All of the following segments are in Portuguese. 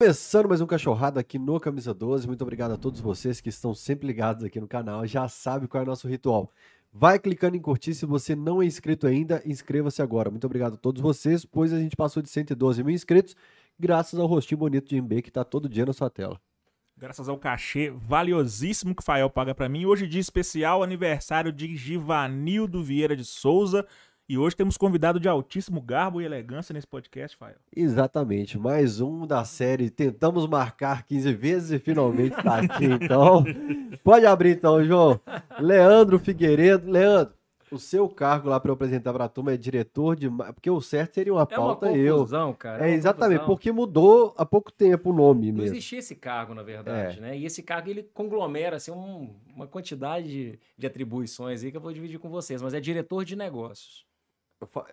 Começando mais um cachorrado aqui no Camisa 12. Muito obrigado a todos vocês que estão sempre ligados aqui no canal. Já sabe qual é o nosso ritual. Vai clicando em curtir. Se você não é inscrito ainda, inscreva-se agora. Muito obrigado a todos vocês, pois a gente passou de 112 mil inscritos, graças ao rostinho bonito de MB que está todo dia na sua tela. Graças ao cachê valiosíssimo que o Fael paga para mim. Hoje, dia especial, aniversário de Givanildo Vieira de Souza. E hoje temos convidado de altíssimo garbo e elegância nesse podcast, Fael. Exatamente, mais um da série Tentamos Marcar 15 vezes e finalmente tá aqui, então. Pode abrir então, João. Leandro Figueiredo. Leandro, o seu cargo lá para eu apresentar para a turma é diretor de. Porque o certo seria uma pauta é uma eu. confusão, cara. É, uma exatamente, confusão. porque mudou há pouco tempo o nome Não mesmo. existia esse cargo, na verdade, É. né? E esse cargo, ele conglomera, assim, um- uma quantidade de, de atribuições aí que eu vou dividir com vocês. Mas é diretor de negócios.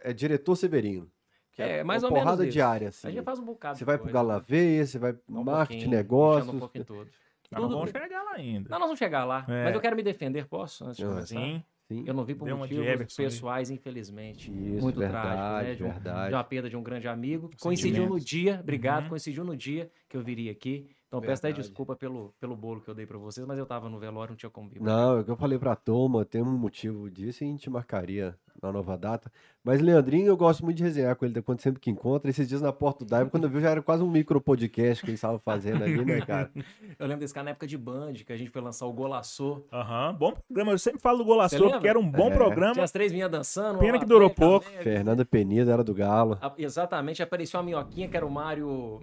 É diretor Severino. que É, mais uma ou menos porrada isso. diária, assim. A gente faz um bocado Você vai pro Galaveia, você vai pro um marketing, mexendo um tudo. Vamos chegar lá ainda. Não, nós vamos chegar lá. É. Mas eu quero me defender, posso? Antes de começar? Sim. Sim. Eu não vi por Deu motivos aí. pessoais, infelizmente. Isso, muito verdade, trágico, né? De, um- verdade. de uma perda de um grande amigo. Coincidiu no dia, obrigado, Uhum. coincidiu no dia que eu viria aqui. Então peço até desculpa pelo, pelo bolo que eu dei pra vocês, mas eu tava no velório, não tinha como vir. Não, é o que eu falei pra turma, tem um motivo disso e a gente marcaria na nova data. Mas Leandrinho, eu gosto muito de resenhar com ele quando sempre que encontra. Esses dias na Porta do Dive, quando eu vi, já era quase um micro podcast que eles estavam fazendo ali, né, cara? Eu lembro desse cara na época de Band, que a gente foi lançar o Golaçô. Aham, bom programa. Eu sempre falo do lembra? porque era um bom É. programa. Tinha as três minhas dançando. Pena que durou pouco. Fernanda Penida era do Galo. A- Exatamente, apareceu uma minhoquinha que era o Mário.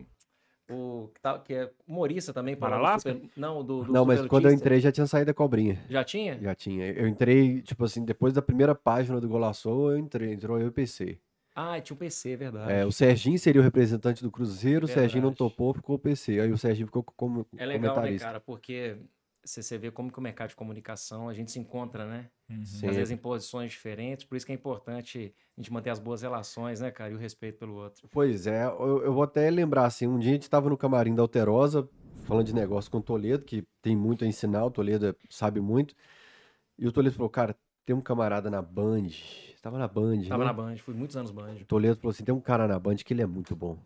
O, que, tá- que é humorista também. para o? Super- Não, do, do Não, mas quando eu entrei já tinha saído a cobrinha. Já tinha? Já tinha. Eu entrei, tipo assim, depois da primeira página do Golaçou, eu entrei. Entrou eu e o PC. Ah, tinha um PC, é verdade. É, o Serginho seria o representante do Cruzeiro, o Serginho não topou, ficou o PC. Aí o Serginho ficou como É legal, né, comentarista. cara? Porque você, você vê como que o mercado de comunicação a gente se encontra, né? Uhum. Às vezes em posições diferentes, por isso que é importante a gente manter as boas relações, né, cara? E o respeito pelo outro. Pois é, eu, eu vou até lembrar assim, um dia a gente estava no camarim da Alterosa, falando de negócio com o Toledo, que tem muito a ensinar, o Toledo é- sabe muito. E o Toledo falou, cara, tem um camarada na Band, estava na Band, Tava né? na Band, fui muitos anos Band. O Toledo falou assim, tem um cara na Band que ele é muito bom.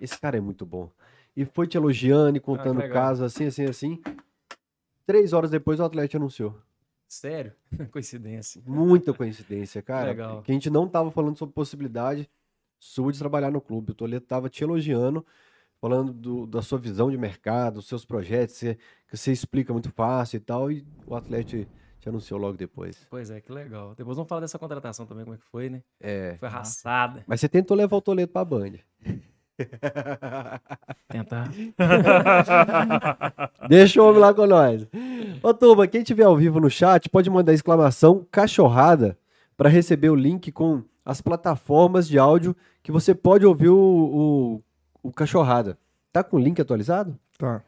Esse cara é muito bom. E foi te elogiando e contando Ah, casos assim, assim, assim. Três horas depois o Atlético anunciou. Sério? Coincidência. Muita coincidência, cara. Legal. Que a gente não tava falando sobre possibilidade sua de trabalhar no clube. O Toledo tava te elogiando, falando do- da sua visão de mercado, dos seus projetos, você- que você explica muito fácil e tal, e o Atlético te anunciou logo depois. Pois é, que legal. Depois vamos falar dessa contratação também, como é que foi, né? É. Foi arrastada. Mas você tentou levar o Toledo pra Band. Tentar. Deixa o homem lá com nós. Ô, turma, quem tiver ao vivo no chat, pode mandar exclamação cachorrada para receber o link com as plataformas de áudio que você pode ouvir o, o, o cachorrada. Tá com o link atualizado? Tá.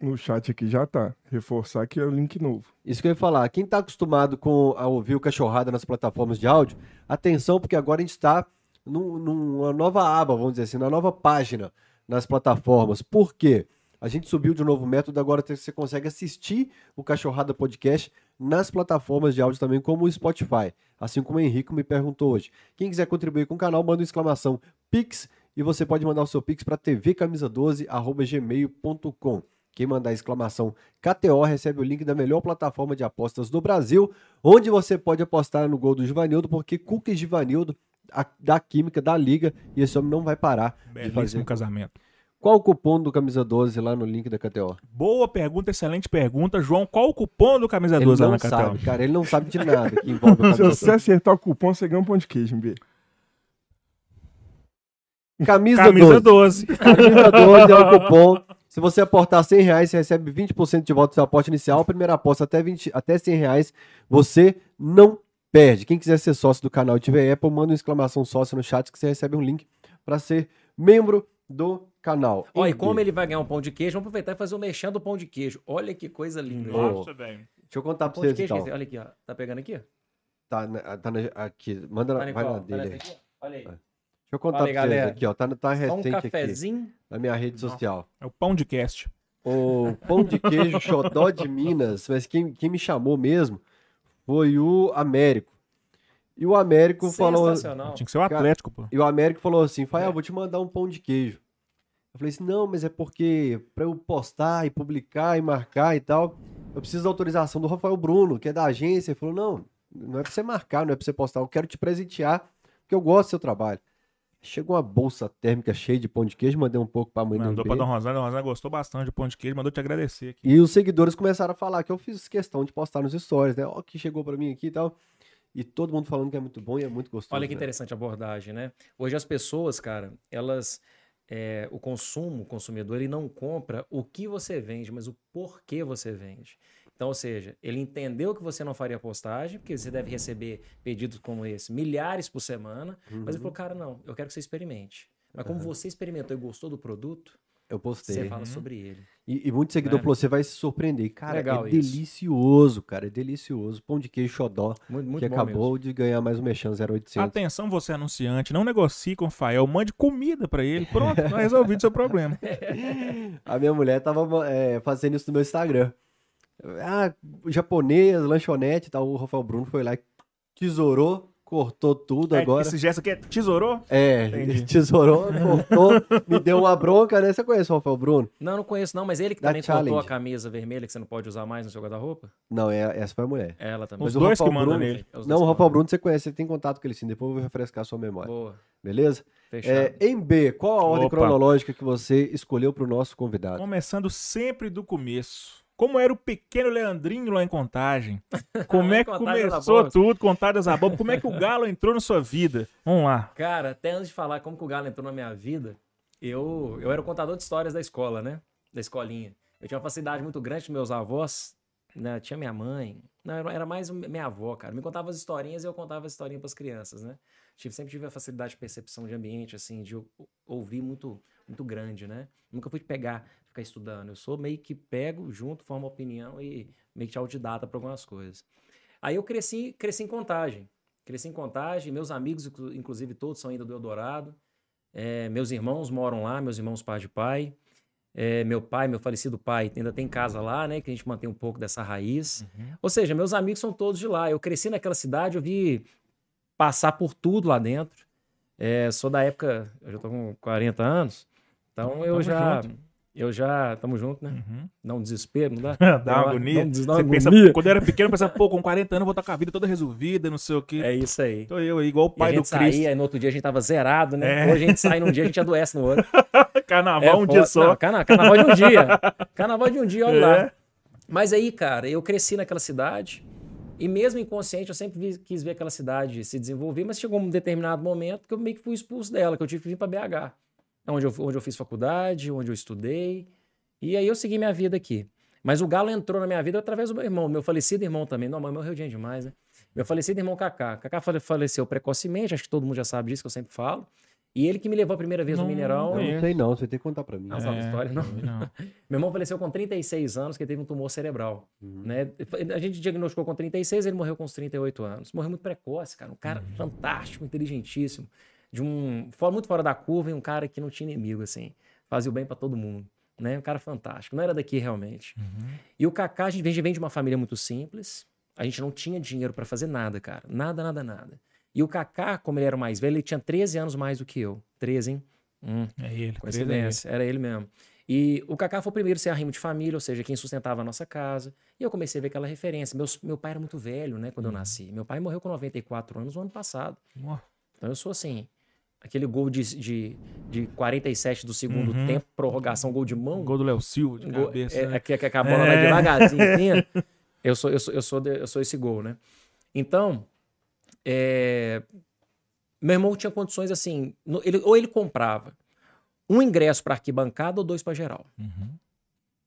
No chat aqui já tá. Reforçar que é o link novo. Isso que eu ia falar. Quem tá acostumado com a ouvir o cachorrada nas plataformas de áudio, atenção, porque agora a gente está num- numa nova aba, vamos dizer assim, numa nova página nas plataformas. Por quê? A gente subiu de um novo método, agora você consegue assistir o Cachorrada Podcast nas plataformas de áudio também, como o Spotify. Assim como o Henrique me perguntou hoje. Quem quiser contribuir com o canal, manda uma exclamação Pix e você pode mandar o seu Pix para tvcamisa12.gmail.com. Quem mandar exclamação KTO recebe o link da melhor plataforma de apostas do Brasil, onde você pode apostar no gol do Givanildo, porque cookies Givanildo a- da química da liga e esse homem não vai parar de fazer. Belíssimo casamento. Qual o cupom do Camisa 12 lá no link da KTO? Boa pergunta, excelente pergunta. João, qual o cupom do Camisa Ele 12 lá na Catel? sabe, cara, ele não sabe de nada que envolve o Se você 12. acertar o cupom, você ganha um pão de queijo, B. Camisa, Camisa 12. 12. Camisa 12 é o cupom. Se você aportar 100 reais, você recebe 20% de volta do seu aporte inicial. Primeira aposta até, 20, até 100 reais, você não perde. Quem quiser ser sócio do canal e tiver Apple, manda uma exclamação sócio no chat que você recebe um link para ser membro do canal. Ó, e como ele vai ganhar um pão de queijo, vamos aproveitar e fazer o mexendo do pão de queijo. Olha que coisa linda. Nossa, velho. Deixa eu contar para Pão de vocês queijo, então. olha aqui, ó. Tá pegando aqui? Tá, na- tá na- aqui. Manda, Tá, na- vai Nicole? na Tá dele. ó. Olha aí. Deixa eu contar Olha pra vocês galera. aqui, ó. Tá, tá Só um recente aqui cafezinho. na minha rede social. É o pão de cast. O pão de queijo xodó de Minas, mas quem, quem me chamou mesmo foi o Américo. E o Américo falou. Tinha que ser o Atlético, pô. e o Américo falou assim: "Fael, É. vou te mandar um pão de queijo". Eu falei assim, não, mas é porque pra eu postar e publicar e marcar e tal, eu preciso da autorização do Rafael Bruno, que é da agência. Ele falou, não, não é pra você marcar, não é pra você postar, eu quero te presentear, porque eu gosto do seu trabalho. Chegou uma bolsa térmica cheia de pão de queijo, mandei um pouco pra mãe do Mandou pra Dona Rosana, Dona Rosana gostou bastante do pão de queijo, mandou te agradecer aqui. E os seguidores começaram a falar que eu fiz questão de postar nos stories, né? Ó, que chegou pra mim aqui e tal. E todo mundo falando que é muito bom e é muito gostoso. Olha que né? interessante a abordagem, né? Hoje as pessoas, cara, elas. é, o consumo, o consumidor, ele não compra o que você vende, mas o porquê você vende. Então, ou seja, ele entendeu que você não faria postagem, porque você deve receber pedidos como esse, milhares por semana, mas ele falou, cara, não, eu quero que você experimente. Mas como você experimentou e gostou do produto, Eu postei. você fala sobre ele. E, e muito seguidor Né? falou, você vai se surpreender. Cara, Legal é isso. delicioso, cara, é delicioso. Pão de queijo xodó, Muito, muito que acabou de ganhar mais um mexão 0800. Atenção, você anunciante, não negocie com o Fael, mande comida pra ele. Pronto, tá resolvido seu problema. A minha mulher tava é, fazendo isso no meu Instagram. Ah, japonês, lanchonete e tal. O Rafael Bruno foi lá e tesourou, cortou tudo É, agora. Esse gesto aqui é tesourou? É, Entendi. tesourou, cortou, me deu uma bronca, né? Você conhece o Rafael Bruno? Não, não conheço não, mas ele que Da também cortou a Challenge. camisa vermelha que você não pode usar mais no seu guarda-roupa? Não, é, essa foi a mulher. Ela também. Os o dois que Rafael mandam Bruno- nele. É Não, o que Rafael mandam. Bruno você conhece, você tem contato com ele sim, depois eu vou refrescar a sua memória. Boa, Beleza? fechado. É, em B, qual a ordem Opa. cronológica que você escolheu para o nosso convidado? Começando sempre do começo. Como era o pequeno Leandrinho lá em Contagem? Como é que começou tudo, Contagem das Abobras? Como é que o Galo entrou na sua vida? Vamos lá. Cara, até antes de falar como que o Galo entrou na minha vida, eu, eu era o contador de histórias da escola, né? Da escolinha. Eu tinha uma facilidade muito grande com meus avós, né? Tinha minha mãe. Não, era- mais minha avó, cara. Me contava as historinhas e eu contava as historinhas para as crianças, né? Tive, sempre tive a facilidade de percepção de ambiente, assim, de ou- ouvir muito, muito grande, né? Nunca fui pegar, ficar estudando. Eu sou meio que pego junto, formo opinião e meio que autodidata para algumas coisas. Aí eu cresci, cresci em contagem. Cresci em contagem, meus amigos, inclu- inclusive, todos são ainda do Eldorado. É, meus irmãos moram lá, meus irmãos pai de pai. É, meu pai, meu falecido pai, ainda tem casa lá, né? Que a gente mantém um pouco dessa raiz. Ou seja, meus amigos são todos de lá. Eu cresci naquela cidade, eu vi passar por tudo lá dentro. É, sou da época, eu já tô com 40 anos, então eu Tamo já. junto. Eu já. Tamo junto, né? Uhum. Dá um desespero, não dá? Dá uma agonia. des- dá Você uma pensa, agonia. quando eu era pequeno, eu pensava, pô, com 40 anos eu vou estar com a vida toda resolvida, não sei o quê. É isso aí. Tô eu aí, igual o pai do gente Cristo. saía, aí no outro dia a gente tava zerado, né? É. Hoje a gente sai num dia, a gente adoece no outro. Carnaval É um dia foda. só. Não, carna- carnaval de um dia. Carnaval de um dia, olha É. lá. Mas aí, cara, eu cresci naquela cidade e mesmo inconsciente eu sempre vi- quis ver aquela cidade se desenvolver, mas chegou um determinado momento que eu meio que fui expulso dela, que eu tive que vir para BH. É onde eu, onde eu fiz faculdade, onde eu estudei. E aí eu segui minha vida aqui. Mas o Galo entrou na minha vida através do meu irmão, meu falecido irmão também. Não, mas morreu dia demais, né? Meu falecido irmão Kaká. Kaká fale- faleceu precocemente, acho que todo mundo já sabe disso, que eu sempre falo. E ele que me levou a primeira vez no Não, Mineirão. Eu É. não sei não, você tem que contar para mim. Não, sabe a história, não? não. Meu irmão faleceu com 36 anos, que ele teve um tumor cerebral. Uhum. Né? A gente diagnosticou com 36, ele morreu com uns 38 anos. Morreu muito precoce, cara. Um cara Uhum. fantástico, inteligentíssimo. De um. fora- Muito fora da curva e um cara que não tinha inimigo, assim. Fazia o bem pra todo mundo. Né? Um cara fantástico. Não era daqui realmente. Uhum. E o Kaká, a gente vem de uma família muito simples. A gente não tinha dinheiro pra fazer nada, cara. Nada, nada, nada. E o Kaká, como ele era mais velho, ele tinha 13 anos mais do que eu. 13, hein? Hum. É ele. Coincidência, era ele mesmo. E o Kaká foi o primeiro a ser arrimo de família, ou seja, quem sustentava a nossa casa. E eu comecei a ver aquela referência. Meus, meu pai era muito velho, né, quando eu nasci. Meu pai morreu com 94 anos no ano passado. Então eu sou assim, aquele gol de, de, de 47 do segundo Uhum. tempo, prorrogação, gol de mão. Gol do Léo Silva de Gol- cabeça. é, né? é que, que a bola É. vai devagarzinho. assim, eu, sou, eu, sou, eu, sou eu sou esse gol, né? Então, é, meu irmão tinha condições assim, no- ele, ou ele comprava um ingresso para arquibancada ou dois para geral. Uhum.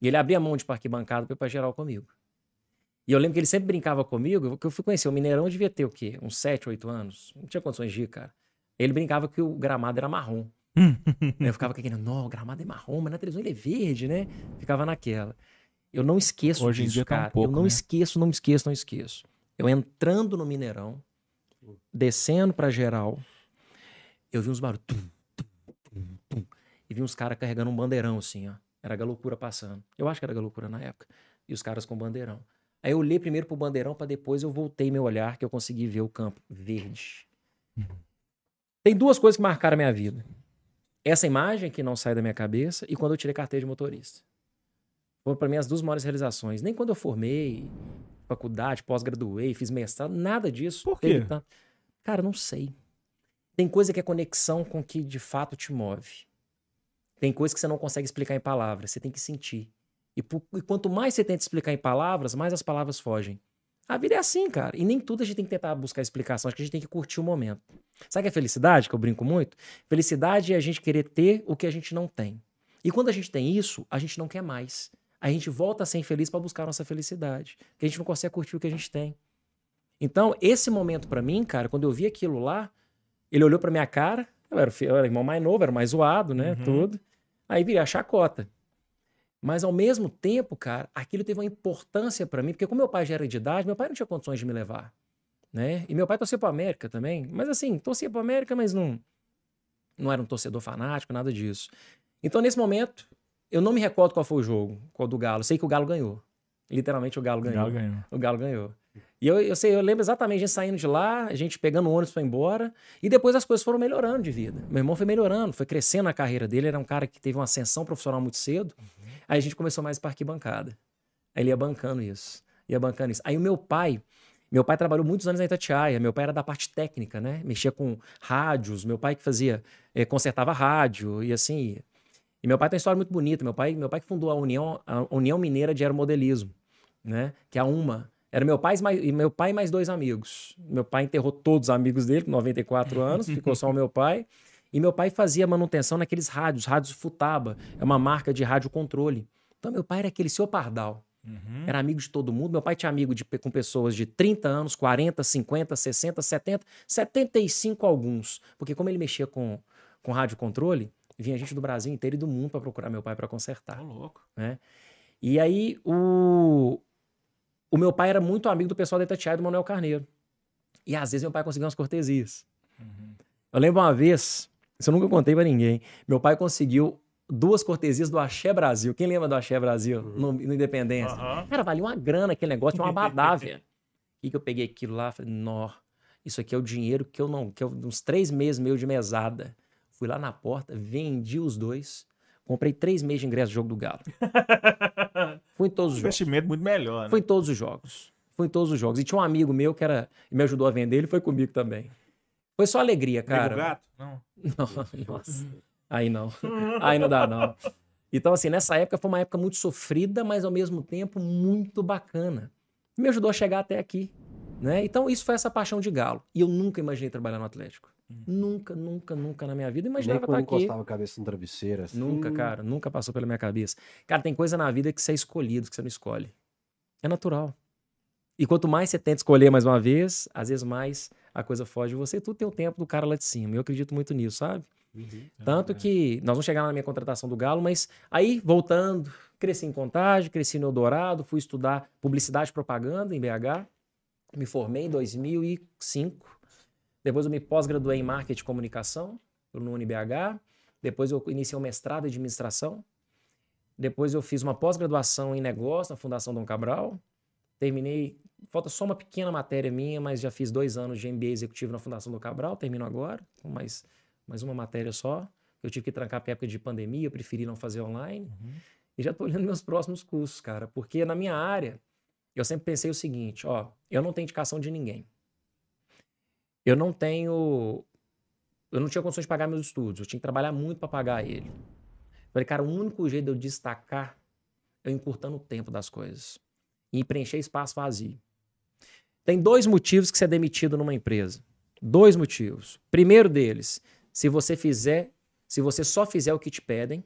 E ele abria mão de para arquibancada para ir para geral comigo. E eu lembro que ele sempre brincava comigo, que eu fui conhecer o Mineirão, eu devia ter o quê? Uns 7, 8 anos. Não tinha condições de ir, cara. Ele brincava que o gramado era marrom. eu ficava aquele, não, o gramado é marrom, mas na televisão ele é verde, né? Ficava naquela. Eu não esqueço Hoje em disso, dia tá um cara. pouco, eu não né? esqueço, não me esqueço, não esqueço. Eu entrando no Mineirão, descendo pra geral, eu vi uns barulhos. tum, tum, tum, e vi uns caras carregando um bandeirão assim, ó. Era a Galocura passando. Eu acho que era a Galocura na época. E os caras com bandeirão. Aí eu olhei primeiro pro bandeirão, pra depois eu voltei meu olhar, que eu consegui ver o campo verde. Tem duas coisas que marcaram a minha vida. essa imagem que não sai da minha cabeça e quando eu tirei carteira de motorista. Foram para mim as duas maiores realizações. Nem quando eu formei, faculdade, pós-graduei, fiz mestrado, nada disso. Por quê? tanto. Cara, não sei. Tem coisa que é conexão com o que de fato te move. Tem coisa que você não consegue explicar em palavras, você tem que sentir. E, pu- e quanto mais você tenta explicar em palavras, mais as palavras fogem. A vida é assim, cara. E nem tudo a gente tem que tentar buscar explicação. Acho que a gente tem que curtir o momento. Sabe o que é felicidade, que eu brinco muito? Felicidade é a gente querer ter o que a gente não tem. E quando a gente tem isso, a gente não quer mais. A gente volta a ser infeliz para buscar a nossa felicidade. Porque a gente não consegue curtir o que a gente tem. Então, esse momento pra mim, cara, quando eu vi aquilo lá, ele olhou pra minha cara, eu era, eu era irmão mais novo, era mais zoado, né? Uhum. Tudo. Aí virei a chacota. Mas ao mesmo tempo, cara, aquilo teve uma importância pra mim, porque como meu pai já era de idade, meu pai não tinha condições de me levar, né? E meu pai torcia pro América também, mas assim, torcia pro América, mas não não era um torcedor fanático, nada disso. Então nesse momento, eu não me recordo qual foi o jogo, qual do Galo. Sei que o Galo ganhou. Literalmente o Galo O ganhou. Galo ganhou. O Galo ganhou. E eu, eu sei, eu lembro exatamente a gente saindo de lá, a gente pegando o ônibus pra ir embora, e depois as coisas foram melhorando de vida. Meu irmão foi melhorando, foi crescendo na carreira dele, era um cara que teve uma ascensão profissional muito cedo. Aí a gente começou mais para arquibancada. Aí ele ia bancando isso, ia bancando isso. Aí o meu pai, meu pai trabalhou muitos anos na Itatiaia, meu pai era da parte técnica, né? Mexia com rádios, meu pai que fazia, eh, consertava rádio e assim. E meu pai tem uma história muito bonita. Meu pai, meu pai que fundou a União, a União Mineira de Aeromodelismo, né? Que é UMA. Era meu pai, mais, meu pai mais dois amigos. Meu pai enterrou todos os amigos dele, com 94 anos, ficou só o meu pai. E meu pai fazia manutenção naqueles rádios, rádios Futaba, é uma marca de rádio controle. Então meu pai era aquele seu pardal. Uhum. Era amigo de todo mundo. Meu pai tinha amigo de, com pessoas de 30 anos, 40, 50, 60, 70, 75 alguns. Porque como ele mexia com, com rádio controle, vinha gente do Brasil inteiro e do mundo para procurar meu pai para consertar Ô, louco. né? E aí o, o meu pai era muito amigo do pessoal da Itatiaia e do Manuel Carneiro. E às vezes meu pai conseguia umas cortesias. Eu lembro uma vez, isso eu nunca contei pra ninguém, meu pai conseguiu duas cortesias do Axé Brasil. Quem lembra do Axé Brasil no, no Independência? Aham. Cara, valia uma grana aquele negócio, tinha uma badávia. E que eu peguei aquilo lá, falei, nó, isso aqui é o dinheiro que eu não, que eu, uns três meses meio de mesada. Fui lá na porta, vendi os dois, comprei três meses de ingresso do jogo do Galo. Fui em todos os jogos. Investimento muito melhor, né? Fui em todos os jogos. Fui em todos os jogos. E tinha um amigo meu que era, me ajudou a vender, ele foi comigo também. Foi só alegria, Nego cara. gato? Não. Não, nossa. Aí não. Aí não dá, não. Então, assim, nessa época foi uma época muito sofrida, mas ao mesmo tempo muito bacana. Me ajudou a chegar até aqui. Né? Então, isso foi essa paixão de galo. E eu nunca imaginei trabalhar no Atlético. Nunca, nunca, nunca na minha vida Nem imaginava quando estar aqui. encostava a cabeça no travesseiro. Assim. Nunca, cara, nunca passou pela minha cabeça. Cara, tem coisa na vida que você é escolhido, que você não escolhe. É natural. E quanto mais você tenta escolher mais uma vez, às vezes mais a coisa foge de você. Tudo tem o tempo do cara lá de cima. Eu acredito muito nisso, sabe? Uhum. Tanto que nós vamos chegar na minha contratação do Galo, mas aí, voltando, cresci em Contagem, cresci no Eldorado, fui estudar publicidade e propaganda em BH, me formei em 2005. Depois eu me pós-graduei em marketing e comunicação no UniBH. Depois eu iniciei um mestrado em administração. Depois eu fiz uma pós-graduação em negócio na Fundação Dom Cabral. Terminei, falta só uma pequena matéria minha, mas já fiz dois anos de MBA executivo na Fundação Dom Cabral. Termino agora, com mais, mais uma matéria só. Eu tive que trancar para época de pandemia, eu preferi não fazer online. E já estou olhando meus próximos cursos, cara, porque na minha área, eu sempre pensei o seguinte: ó, eu não tenho indicação de ninguém. Eu não tenho. Eu não tinha condições de pagar meus estudos, eu tinha que trabalhar muito para pagar ele. Falei, cara, o único jeito de eu destacar é eu encurtando o tempo das coisas e preencher espaço vazio. Tem dois motivos que você é demitido numa empresa. Dois motivos. Primeiro deles, se você fizer, se você só fizer o que te pedem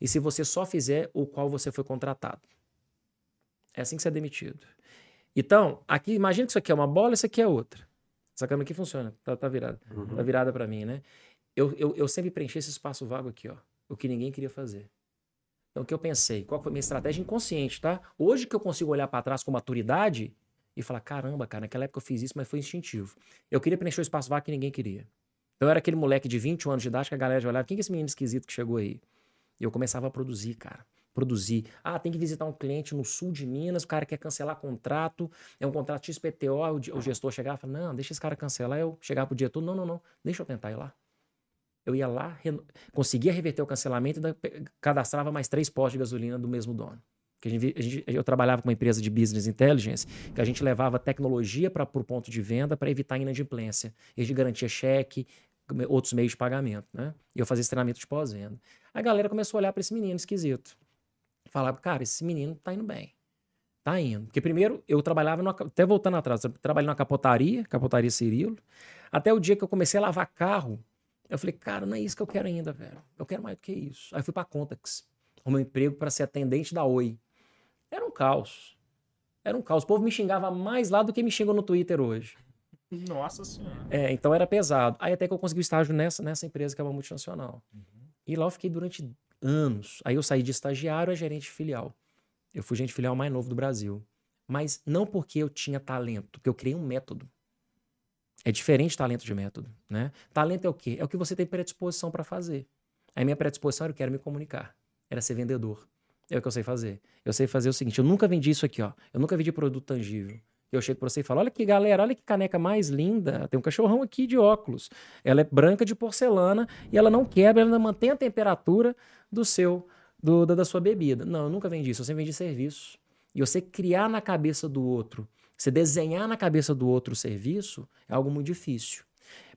e se você só fizer o qual você foi contratado. É assim que você é demitido. Então, aqui, imagina que isso aqui é uma bola, isso aqui é outra. Essa câmera aqui funciona, tá, tá virada. Uhum. Tá virada para mim, né? Eu, eu, eu sempre preenchi esse espaço vago aqui, ó. O que ninguém queria fazer. Então, o que eu pensei? Qual foi a minha estratégia inconsciente, tá? Hoje que eu consigo olhar para trás com maturidade e falar: caramba, cara, naquela época eu fiz isso, mas foi instintivo. Eu queria preencher o espaço vago que ninguém queria. Então, eu era aquele moleque de 21 anos de idade que a galera já olhava: quem que é esse menino esquisito que chegou aí? E eu começava a produzir, cara. Produzir. Ah, tem que visitar um cliente no sul de Minas, o cara quer cancelar contrato, é um contrato XPTO, o, gestor chegava e falava: não, deixa esse cara cancelar. Eu chegava pro diretor: não, não, não, deixa eu tentar ir lá. Eu ia lá, conseguia reverter o cancelamento e cadastrava mais três postos de gasolina do mesmo dono. Que a gente, a gente- eu trabalhava com uma empresa de business intelligence que a gente levava tecnologia para o ponto de venda para evitar inadimplência. E a gente garantia cheque, outros meios de pagamento, né? E eu fazia esse treinamento de pós-venda. A galera começou a olhar para esse menino esquisito. Falava, cara, esse menino tá indo bem. Tá indo. Porque primeiro eu trabalhava, até voltando atrás, eu trabalhei numa capotaria, capotaria Cirilo. Até o dia que eu comecei a lavar carro, eu falei, cara, não é isso que eu quero ainda, velho. Eu quero mais do que isso. Aí fui pra Contax, o meu emprego para ser atendente da Oi. Era um caos. Era um caos. O povo me xingava mais lá do que me xingam no Twitter hoje. Nossa senhora. É, então era pesado. Aí até que eu consegui o estágio nessa, nessa empresa que é uma multinacional. E lá eu fiquei durante anos. Aí eu saí de estagiário a gerente filial. Eu fui gerente filial mais novo do Brasil. Mas não porque eu tinha talento, porque eu criei um método. É diferente talento de método, né? Talento é o quê? É o que você tem predisposição para fazer. A minha predisposição era eu quero me comunicar, era ser vendedor. É o que eu sei fazer. Eu sei fazer o seguinte, eu nunca vendi isso aqui, ó. Eu nunca vendi produto tangível. Eu chego pra você e falo: olha aqui, galera, olha que caneca mais linda. Tem um cachorrão aqui de óculos. Ela é branca de porcelana e ela não quebra, ela mantém a temperatura do seu, do, da, da sua bebida. Não, eu nunca vendi isso, eu sempre vendi serviço. E você criar na cabeça do outro, você desenhar na cabeça do outro o serviço, é algo muito difícil.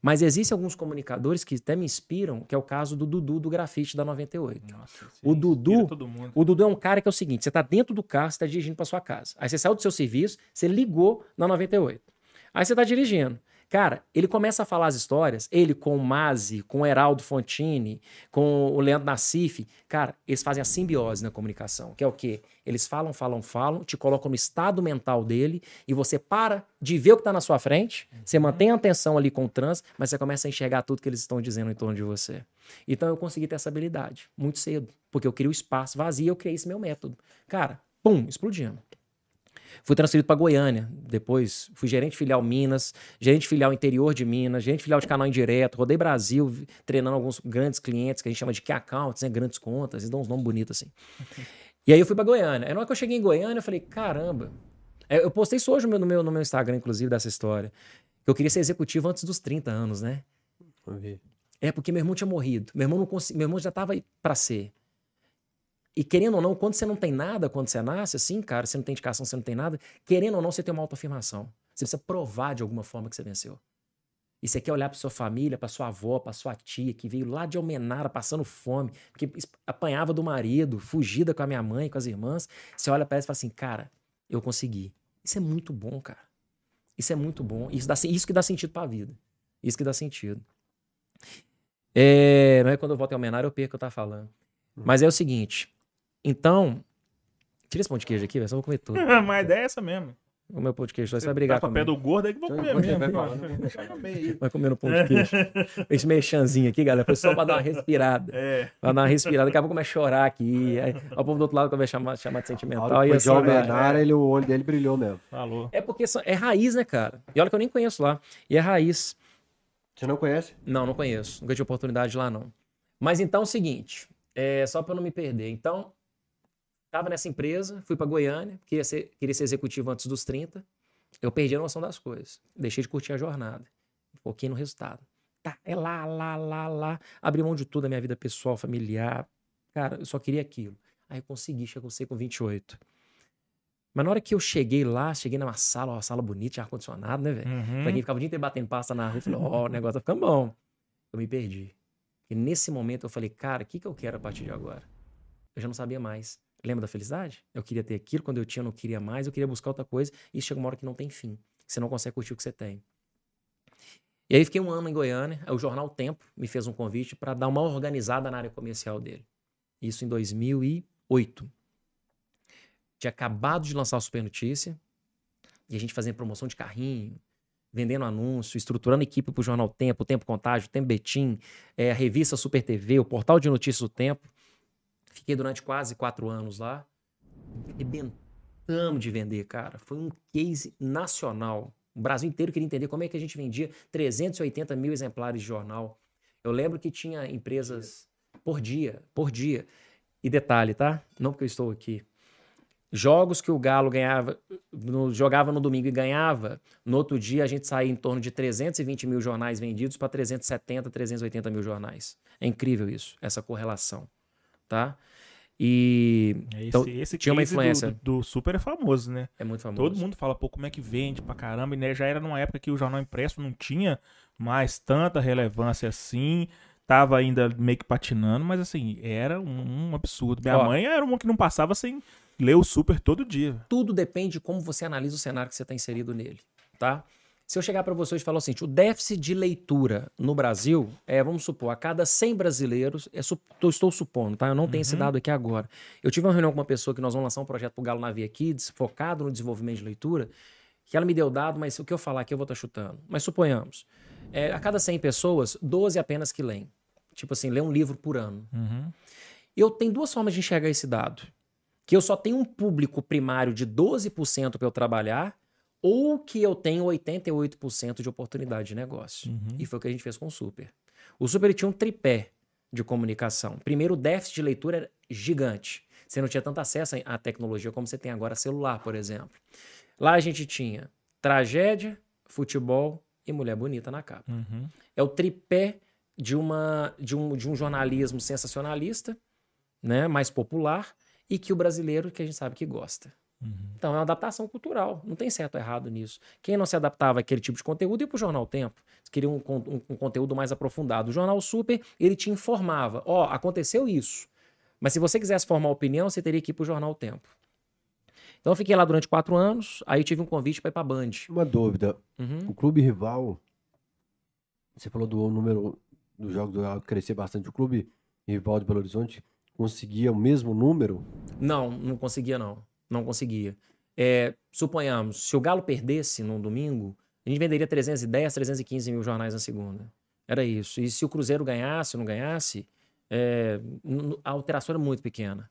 Mas existem alguns comunicadores que até me inspiram, que é o caso do Dudu do grafite da 98. Nossa, O Dudu-. O Dudu é um cara que é o seguinte: você tá dentro do carro, você tá dirigindo para sua casa. Aí você saiu do seu serviço, você ligou na 98. Aí você tá dirigindo. Cara, ele começa a falar as histórias, ele com o Mazi, com o Heraldo Fontini, com o Leandro Nassif. Cara, eles fazem a simbiose na comunicação, que é o quê? Eles falam, falam, falam, te colocam no estado mental dele e você para de ver o que tá na sua frente, você mantém a atenção ali com o trans, mas você começa a enxergar tudo que eles estão dizendo em torno de você. Então eu consegui ter essa habilidade muito cedo, porque eu queria o espaço vazio e eu criei esse meu método. Cara, pum, explodindo. Fui transferido para Goiânia, depois fui gerente filial Minas, gerente filial interior de Minas, gerente filial de canal indireto, rodei Brasil, treinando alguns grandes clientes que a gente chama de key accounts, né, grandes contas, eles dão uns nomes bonitos assim. E aí eu fui para Goiânia. Aí na hora que eu cheguei em Goiânia, eu falei, caramba. É, Eu postei isso hoje no meu, no meu, Instagram, inclusive, dessa história. Que eu queria ser executivo antes dos 30 anos, né? Ver. É, porque meu irmão tinha morrido. Meu irmão, não consegui- meu irmão já tava para ser. E querendo ou não, quando você não tem nada, quando você nasce, assim, cara, você não tem indicação, você não tem nada, querendo ou não, você tem uma autoafirmação. Você precisa provar de alguma forma que você venceu. E você quer olhar para sua família, para sua avó, para sua tia, que veio lá de Almenara passando fome, es- apanhava do marido, fugida com a minha mãe, com as irmãs. Você olha para ela e fala assim, cara, eu consegui. Isso é muito bom, cara. Isso é muito bom. Isso, dá, isso que dá sentido para a vida. Isso que dá sentido. É, não é quando eu volto em Almenara eu perco o que eu tava falando. Mas é o seguinte. Então, tira esse pão de queijo aqui, velho. Só vou comer tudo. Mas a ideia é essa mesmo. O meu pão de queijo, só você vai brigar Tá com o pé do gordo aí que vou comer mesmo. vai. Vai comer no pão de queijo. Esse mexanzinho aqui, galera, foi só pra dar uma respirada. É. Pra dar uma respirada. Daqui a pouco começa a chorar aqui. Aí, o povo do outro lado a chamar, chamar de sentimental. E é só, velho. Almenara, ele, o olho dele brilhou mesmo. Falou. É porque só- é raiz, né, cara? E olha que eu nem conheço lá. E é raiz. Você não conhece? Não, não conheço. Nunca tive oportunidade lá, não. Mas então é o seguinte, é, só para eu não me perder. Então, tava nessa empresa, fui para Goiânia, queria ser, queria ser executivo antes dos 30. Eu perdi a noção das coisas. Deixei de curtir a jornada. Foquei no resultado. Tá, é lá, lá, lá, lá. Abri mão de tudo, a minha vida pessoal, familiar. Cara, eu só queria aquilo. Aí eu consegui, chegou você com 28. Mas na hora que eu cheguei lá, cheguei numa sala, uma sala bonita, ar-condicionado, né, velho? Uhum. Pra quem ficava o dia inteiro batendo pasta na rua, eu falei, ó, o negócio tá ficando bom. Eu me perdi. E nesse momento eu falei, cara, o que, que eu quero a partir de agora? Eu já não sabia mais. Lembra da felicidade? Eu queria ter aquilo, quando eu tinha, eu não queria mais, eu queria buscar outra coisa, e chega uma hora que não tem fim. Você não consegue curtir o que você tem. E aí fiquei um ano em Goiânia, o jornal Tempo me fez um convite para dar uma organizada na área comercial dele. Isso em 2008. Tinha acabado de lançar o Super Notícia, e a gente fazendo promoção de carrinho, vendendo anúncio, estruturando equipe para o Jornal Tempo, o Tempo Contágio, Tempo Betim, é, a revista Super TV, o portal de notícias do Tempo. Fiquei durante quase quatro anos lá. Arrebentamos de vender, cara. Foi um case nacional. O Brasil inteiro queria entender como é que a gente vendia 380 mil exemplares de jornal. Eu lembro que tinha empresas por dia, por dia. E detalhe, tá? Não porque eu estou aqui. Jogos que o Galo ganhava, no- jogava no domingo e ganhava, no outro dia a gente saía em torno de 320 mil jornais vendidos para 370, 380 mil jornais. É incrível isso, essa correlação, tá? E Esse, Então, esse tinha uma influência. Do, do Super é famoso, né? é muito famoso. Todo mundo fala, pô, como é que vende pra caramba, e né, já era numa época que o jornal impresso não tinha mais tanta relevância assim, tava ainda meio que patinando, mas assim, era um, um absurdo. Minha Ó. mãe era uma que não passava sem ler o Super todo dia. tudo depende de como você analisa o cenário que você está inserido nele, tá? Se eu chegar para você e falar o seguinte, o déficit de leitura no Brasil é, vamos supor, a cada 100 brasileiros, é, su- estou supondo, tá? Eu não tenho esse dado aqui agora. Eu tive uma reunião com uma pessoa que nós vamos lançar um projeto pro Galo na Via Kids, focado no desenvolvimento de leitura, que ela me deu dado, mas o que eu falar aqui eu vou estar chutando. Mas suponhamos, é, a cada 100 pessoas, 12 apenas que leem. Tipo assim, lê um livro por ano. Uhum. Eu tenho duas formas de enxergar esse dado. Que eu só tenho um público primário de 12% para eu trabalhar, ou que eu tenho 88% de oportunidade de negócio. Uhum. E foi o que a gente fez com o Super. O Super tinha um tripé de comunicação. Primeiro, o déficit de leitura era gigante. Você não tinha tanto acesso à tecnologia como você tem agora celular, por exemplo. Lá a gente tinha tragédia, futebol e mulher bonita na capa Uhum. é o tripé de, uma, de, um, de um jornalismo sensacionalista, né, mais popular, e que o brasileiro, que a gente sabe que gosta. Então é uma adaptação cultural, não tem certo ou errado nisso. Quem não se adaptava àquele tipo de conteúdo ia pro Jornal O Tempo. Eles queriam um, um- um conteúdo mais aprofundado. O Jornal Super, ele te informava, ó, aconteceu isso. Mas se você quisesse formar opinião, você teria que ir pro Jornal O Tempo. Então eu fiquei lá durante quatro anos, aí tive um convite para ir pra Band. Uma dúvida. Uhum. O clube rival, você falou do número dos jogos do Galo crescer bastante. O clube rival de Belo Horizonte conseguia o mesmo número? Não, não conseguia, não. Não conseguia. É, suponhamos, se o Galo perdesse no domingo, a gente venderia 310, 315 mil jornais na segunda. Era isso. E se o Cruzeiro ganhasse ou não ganhasse, é, a alteração era muito pequena.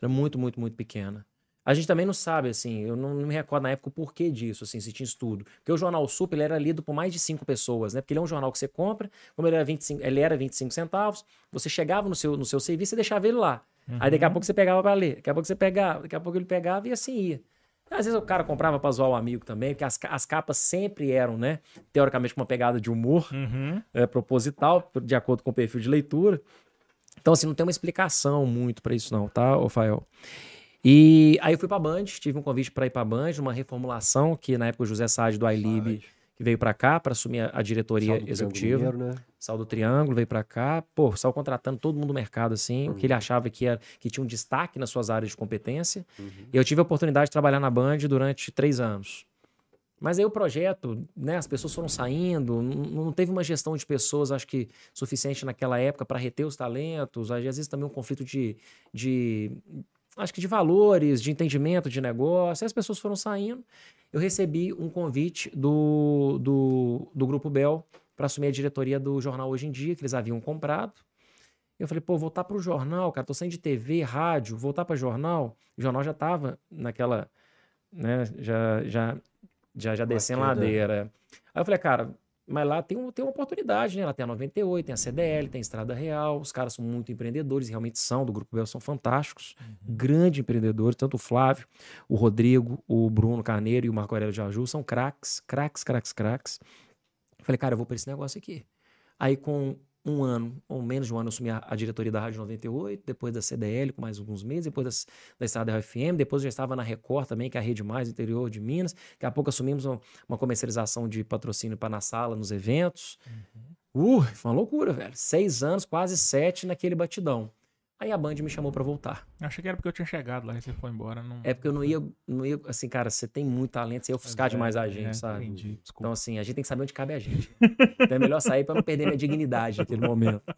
Era muito, muito, muito pequena. A gente também não sabe, assim, eu não, não me recordo na época o porquê disso, assim, se tinha estudo. Porque o Jornal Super ele era lido por mais de cinco pessoas, né? Porque ele é um jornal que você compra, como ele era 25, ele era 25 centavos, você chegava no seu, no seu serviço e deixava ele lá. Aí daqui a pouco você pegava pra ler, daqui a pouco você pegava, daqui a pouco ele pegava e assim ia. Às vezes o cara comprava pra zoar o amigo também, porque as, as capas sempre eram, né? Teoricamente com uma pegada de humor Uhum. é, proposital, de acordo com o perfil de leitura. Então, assim, não tem uma explicação muito pra isso, não, tá, Rafael? E aí eu fui pra Band, tive um convite pra ir pra Band, uma reformulação que na época o José Sade do iLib que veio pra cá pra assumir a, a diretoria Saldo do executiva. Triângulo né? Saiu do Triângulo, veio pra cá, pô, saiu contratando todo mundo do mercado, assim, o que ele achava que, era, que tinha um destaque nas suas áreas de competência. E eu tive a oportunidade de trabalhar na Band durante três anos. Mas aí o projeto, né, as pessoas foram saindo, não, não teve uma gestão de pessoas, acho que, suficiente naquela época para reter os talentos, às vezes também um conflito de, de, acho que de valores, de entendimento de negócio, aí as pessoas foram saindo. Eu recebi um convite do, do, do Grupo Bel para assumir a diretoria do jornal Hoje em Dia, que eles haviam comprado. Eu falei, pô, voltar para o jornal, cara, tô saindo de TV, rádio, voltar para jornal. O jornal já tava naquela, né, já, já, já, já descendo ladeira. Aí eu falei, cara, mas lá tem, um, tem uma oportunidade, né? Lá tem a 98, tem a CDL, tem a Estrada Real. Os caras são muito empreendedores, realmente são, do Grupo Bel, são fantásticos. Grandes empreendedores, tanto o Flávio, o Rodrigo, o Bruno Carneiro e o Marco Aurélio Jaju são craques, craques, craques, craques. Falei, cara, eu vou para esse negócio aqui. Aí, com um ano, ou menos de um ano, eu assumi a, a diretoria da Rádio 98, depois da CDL, com mais alguns meses, depois das- da Estrada Real FM, depois eu já estava na Record também, que é a Rede Mais, interior de Minas. Daqui a pouco assumimos uma, uma comercialização de patrocínio para na sala, nos eventos. Uh, foi uma loucura, velho. Seis anos, quase sete naquele batidão. Aí a Band me chamou para voltar. Achei que era porque eu tinha chegado lá e você foi embora. Não... É porque eu não ia, não ia assim, cara, você tem muito talento, você ia ofuscar demais a gente, é, sabe? Entendi, Então, desculpa. assim, a gente tem que saber onde cabe a gente. então é melhor sair pra não perder minha dignidade naquele momento.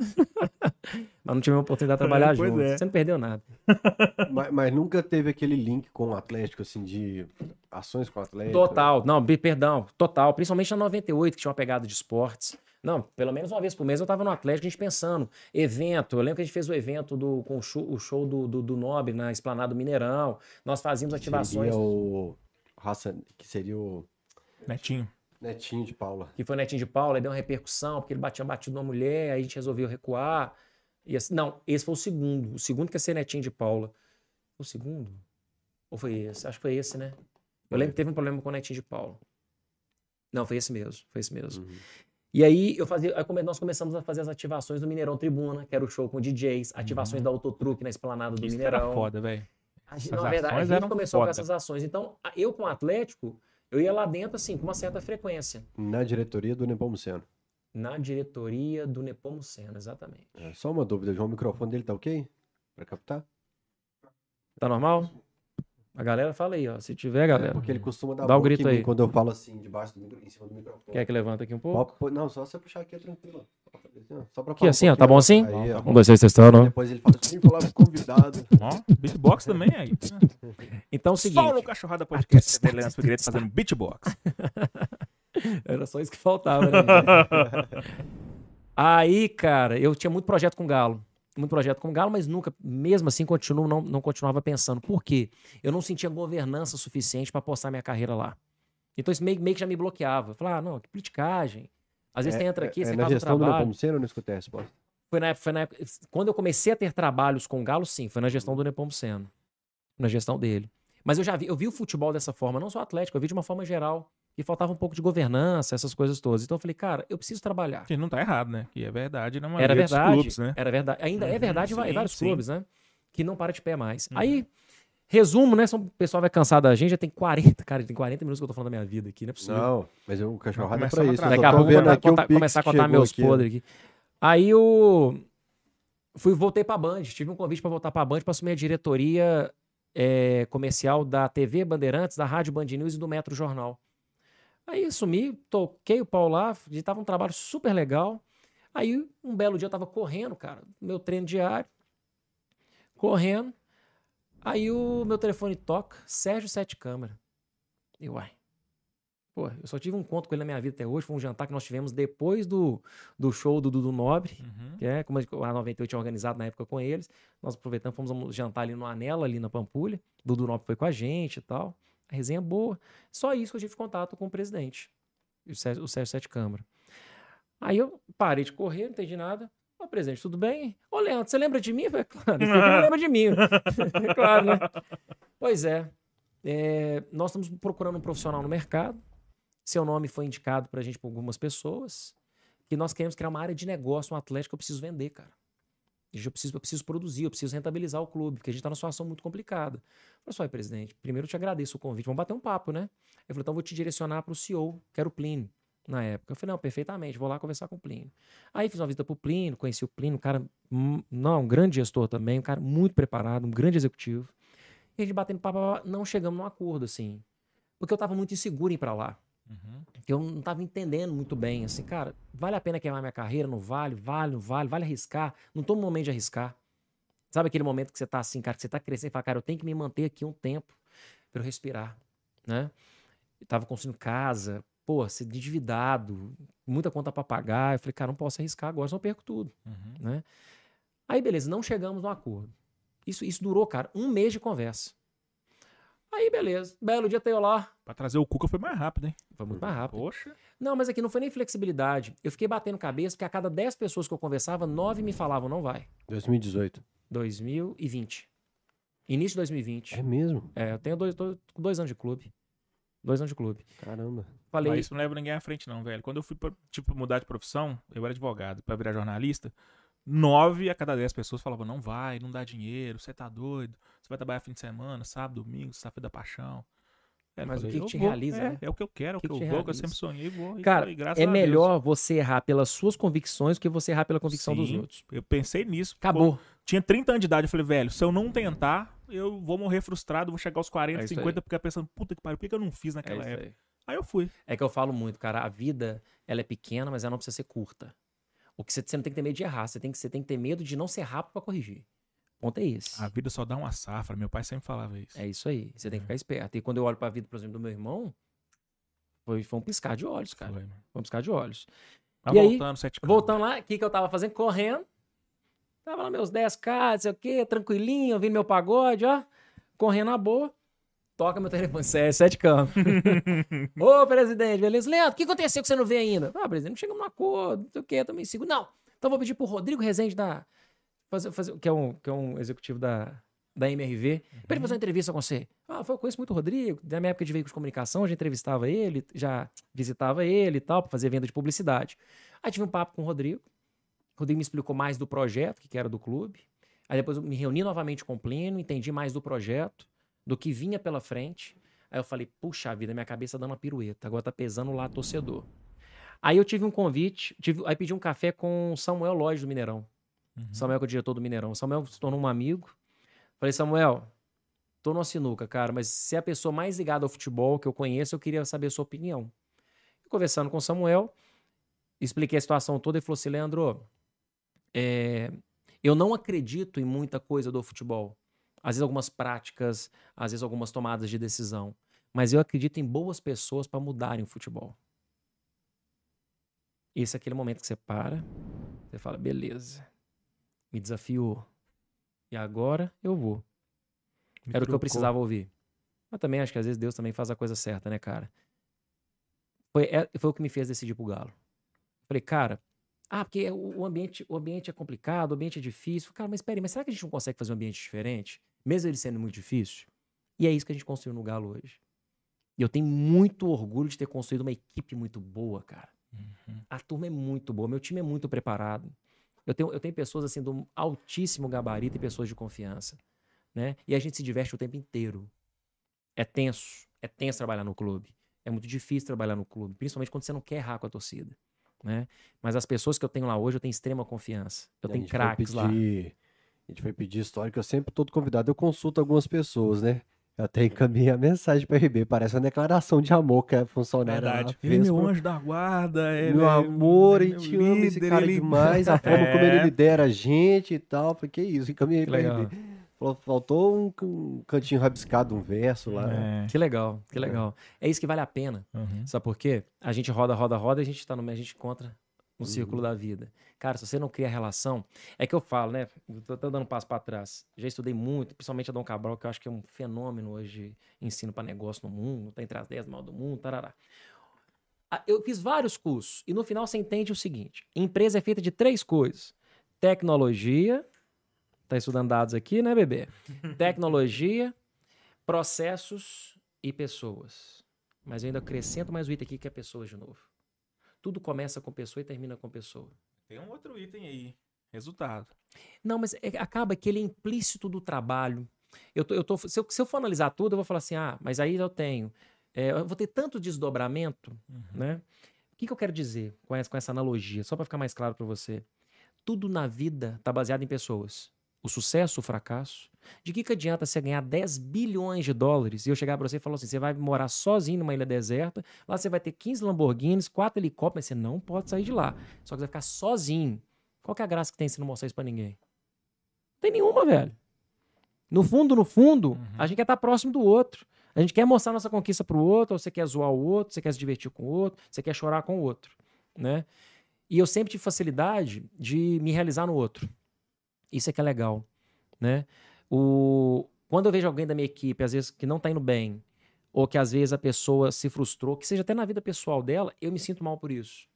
Mas não tive a oportunidade de trabalhar Pois junto. é. Você não perdeu nada. mas, mas nunca teve aquele link com o Atlético, assim, de ações com o Atlético. Total. Não, perdão. Total. Principalmente na 98, que tinha uma pegada de esportes. Não, pelo menos uma vez por mês eu tava no Atlético, a gente pensando. Evento. Eu lembro que a gente fez o evento do, com o show, o show do, do, do Nobre na Esplanada do Mineirão. Nós fazíamos ativações. Seria o raça, que seria o Netinho. netinho de Paula. que foi o Netinho de Paula, aí deu uma repercussão, porque ele batia batido numa mulher, aí a gente resolveu recuar. E assim, não, esse foi o segundo. O segundo que ia ser Netinho de Paula. O segundo? Ou foi esse? Acho que foi esse, né? Eu lembro que teve um problema com o Netinho de Paulo. Não, foi esse mesmo. Foi esse mesmo. Uhum. E aí, eu fazia, aí come- nós começamos a fazer as ativações do Mineirão Tribuna, que era o show com DJs, ativações da Autotruque na esplanada do Isso que era Mineirão. foda, velho. Na verdade, a gente começou foda. com essas ações. Então, eu com o Atlético, eu ia lá dentro, assim, com uma certa frequência. Na diretoria do Nepomuceno. Na diretoria do Nepomuceno, exatamente. É, só uma dúvida, João, o microfone dele tá ok? Pra captar? Tá normal? A galera fala aí, ó. Se tiver, É, galera. porque ele costuma dar Dá o grito aí. quando eu falo assim, debaixo do micro, em cima do microfone. Quer que levanta aqui um pouco? Pode Não, só você puxar aqui é tranquilo. Só pra Aqui falar um assim, ó. Tá bom assim? Aí, ó. Um, dois, três, testando. ó. Depois ele fala assim, falar convidado. Ó, beatbox também aí. Então é o Só no seguinte. Cachorrada Podcast, Leandro Figueiredo fazendo beatbox. Era só isso que faltava, né? Aí, cara, eu tinha muito projeto com o Galo. Muito projeto com o Galo, mas nunca, mesmo assim, continuo, não, não continuava pensando. Por quê? Eu não sentia governança suficiente para postar minha carreira lá. Então isso meio, meio que já me bloqueava. Eu Falava, ah, não, que politicagem. Às vezes você entra aqui, é, você na faz um gestão do trabalho. Nepomuceno eu não escutei a resposta. Foi na, época, foi na época- quando eu comecei a ter trabalhos com o Galo, sim, foi na gestão do Nepomuceno. Na gestão dele. Mas eu já vi, eu vi o futebol dessa forma, não só o Atlético, eu vi de uma forma geral. E faltava um pouco de governança, essas coisas todas. Então eu falei, cara, eu preciso trabalhar. Que não tá errado, né? Que é verdade na Era maioria dos verdade. clubes, né? Era verdade. Ainda é Uhum, verdade em va- em sim, vários sim. clubes, né? Que não para de pé mais. Uhum. Aí, resumo, né? O pessoal vai cansar da gente, já tem 40, cara, tem 40 minutos que eu tô falando da minha vida aqui, não é possível. Não, mas eu, o cachorrado é pra isso. Daqui a pouco eu vou contar- começar a contar meus aqui. podres aqui. Aí eu fui, voltei pra Band. Tive um convite pra voltar pra Band pra assumir a diretoria eh, comercial da TV Bandeirantes, da Rádio Band News e do Metro Jornal. Aí assumi, toquei o pau lá, e tava um trabalho super legal. Aí um belo dia eu tava correndo, cara, meu treino diário, correndo. Aí o meu telefone toca, Sérgio Sete Câmara. E uai. Pô, eu só tive um conto com ele na minha vida até hoje. Foi um jantar que nós tivemos depois do, do show do Dudu Nobre, Uhum. que é como a 98 tinha organizado na época com eles. Nós aproveitamos, fomos jantar ali no Anela, ali na Pampulha. Dudu Nobre foi com a gente e tal. A resenha boa. Só isso que eu tive contato com o presidente, o Sérgio, o Sérgio Sete Câmara. Aí eu parei de correr, não entendi nada. Ô, presidente, tudo bem? Ô, Leandro, você lembra de mim? Falei, claro, você não lembra de mim. claro, né? Pois é. É, Nós estamos procurando um profissional no mercado. Seu nome foi indicado pra gente por algumas pessoas. Que nós queremos criar uma área de negócio, um atlético que eu preciso vender, cara. Eu preciso, eu preciso produzir, eu preciso rentabilizar o clube, porque a gente está numa situação muito complicada. Eu falei, só, presidente, primeiro eu te agradeço o convite, vamos bater um papo, né? Ele falou, então eu vou te direcionar para o CEO, que era o Plínio, na época. Eu falei, não, perfeitamente, vou lá conversar com o Plínio. Aí fiz uma visita para o Plínio, conheci o Plínio, um cara, hum, não, um grande gestor também, um cara muito preparado, um grande executivo. E a gente batendo papo, não chegamos num acordo, assim. Porque eu estava muito inseguro em ir para lá. Uhum. que eu não estava entendendo muito bem, assim, cara, vale a pena queimar minha carreira? Não vale? Vale, não vale? Vale arriscar? Não tô no momento de arriscar. Sabe aquele momento que você tá assim, cara, que você tá crescendo e fala, cara, eu tenho que me manter aqui um tempo para eu respirar, né? Eu tava construindo casa, pô, ser endividado, muita conta para pagar. Eu falei, cara, não posso arriscar agora, senão eu perco tudo, Uhum. né? Aí, beleza, não chegamos no acordo. Isso, isso durou, cara, um mês de conversa. Aí, beleza. Belo dia, eu lá. Pra trazer o Cuca foi mais rápido, hein? Foi muito mais rápido. Poxa. Não, mas aqui não foi nem flexibilidade. Eu fiquei batendo cabeça porque a cada 10 pessoas que eu conversava, 9 me falavam, não vai. 2018. 2020. Início de 2020. É mesmo? É, eu tenho dois, dois, dois anos de clube. Dois anos de clube. Caramba. Falei, Mas isso não leva ninguém à frente, não, velho. Quando eu fui, pra, tipo, mudar de profissão, eu era advogado, pra virar jornalista, nove a cada dez pessoas falavam, não vai, não dá dinheiro, você tá doido, você vai trabalhar fim de semana, sábado, domingo, sexta-feira da paixão. Eu Mas o falei, que que te vou, realiza, é, né? É o que eu quero, é o que eu vou, que eu sempre sonhei, vou. e cara, graças é melhor você errar pelas suas convicções do que você errar pela convicção dos Sim, outros. Eu pensei nisso. Acabou. Pô, tinha 30 anos de idade, eu falei, velho, se eu não tentar, eu vou morrer frustrado, vou chegar aos 40, É isso 50, aí. ficar pensando, puta que pariu, por que eu não fiz É, naquela isso época? aí. Aí eu fui. É que eu falo muito, cara, a vida, ela é pequena, mas ela não precisa ser curta. O que você, você não tem que ter medo de errar, você tem que, você tem que ter medo de não ser rápido pra corrigir. O ponto é esse. A vida só dá uma safra, meu pai sempre falava isso. É isso aí. Você tem que É. ficar esperto. E quando eu olho pra vida, por exemplo, do meu irmão, foi, foi um piscar de olhos, cara. Foi. Foi um piscar de olhos. Mas E aí, voltando, sete Voltando lá, o que, que eu tava fazendo? Correndo. Tava lá meus 10k, não sei o quê, tranquilinho, ouvindo meu pagode, ó. Correndo na boa. Toca meu telefone, sério, sete câmeras. Ô, presidente, beleza? Leandro, o que aconteceu que você não vê ainda? Ah, presidente, não chegamos num acordo, não sei o quê, também sigo. Não, então vou pedir pro Rodrigo Rezende da... Fazer, fazer, que, é um, que é um executivo da, da MRV. Pra ele fazer uma entrevista com você. Ah, foi, eu conheço muito o Rodrigo. Da minha época de veículos de comunicação, eu já entrevistava ele, já visitava ele e tal, pra fazer venda de publicidade. Aí tive um papo com o Rodrigo. O Rodrigo me explicou mais do projeto, que era do clube. Aí depois eu me reuni novamente com o Plínio, entendi mais do projeto, do que vinha pela frente. Aí eu falei, puxa vida, minha cabeça dando uma pirueta, agora tá pesando lá torcedor. Aí eu tive um convite, tive, aí pedi um café com o Samuel Lodge do Mineirão. Uhum. Samuel que é o diretor do Mineirão. Samuel se tornou um amigo. Falei, Samuel, tô numa sinuca, cara, mas se é a pessoa mais ligada ao futebol que eu conheço, eu queria saber a sua opinião. Conversando com o Samuel, expliquei a situação toda e falou assim, Leandro, é, eu não acredito em muita coisa do futebol. Às vezes algumas práticas, às vezes algumas tomadas de decisão. Mas eu acredito em boas pessoas para mudarem o futebol. Esse é aquele momento que você para, você fala, beleza, me desafiou. E agora eu vou. Me Era o que eu trucou. precisava ouvir. Mas também acho que às vezes Deus também faz a coisa certa, né, cara? Foi, é- foi o que me fez decidir pro Galo. Falei, cara, ah, porque o, o ambiente, o ambiente é complicado, o ambiente é difícil. Cara, mas espere, mas será que a gente não consegue fazer um ambiente diferente? Mesmo ele sendo muito difícil? E é isso que a gente construiu no Galo hoje. E eu tenho muito orgulho de ter construído uma equipe muito boa, cara. Uhum. A turma é muito boa, meu time é muito preparado. Eu tenho, eu tenho pessoas assim do altíssimo gabarito e pessoas de confiança, né? E a gente se diverte o tempo inteiro. É tenso, é tenso trabalhar no clube. É muito difícil trabalhar no clube, principalmente quando você não quer errar com a torcida, né? Mas as pessoas que eu tenho lá hoje, eu tenho extrema confiança. Eu A tenho craques lá. A gente foi pedir histórico, eu sempre, todo convidado, eu consulto algumas pessoas, né? Eu até encaminhei a mensagem para RB, parece uma declaração de amor que a funcionária lá Verdade. Ele é fez meu anjo da guarda. Ele Meu é amor, a meu gente ama esse cara ele- demais, a forma como ele É. lidera a gente e tal. Falei, que isso, encaminhei legal. RB. Falou, Faltou um, um cantinho rabiscado, um verso lá. É. Que legal, que legal. É isso que vale a pena. Uhum. Sabe por quê? A gente roda, roda, roda e a gente tá no meio, a gente encontra no Uhum. círculo da vida. Cara, se você não cria relação, é que eu falo, né? Tô até dando um passo para trás. Já estudei muito, principalmente a Dom Cabral, que eu acho que é um fenômeno hoje ensino para negócio no mundo, tá entre as 10 mal do mundo, tarará. Ah, Eu fiz vários cursos e no final você entende o seguinte: empresa é feita de três coisas: tecnologia, tá estudando dados aqui, né, bebê? Tecnologia, processos e pessoas. Mas eu ainda acrescento mais o item aqui que é pessoas de novo. Tudo começa com pessoa e termina com pessoa. Tem um outro item aí. Resultado. Não, mas é- acaba que ele é implícito do trabalho. Eu tô, eu tô, se, eu, se eu for analisar tudo, eu vou falar assim: ah, mas aí eu tenho. é, eu vou ter tanto desdobramento, né? O que, que eu quero dizer com essa, com essa analogia? Só para ficar mais claro para você. Tudo na vida está baseado em pessoas. O sucesso, o fracasso. De que, que adianta você ganhar 10 bilhões de dólares e eu chegar para você e falar assim: você vai morar sozinho numa ilha deserta, lá você vai ter 15 Lamborghinis, 4 helicópteros, mas você não pode sair de lá. Só que você vai ficar sozinho. Qual que é a graça que tem se não mostrar isso pra ninguém? Não tem nenhuma, velho. No fundo, no fundo, a gente quer estar próximo do outro. A gente quer mostrar nossa conquista pro outro, ou você quer zoar o outro, você quer se divertir com o outro, você quer chorar com o outro, né? E eu sempre tive facilidade de me realizar no outro. Isso é que é legal, né? O... Quando eu vejo alguém da minha equipe, às vezes, que não tá indo bem, ou que às vezes a pessoa se frustrou, que seja até na vida pessoal dela, eu me sinto mal por isso.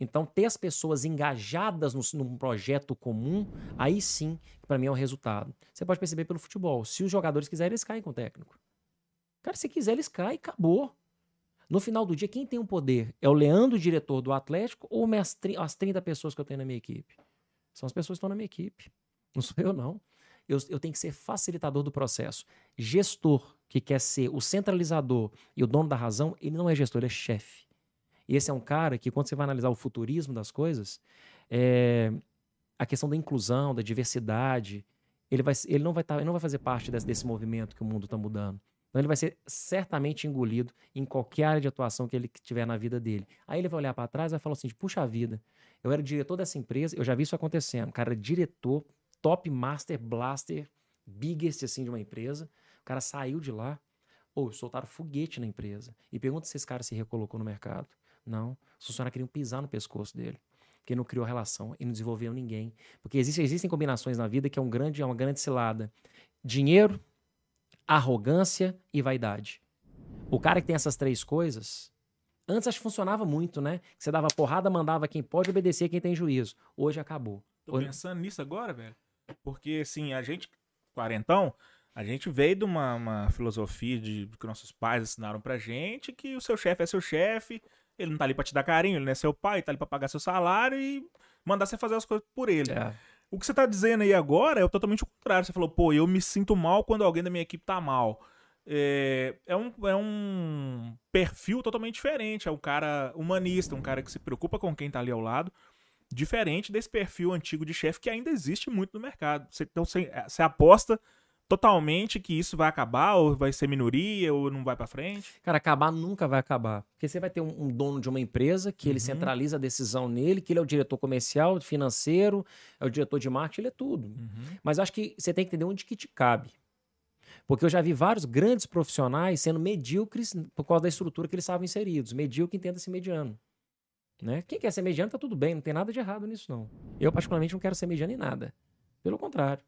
Então, ter as pessoas engajadas no, num projeto comum, aí sim, para mim é um resultado. Você pode perceber pelo futebol. Se os jogadores quiserem, eles caem com o técnico. Cara, se quiser, eles caem, acabou. No final do dia, quem tem o poder? É o Leandro, diretor do Atlético, ou as 30 pessoas que eu tenho na minha equipe? São as pessoas que estão na minha equipe. Não sou eu, não. Eu, eu tenho que ser facilitador do processo. Gestor, que quer ser o centralizador e o dono da razão, ele não é gestor, ele é chefe. E esse é um cara que, quando você vai analisar o futurismo das coisas, é, a questão da inclusão, da diversidade, ele, vai, ele, não vai tá, ele não vai fazer parte desse, desse movimento que o mundo está mudando. Então ele vai ser certamente engolido em qualquer área de atuação que ele tiver na vida dele. Aí ele vai olhar para trás e vai falar assim: puxa vida, eu era diretor dessa empresa, eu já vi isso acontecendo. O cara era diretor, top master blaster, biggest assim de uma empresa. O cara saiu de lá, ou soltaram foguete na empresa. E pergunta se esse cara se recolocou no mercado. Não. Os funcionários queriam pisar no pescoço dele. Porque não criou relação e não desenvolveu ninguém. Porque existe, existem combinações na vida que é, um grande, é uma grande cilada. Dinheiro, arrogância e vaidade. O cara que tem essas três coisas, antes acho que funcionava muito, né? Você dava porrada, mandava quem pode obedecer quem tem juízo. Hoje acabou. Tô Hoje- pensando nisso agora, velho. Porque, assim, a gente, quarentão, A gente veio de uma, uma filosofia de, que nossos pais ensinaram pra gente que o seu chefe é seu chefe, ele não tá ali pra te dar carinho, ele não é seu pai, tá ali pra pagar seu salário e mandar você fazer as coisas por ele. É. O que você tá dizendo aí agora é totalmente o contrário. Você falou, pô, eu me sinto mal quando alguém da minha equipe tá mal. É, é, um, é um perfil totalmente diferente. É um cara humanista, um cara que se preocupa com quem tá ali ao lado. Diferente desse perfil antigo de chefe que ainda existe muito no mercado. Você, então você, você aposta totalmente que isso vai acabar, ou vai ser minoria, ou não vai pra frente? Cara, acabar nunca vai acabar. Porque você vai ter um, um dono de uma empresa que ele Uhum. centraliza a decisão nele, que ele é o diretor comercial, financeiro, é o diretor de marketing, ele é tudo. Mas eu acho que você tem que entender onde que te cabe. Porque eu já vi vários grandes profissionais sendo medíocres por causa da estrutura que eles estavam inseridos. Medíocre entenda-se mediano. Né? Quem quer ser mediano tá tudo bem, não tem nada de errado nisso, não. Eu, particularmente, não quero ser mediano em nada. Pelo contrário.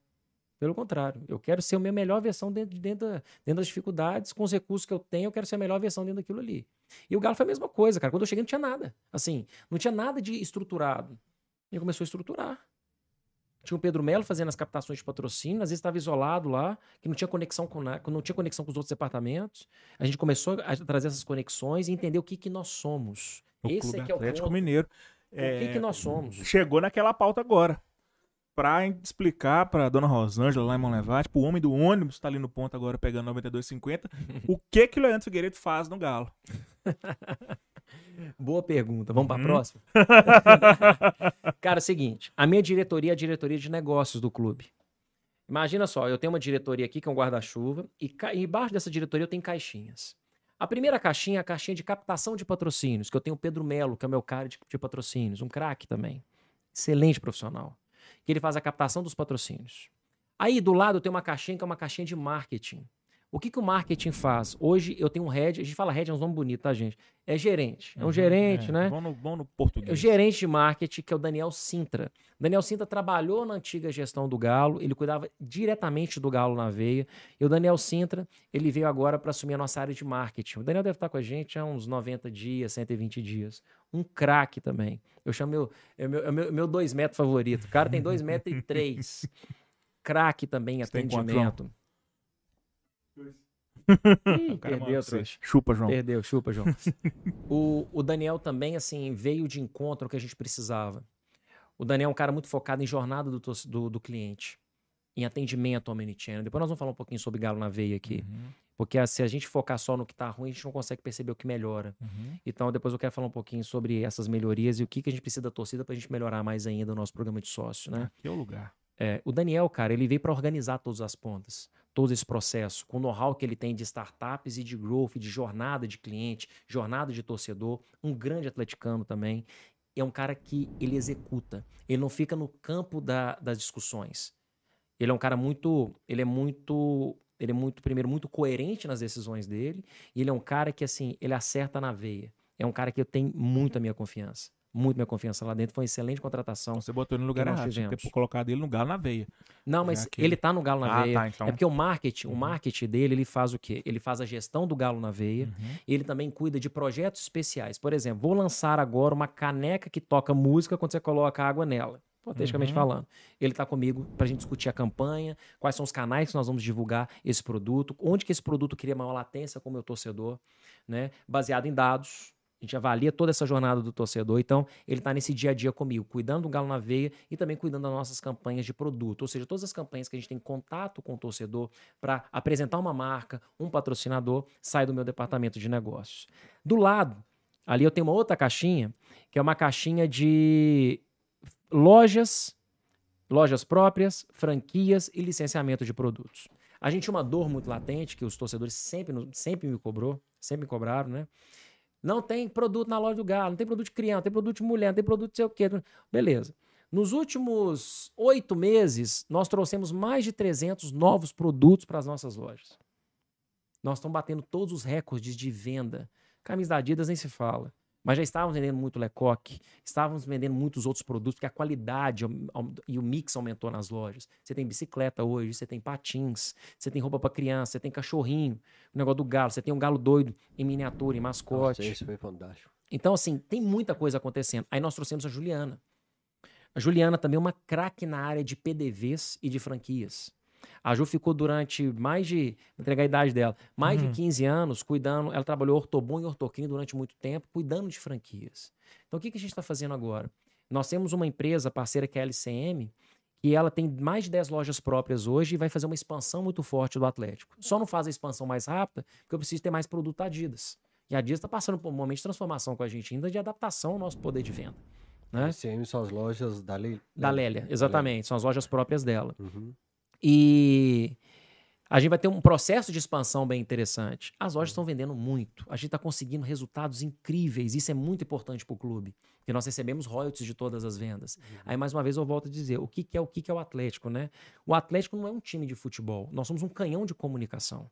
Pelo contrário. Eu quero ser a minha melhor versão dentro, de- dentro, dentro das dificuldades, com os recursos que eu tenho, eu quero ser a melhor versão dentro daquilo ali. E o Galo foi a mesma coisa, cara. Quando eu cheguei, não tinha nada. Assim, não tinha nada de estruturado. E começou a estruturar. Tinha o Pedro Melo fazendo as captações de patrocínio, às vezes estava isolado lá, que não tinha conexão com não tinha conexão com os outros departamentos. A gente começou a trazer essas conexões e entender o que, que nós somos. O Esse Clube é que é o Atlético ponto. Mineiro. O que, É, que nós somos? chegou naquela pauta agora. Pra explicar pra dona Rosângela lá em Monlevade, pro homem do ônibus que tá ali no ponto agora pegando 92,50, o que que o Leandro Figueiredo faz no Galo. Boa pergunta. Vamos para a próxima? Cara, é o seguinte: a minha diretoria é a diretoria de negócios do clube. Imagina só, eu tenho uma diretoria aqui que é um guarda-chuva, e, e embaixo dessa diretoria eu tenho caixinhas. A primeira caixinha é a caixinha de captação de patrocínios, que eu tenho o Pedro Melo, que é o meu cara de, de patrocínios, um craque também. Excelente profissional. Que ele faz a captação dos patrocínios. Aí do lado tenho uma caixinha que é uma caixinha de marketing. O que, que o marketing faz? Hoje eu tenho um head, a gente fala head, é um nome bonito, tá, gente? É gerente. É um gerente, É, né? Bom no, bom no É o português. gerente de marketing, que é o Daniel Sintra. Daniel Sintra trabalhou na antiga gestão do Galo, ele cuidava diretamente do Galo na veia. E o Daniel Sintra, ele veio agora para assumir a nossa área de marketing. O Daniel deve estar com a gente há uns 90 dias, 120 dias. Um craque também. Eu chamo meu, é meu, é meu, meu dois metros favorito. O cara tem dois metros e três. Craque também Você atendimento. Ih, perdeu, trouxa. Chupa, João. Perdeu, chupa, João. o, o Daniel também, assim, veio de encontro ao que a gente precisava. O Daniel é um cara muito focado em jornada do, do, do cliente, em atendimento ao omnichannel. Depois nós vamos falar um pouquinho sobre Galo na Veia aqui. Uhum, Porque ah, se a gente focar só no que tá ruim, a gente não consegue perceber o que melhora. uhum. Então, depois eu quero falar um pouquinho sobre essas melhorias e o que, que a gente precisa da torcida pra gente melhorar mais ainda o nosso programa de sócio, né? Aqui é o lugar. É, o Daniel, cara, ele veio para organizar todas as pontas, todo esse processo, com o know-how que ele tem de startups e de growth, de jornada de cliente, jornada de torcedor, um grande atleticano também. É um cara que ele executa, ele não fica no campo da- das discussões. Ele é um cara muito, ele é muito, ele é muito, primeiro, muito coerente nas decisões dele, e ele é um cara que, assim, ele acerta na veia. É um cara que eu tenho muito a minha confiança, muito minha confiança lá dentro, foi uma excelente contratação. Você botou ele no lugar errado. Tinha que colocado ele no galo na veia. Não, mas É ele tá no Galo na Ah, veia. tá, então. É porque o marketing, o Uhum. marketing dele, ele faz o quê? Ele faz a gestão do Galo na veia. Uhum. Ele também cuida de projetos especiais. Por exemplo, vou lançar agora uma caneca que toca música quando você coloca água nela. Hipoteticamente Uhum. falando. Ele tá comigo pra gente discutir a campanha, quais são os canais que nós vamos divulgar esse produto, onde que esse produto cria maior latência com o meu torcedor, né? Baseado em dados. A gente avalia toda essa jornada do torcedor. Então, ele está nesse dia a dia comigo, cuidando do Galo na veia e também cuidando das nossas campanhas de produto. Ou seja, todas as campanhas que a gente tem contato com o torcedor para apresentar uma marca, um patrocinador, sai do meu departamento de negócios. Do lado, ali eu tenho uma outra caixinha, que é uma caixinha de lojas, lojas próprias, franquias e licenciamento de produtos. A gente tinha uma dor muito latente que os torcedores sempre, sempre me cobrou, sempre me cobraram, né? Não tem produto na loja do Galo, não tem produto de criança, não tem produto de mulher, não tem produto de sei o quê. Beleza. Nos últimos oito meses, nós trouxemos mais de 300 novos produtos para as nossas lojas. Nós estamos batendo todos os recordes de venda. Camisa da Adidas nem se fala. Mas já estávamos vendendo muito Lecoque, estávamos vendendo muitos outros produtos, porque a qualidade e o mix aumentou nas lojas. Você tem bicicleta hoje, você tem patins, você tem roupa para criança, você tem cachorrinho, o negócio do galo, você tem um galo doido em miniatura, em mascote. Nossa, esse foi fantástico. Então, assim, tem muita coisa acontecendo. Aí nós trouxemos a Juliana. A Juliana também é uma craque na área de PDVs e de franquias. A Ju ficou durante mais de, vou entregar a idade dela, mais Uhum. de 15 anos cuidando, ela trabalhou ortobon e ortoquim durante muito tempo, cuidando de franquias. Então o que, que a gente está fazendo agora? Nós temos uma empresa parceira que é a LCM, que ela tem mais de 10 lojas próprias hoje e vai fazer uma expansão muito forte do Atlético. Só não faz a expansão mais rápida porque eu preciso ter mais produto Adidas. E a Adidas está passando por um momento de transformação com a gente ainda de adaptação ao nosso poder de venda. Né? SM são as lojas da Lei. Da Lélia, exatamente. São as lojas próprias dela. Uhum. E a gente vai ter um processo de expansão bem interessante. As lojas estão vendendo muito. A gente está conseguindo resultados incríveis. Isso é muito importante para o clube. Porque nós recebemos royalties de todas as vendas. Aí, mais uma vez, eu volto a dizer: o que, que é o que, que é o Atlético, né? O Atlético não é um time de futebol. Nós somos um canhão de comunicação.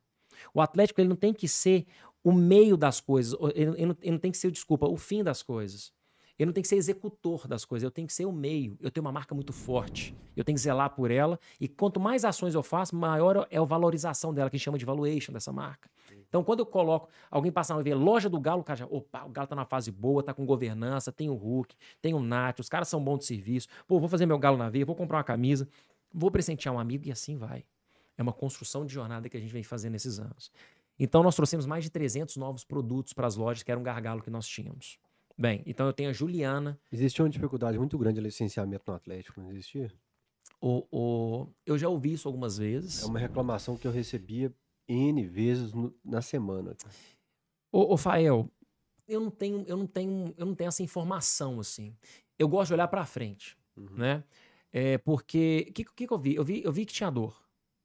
O Atlético ele não tem que ser o meio das coisas. Ele, ele não, ele não tem que ser, desculpa, o fim das coisas. Eu não tenho que ser executor das coisas, eu tenho que ser o meio. Eu tenho uma marca muito forte. Eu tenho que zelar por ela. E quanto mais ações eu faço, maior é a valorização dela, que chama de valuation dessa marca. Então, quando eu coloco, alguém passar e ver loja do Galo, o cara já, opa, o Galo tá na fase boa, tá com governança, tem o Hulk, tem o Nath, os caras são bons de serviço. Pô, vou fazer meu Galo na veia, vou comprar uma camisa, vou presentear um amigo e assim vai. É uma construção de jornada que a gente vem fazendo nesses anos. Então, nós trouxemos mais de 300 novos produtos para as lojas, que era um gargalo que nós tínhamos. Bem, então eu tenho a Juliana. Existia uma dificuldade muito grande de licenciamento no Atlético, não existia? O, o, eu já ouvi isso algumas vezes. É uma reclamação que eu recebia N vezes no- na semana. Ô, ô Fael, eu não tenho, eu não tenho, eu não tenho essa informação assim. Eu gosto de olhar para frente, Uhum. né? É porque o que, que, que eu vi? Eu vi, eu vi que tinha dor.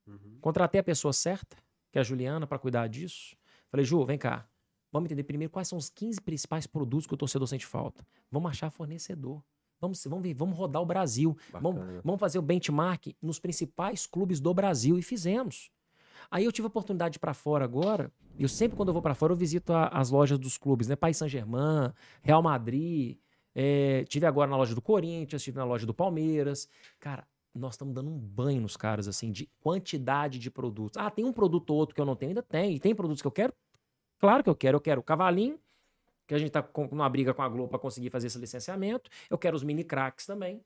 Uhum. Contratei a pessoa certa, que é a Juliana, para cuidar disso. Falei, Ju, vem cá. Vamos entender primeiro quais são os 15 principais produtos que o torcedor sente falta. Vamos achar fornecedor. Vamos, vamos, ver, vamos rodar o Brasil. Vamos, vamos fazer o benchmark nos principais clubes do Brasil. E fizemos. Aí eu tive a oportunidade de ir para fora agora. Eu sempre, quando eu vou para fora, eu visito a- as lojas dos clubes, né? Paris Saint-Germain, Real Madrid. É, tive agora na loja do Corinthians, tive na loja do Palmeiras. Cara, nós estamos dando um banho nos caras, assim, de quantidade de produtos. Ah, tem um produto ou outro que eu não tenho? Ainda tem. E tem produtos que eu quero? Claro que eu quero. Eu quero o cavalinho, que a gente tá com numa briga com a Globo para conseguir fazer esse licenciamento. Eu quero os mini cracks também.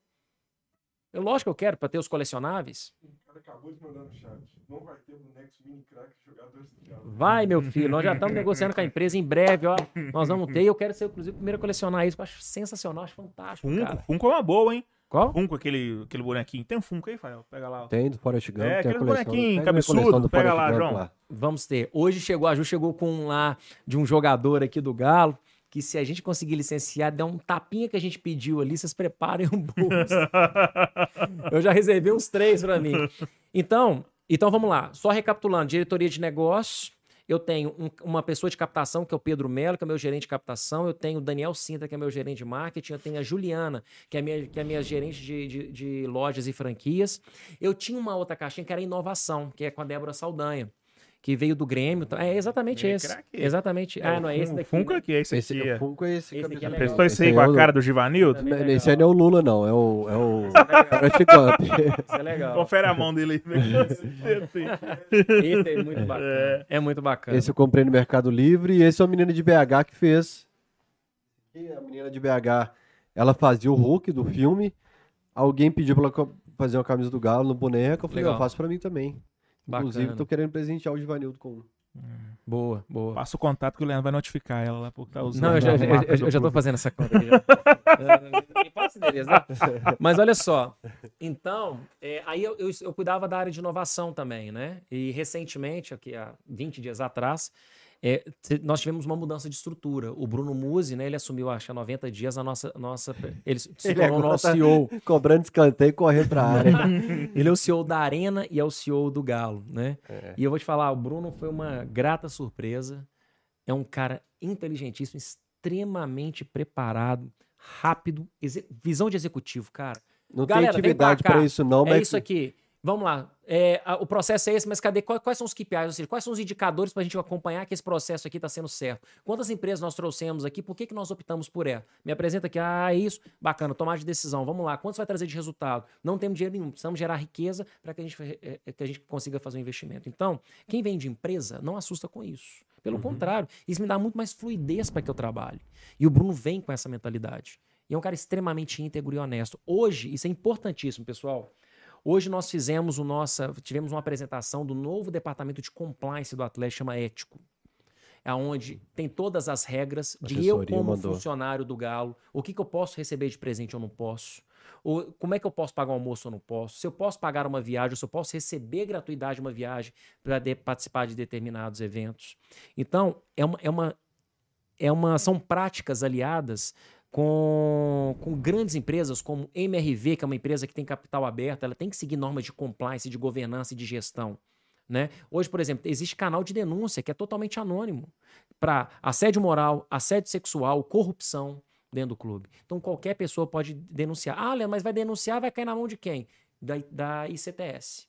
Eu, lógico que eu quero, para ter os colecionáveis. O cara acabou de mandar no chat. Não vai ter bonecos mini crack jogadores do Diabo. Vai, meu filho, nós já estamos negociando com a empresa em breve, ó. Nós vamos ter. e Eu quero ser, inclusive, o primeiro a colecionar isso. Eu acho sensacional, acho fantástico, Funko, cara. Funko é uma boa, hein? Qual? Funko, aquele, aquele bonequinho. Tem um Funko aí, Fael? Pega lá. ó. Tem do Forrest Gump, É, aquele bonequinho cabeçudo, pega lá, Gump João. lá. Vamos ter. Hoje chegou, a Ju chegou com um lá de um jogador aqui do Galo, que se a gente conseguir licenciar, der um tapinha que a gente pediu ali, vocês preparem um bolso. Eu já reservei uns três para mim. Então, então vamos lá. Só recapitulando, diretoria de negócios. Eu tenho um- uma pessoa de captação, que é o Pedro Melo, que é meu gerente de captação. Eu tenho o Daniel Sinta, que é meu gerente de marketing. Eu tenho a Juliana, que é minha, que é minha gerente de, de, de lojas e franquias. Eu tinha uma outra caixinha que era inovação, que é com a Débora Saldanha, que veio do Grêmio. É exatamente É, esse. craque. Exatamente. ah, não é esse O daqui. Funko né? aqui, é esse Esse, aqui. o Funko é esse, Esse é. Prestou esse aí com é a o- cara do Givanildo? Não. Esse aí não é o Lula, não. É o, é o é legal. Confere a mão dele aí. Esse é muito bacana. É, muito bacana. Esse eu comprei no Mercado Livre e esse é uma menina de BH que fez. E a menina de BH, ela fazia o Hulk do filme. Alguém pediu pra ela fazer uma camisa do Galo no boneco. Eu falei, Legal. eu faço pra mim também. Inclusive, Bacana. tô querendo presentear o Givanildo com um. Boa, boa. Passa o contato que o Leandro vai notificar ela lá por tá usando. Não, eu já, a eu, eu- eu já tô fazendo essa conta aqui. Me passa endereço, né? Mas olha só. Então, é, aí eu, eu, eu cuidava da área de inovação também, né? E recentemente, aqui há 20 dias atrás, é, nós tivemos uma mudança de estrutura. O Bruno Musi, né? Ele assumiu, acho que há 90 dias a nossa. nossa ele se Ele tornou nosso tá- CEO. Cobrando escanteio e correndo pra área. Ele é o CEO da Arena e é o CEO do Galo, né? É. E eu vou te falar, o Bruno foi uma grata surpresa. É um cara inteligentíssimo, extremamente preparado, rápido, visão de executivo, cara. Não Galera, tem atividade pra isso, não, é mas. isso aqui. Vamos lá. É, a- o processo é esse, mas cadê? Quais, quais são os KPIs? Ou seja, quais são os indicadores para a gente acompanhar que esse processo aqui está sendo certo? Quantas empresas nós trouxemos aqui? Por que, que nós optamos por ela? Me apresenta aqui, ah, é isso, bacana, tomar de decisão, vamos lá. Quantos vai trazer de resultado? Não temos dinheiro nenhum, precisamos gerar riqueza para que, a gente, eh, eh, que a gente consiga fazer um investimento. Então, quem vem de empresa não assusta com isso. Pelo contrário, isso me dá muito mais fluidez para que eu trabalhe. E o Bruno vem com essa mentalidade. E é um cara extremamente íntegro e honesto. Hoje, isso é importantíssimo, pessoal. Hoje nós fizemos o nossa, tivemos uma apresentação do novo departamento de compliance do Atlético, chama Ético. É onde tem todas as regras de eu, como mandou. funcionário do Galo, o que, que eu posso receber de presente ou não posso. Ou como é que eu posso pagar um almoço ou não posso? Se eu posso pagar uma viagem, ou se eu posso receber gratuidade uma viagem para participar de determinados eventos. Então, é uma, é uma, é uma, são práticas aliadas com, com grandes empresas como MRV, que é uma empresa que tem capital aberto, ela tem que seguir normas de compliance, de governança e de gestão. Né? Hoje, por exemplo, existe canal de denúncia que é totalmente anônimo para assédio moral, assédio sexual, corrupção dentro do clube. Então qualquer pessoa pode denunciar. Ah, Leandro, mas vai denunciar, vai cair na mão de quem? Da, da ICTS,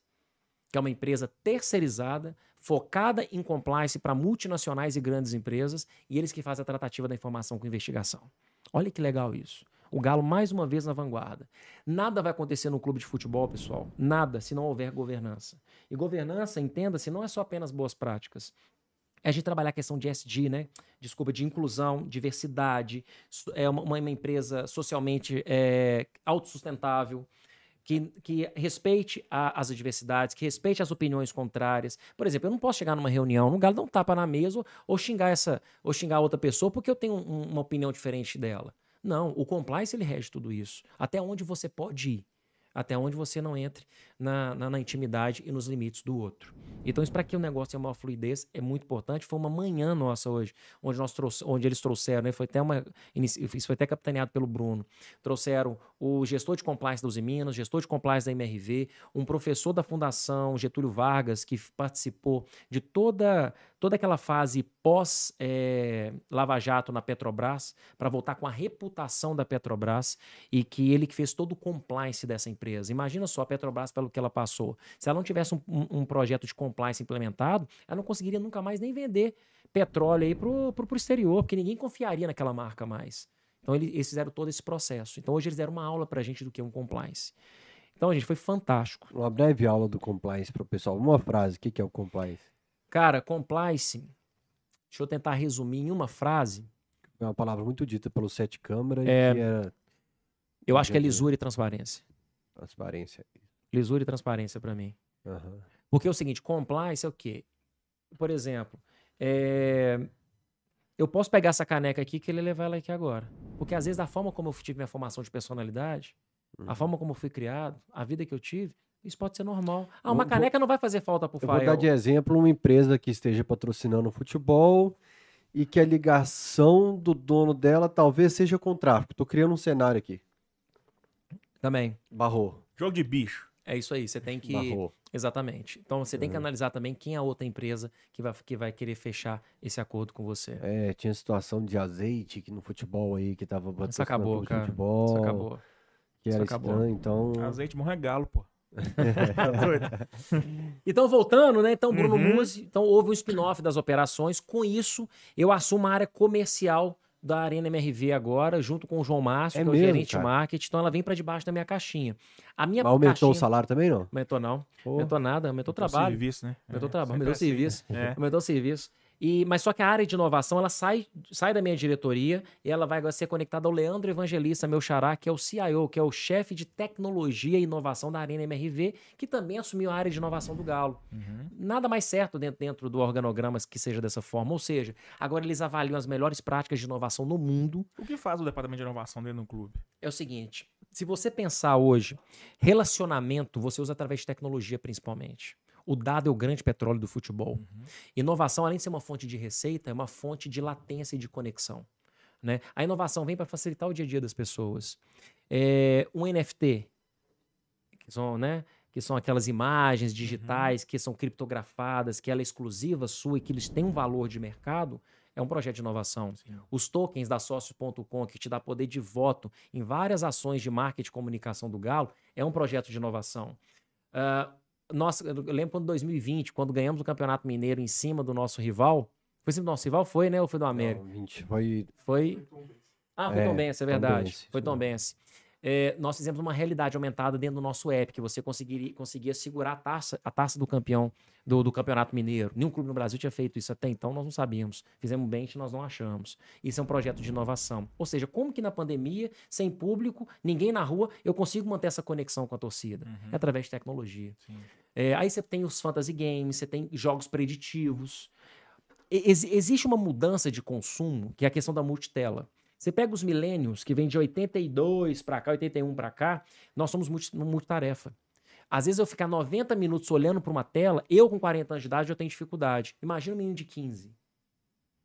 que é uma empresa terceirizada, focada em compliance para multinacionais e grandes empresas, e eles que fazem a tratativa da informação com investigação. Olha que legal isso. O Galo, mais uma vez, na vanguarda. Nada vai acontecer no clube de futebol, pessoal. Nada, se não houver governança. E governança, entenda-se, não é só apenas boas práticas. É a gente trabalhar a questão de SG, né? Desculpa, de inclusão, diversidade. É uma, uma empresa socialmente é, autossustentável. Que, que, respeite a, as adversidades, que respeite as opiniões contrárias. Por exemplo, eu não posso chegar numa reunião, no galo dar um tapa na mesa ou xingar essa, ou xingar outra pessoa porque eu tenho um, uma opinião diferente dela. Não, o compliance ele rege tudo isso. Até onde você pode ir. Até onde você não entre na, na, na intimidade e nos limites do outro. Então, isso para que o negócio tenha uma fluidez é muito importante. Foi uma manhã nossa hoje, onde, nós trouxe, onde eles trouxeram, né? Foi até uma. Isso foi até capitaneado pelo Bruno. Trouxeram o gestor de compliance da Minas, gestor de compliance da MRV, um professor da Fundação Getúlio Vargas, que participou de toda, toda aquela fase pós-Lava é, Jato na Petrobras, para voltar com a reputação da Petrobras, e que ele que fez todo o compliance dessa empresa. Imagina só a Petrobras pelo que ela passou. Se ela não tivesse um, um, um projeto de compliance implementado, ela não conseguiria nunca mais nem vender petróleo aí pro, pro, pro exterior, porque ninguém confiaria naquela marca mais. Então eles, eles fizeram todo esse processo. Então hoje eles deram uma aula pra gente do que é um compliance. Então, gente, foi fantástico. Uma breve aula do compliance para o pessoal. Uma frase, o que, que é o compliance? Cara, compliance, deixa eu tentar resumir em uma frase. É uma palavra muito dita pelo Sete Câmara É, que era Eu acho que é lisura e transparência. transparência. Lisura e transparência pra mim. Aham. Porque é o seguinte, compliance é o quê? Por exemplo, é, eu posso pegar essa caneca aqui que ele levar ela aqui agora. Porque às vezes da forma como eu tive minha formação de personalidade, a Uhum. forma como eu fui criado, a vida que eu tive, isso pode ser normal. Ah, uma vou- caneca não vai fazer falta pro Eu vou Fael. dar de exemplo uma empresa que esteja patrocinando o futebol e que a ligação do dono dela talvez seja com tráfico. Tô criando um cenário aqui. Também. Barrou. Jogo de bicho. É isso aí, você tem que... Barrou. Exatamente. Então você tem que analisar também quem é a outra empresa que vai, que vai querer fechar esse acordo com você. É, tinha situação de azeite que no futebol aí que tava Isso acabou, cara. futebol. Isso acabou. Que Isso era acabou. estranho, então. Azeite morro é galo, pô. Tá doido? Então, voltando, né? Então, Bruno Uhum. Musi, então houve um spin-off das operações. Com isso, eu assumo a área comercial da Arena MRV agora, junto com o João Márcio, É que é o gerente de cara? marketing. Então, ela vem para debaixo da minha caixinha. A minha Mas aumentou caixinha... o salário também, não? Aumentou não. Aumentou nada, aumentou o Aumentou trabalho. serviço, né? Aumentou o É, trabalho, sempre aumentou o assim. serviço. É. Aumentou o serviço. E, mas só que a área de inovação, ela sai, sai da minha diretoria e ela vai ser conectada ao Leandro Evangelista, meu xará, que é o CIO, que é o chefe de tecnologia e inovação da Arena MRV, que também assumiu a área de inovação do Galo. Uhum. Nada mais certo dentro, dentro do organograma que seja dessa forma. Ou seja, agora eles avaliam as melhores práticas de inovação no mundo. O que faz o departamento de inovação dentro do clube? É o seguinte: se você pensar hoje, relacionamento você usa através de tecnologia principalmente. O dado é o grande petróleo do futebol. Inovação, além de ser uma fonte de receita, é uma fonte de latência e de conexão. Né? A inovação vem para facilitar o dia a dia das pessoas. É, um NFT, que são, né, que são aquelas imagens digitais que são criptografadas, que ela é exclusiva sua e que eles têm um valor de mercado, é um projeto de inovação. Os tokens da Sócio.com, que te dá poder de voto em várias ações de marketing e comunicação do Galo, é um projeto de inovação. Ah, nossa, eu lembro quando em 2020, quando ganhamos o Campeonato Mineiro em cima do nosso rival. Foi em cima do nosso rival? Foi, né? Ou foi do América? Não, 20, foi. Foi. Ah, foi É, Tom Benz, é verdade. Tombense, foi Tom. Benz. é, nós fizemos uma realidade aumentada dentro do nosso app, que você conseguiria, conseguia segurar a taça, a taça do campeão do, do Campeonato Mineiro. Nenhum clube no Brasil tinha feito isso até então, nós não sabíamos. Fizemos bem, nós não achamos. Isso é um projeto de inovação. Ou seja, como que na pandemia, sem público, ninguém na rua, eu consigo manter essa conexão com a torcida? É através de tecnologia. Sim. É, aí você tem os fantasy games, você tem jogos preditivos. Ex- existe uma mudança de consumo, que é a questão da multitela. Você pega os milênios, que vem de 82 para cá, 81 para cá, nós somos multi- multitarefa. Às vezes eu ficar 90 minutos olhando para uma tela, eu com 40 anos de idade eu tenho dificuldade. Imagina um menino de 15.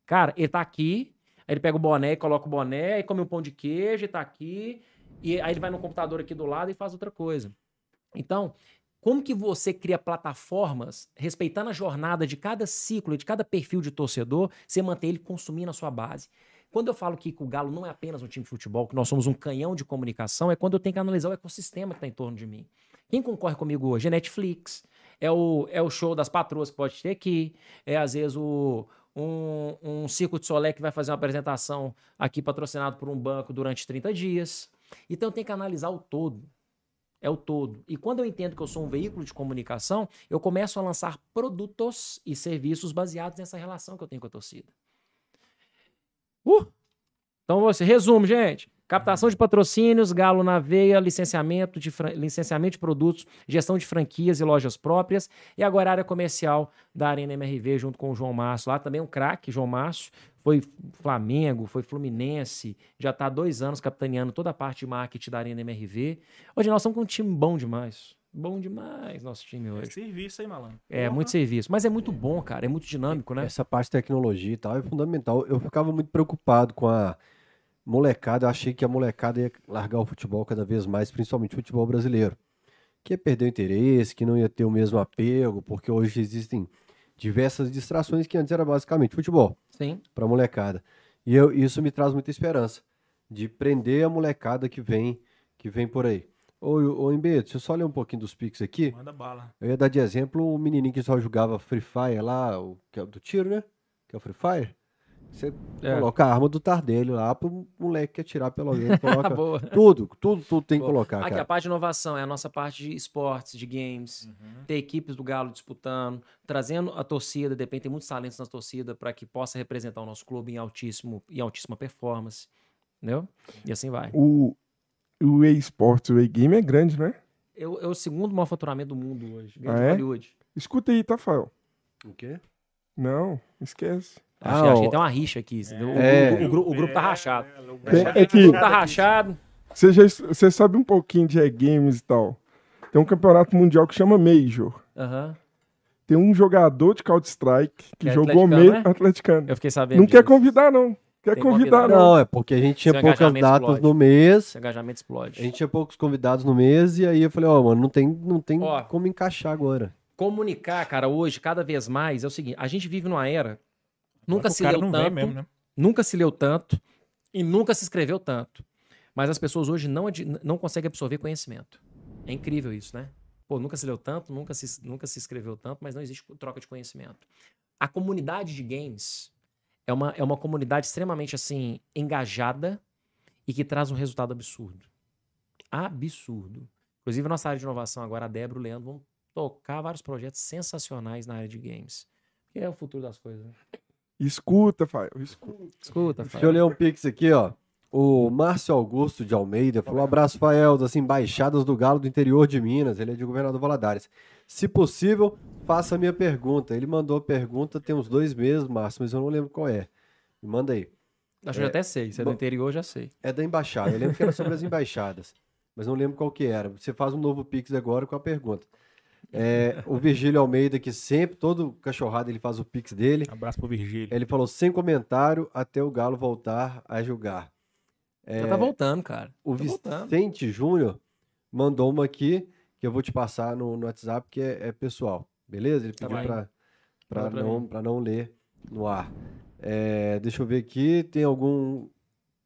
Cara, ele tá aqui, aí ele pega o boné coloca o boné, e come um pão de queijo, e tá aqui, e aí ele vai no computador aqui do lado e faz outra coisa. Então, como que você cria plataformas, respeitando a jornada de cada ciclo, de cada perfil de torcedor, você mantém ele consumindo a sua base? Quando eu falo que o Galo não é apenas um time de futebol, que nós somos um canhão de comunicação, é quando eu tenho que analisar o ecossistema que está em torno de mim. Quem concorre comigo hoje é Netflix, é o, é o show das patroas que pode ter aqui, é às vezes o, um, um Circo de Solé que vai fazer uma apresentação aqui patrocinado por um banco durante 30 dias. Então eu tenho que analisar o todo. É o todo. E quando eu entendo que eu sou um veículo de comunicação, eu começo a lançar produtos e serviços baseados nessa relação que eu tenho com a torcida. Uh! Então você, resumo, gente. Captação de patrocínios, Galo na veia, licenciamento de, licenciamento de produtos, gestão de franquias e lojas próprias. E agora a área comercial da Arena MRV, junto com o João Márcio. Lá também um craque, João Márcio. Foi Flamengo, foi Fluminense. Já está há dois anos capitaneando toda a parte de marketing da Arena MRV. Hoje nós estamos com um time bom demais. Bom demais nosso time É hoje. serviço, hein, malandro? É, Porra. muito serviço. Mas é muito bom, cara. É muito dinâmico, né? Essa parte de tecnologia e tal é fundamental. Eu ficava muito preocupado com a molecada. Eu achei que a molecada ia largar o futebol cada vez mais, principalmente o futebol brasileiro. Que ia perder o interesse, que não ia ter o mesmo apego, porque hoje existem diversas distrações que antes era basicamente futebol Sim. para molecada. E eu, isso me traz muita esperança de prender a molecada que vem que vem por aí. Ô, ô MB, deixa eu só ler um pouquinho dos pics aqui. Manda bala. Eu ia dar de exemplo o menininho que só jogava Free Fire lá, o, que é o do tiro, né? Que é o Free Fire. Você É. coloca a arma do Tardelho lá pro moleque atirar pelo alguém. Coloca tudo, tudo, tudo tem que Boa. colocar, Aqui, a cara. parte de inovação é a nossa parte de esportes, de games, ter equipes do Galo disputando, trazendo a torcida, depende, tem muitos talentos na torcida para que possa representar o nosso clube em altíssimo em altíssima performance. Entendeu? E assim vai. O, o eSports, o e-game é grande, né? É o, é o segundo maior faturamento do mundo hoje. Ah, é? Hollywood. Escuta aí, Tafael. O quê? Não, esquece. Ah, Acho, acho que tem uma rixa aqui. O, É. grupo, o grupo- o grupo tá rachado. Tem- é O que grupo tá rachado. você, já, você sabe um pouquinho de e-games e tal. Tem um campeonato mundial que chama Major. Aham. Tem um jogador de Counter-Strike que Que é jogou meio né? atleticano. Eu fiquei sabendo. Não quer convidar, não. Quer Tem convidar, convidar, não. Não, é porque a gente tinha Seu poucas datas explode. no mês. Esse engajamento explode. A gente tinha poucos convidados no mês e aí eu falei, ó, mano, não tem, não tem Ó. como encaixar agora. Comunicar, cara, hoje, cada vez mais, é o seguinte: a gente vive numa era. Nunca se leu tanto. mesmo, né? Nunca se leu tanto e nunca se escreveu tanto. Mas as pessoas hoje não, não conseguem absorver conhecimento. É incrível isso, né? Pô, nunca se leu tanto, nunca se, nunca se escreveu tanto, mas não existe troca de conhecimento. A comunidade de games é uma, é uma comunidade extremamente, assim, engajada e que traz um resultado absurdo. Absurdo. Inclusive, nossa área de inovação agora, a Débora e o Leandro vão tocar vários projetos sensacionais na área de games. Que é o futuro das coisas, né? Escuta, Fael. Escuta. Escuta, Deixa eu ler um pix aqui, ó. O Márcio Augusto de Almeida falou: abraço, Fael, das embaixadas do Galo do interior de Minas. Ele é de Governador Valadares. Se possível, faça a minha pergunta. Ele mandou a pergunta tem uns dois meses, Márcio, mas eu não lembro qual é. Me manda aí. Acho que eu até sei. Se é do bom. interior, já sei. É da embaixada. Eu lembro que era sobre as embaixadas, mas não lembro qual que era. Você faz um novo pix agora com a pergunta. É, o Virgílio Almeida, que sempre, todo cachorrado, ele faz o pix dele. Abraço pro Virgílio. Ele falou sem comentário até o Galo voltar a julgar. Já tá voltando, cara. O Tá voltando. Vicente Júnior mandou uma aqui que eu vou te passar no, no WhatsApp, que é, é pessoal. Beleza? Ele Tá pediu bem. pra, pra, pra não, pra não ler no ar. É, deixa eu ver aqui. Tem algum.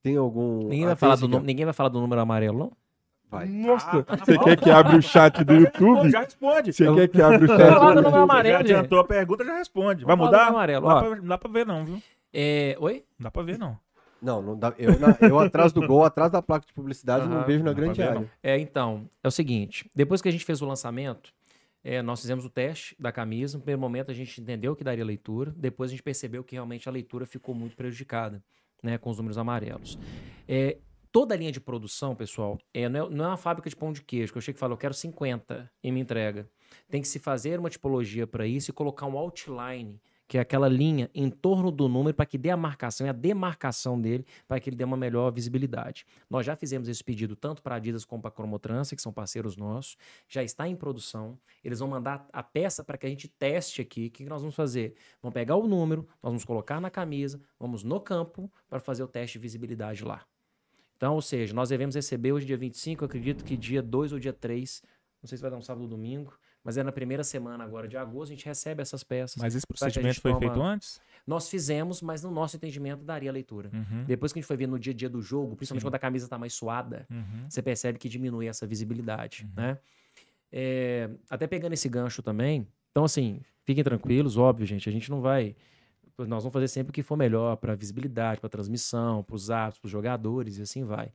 Tem algum. Ninguém vai, falar do, ninguém vai falar do número amarelo, não? Vai. Nossa, tá você quer que abra o chat do YouTube? Já responde. Você quer que abra o chat do YouTube? amarelo, já adiantou a pergunta, já responde. Vai mudar? amarelo, Não ó. dá, pra, não dá pra ver não, viu? É, oi? Não dá pra ver não. Não, não dá, eu, na- eu atrás do gol, atrás da placa de publicidade, não Aham, vejo na não grande ver, área. não. É, então, é o seguinte, depois que a gente fez o lançamento, é, nós fizemos o teste da camisa. No primeiro momento a gente entendeu que daria leitura, depois a gente percebeu que realmente a leitura ficou muito prejudicada, né, com os números amarelos. É, toda a linha de produção, pessoal, é, não, é, não é uma fábrica de pão de queijo, que eu chego e falo, eu quero 50 e me entrega. Tem que se fazer uma tipologia para isso e colocar um outline, que é aquela linha em torno do número para que dê a marcação e a demarcação dele, para que ele dê uma melhor visibilidade. Nós já fizemos esse pedido tanto para a Adidas como para a Cromotrans, que são parceiros nossos, já está em produção. Eles vão mandar a peça para que a gente teste aqui. O que nós vamos fazer? Vamos pegar o número, nós vamos colocar na camisa, vamos no campo para fazer o teste de visibilidade lá. Então, ou seja, nós devemos receber hoje, dia 25, eu acredito que dia 2 ou dia 3, não sei se vai dar um sábado ou domingo, mas é na primeira semana agora de agosto, a gente recebe essas peças. Mas esse procedimento foi toma- feito antes? Nós fizemos, mas no nosso entendimento daria leitura. Uhum. Depois que a gente foi ver no dia a dia do jogo, principalmente Sim. quando a camisa está mais suada, Uhum. você percebe que diminui essa visibilidade, né? É, até pegando esse gancho também, então assim, fiquem tranquilos, óbvio, gente, a gente não vai, nós vamos fazer sempre o que for melhor para visibilidade, para transmissão, para os atos, para os jogadores e assim vai.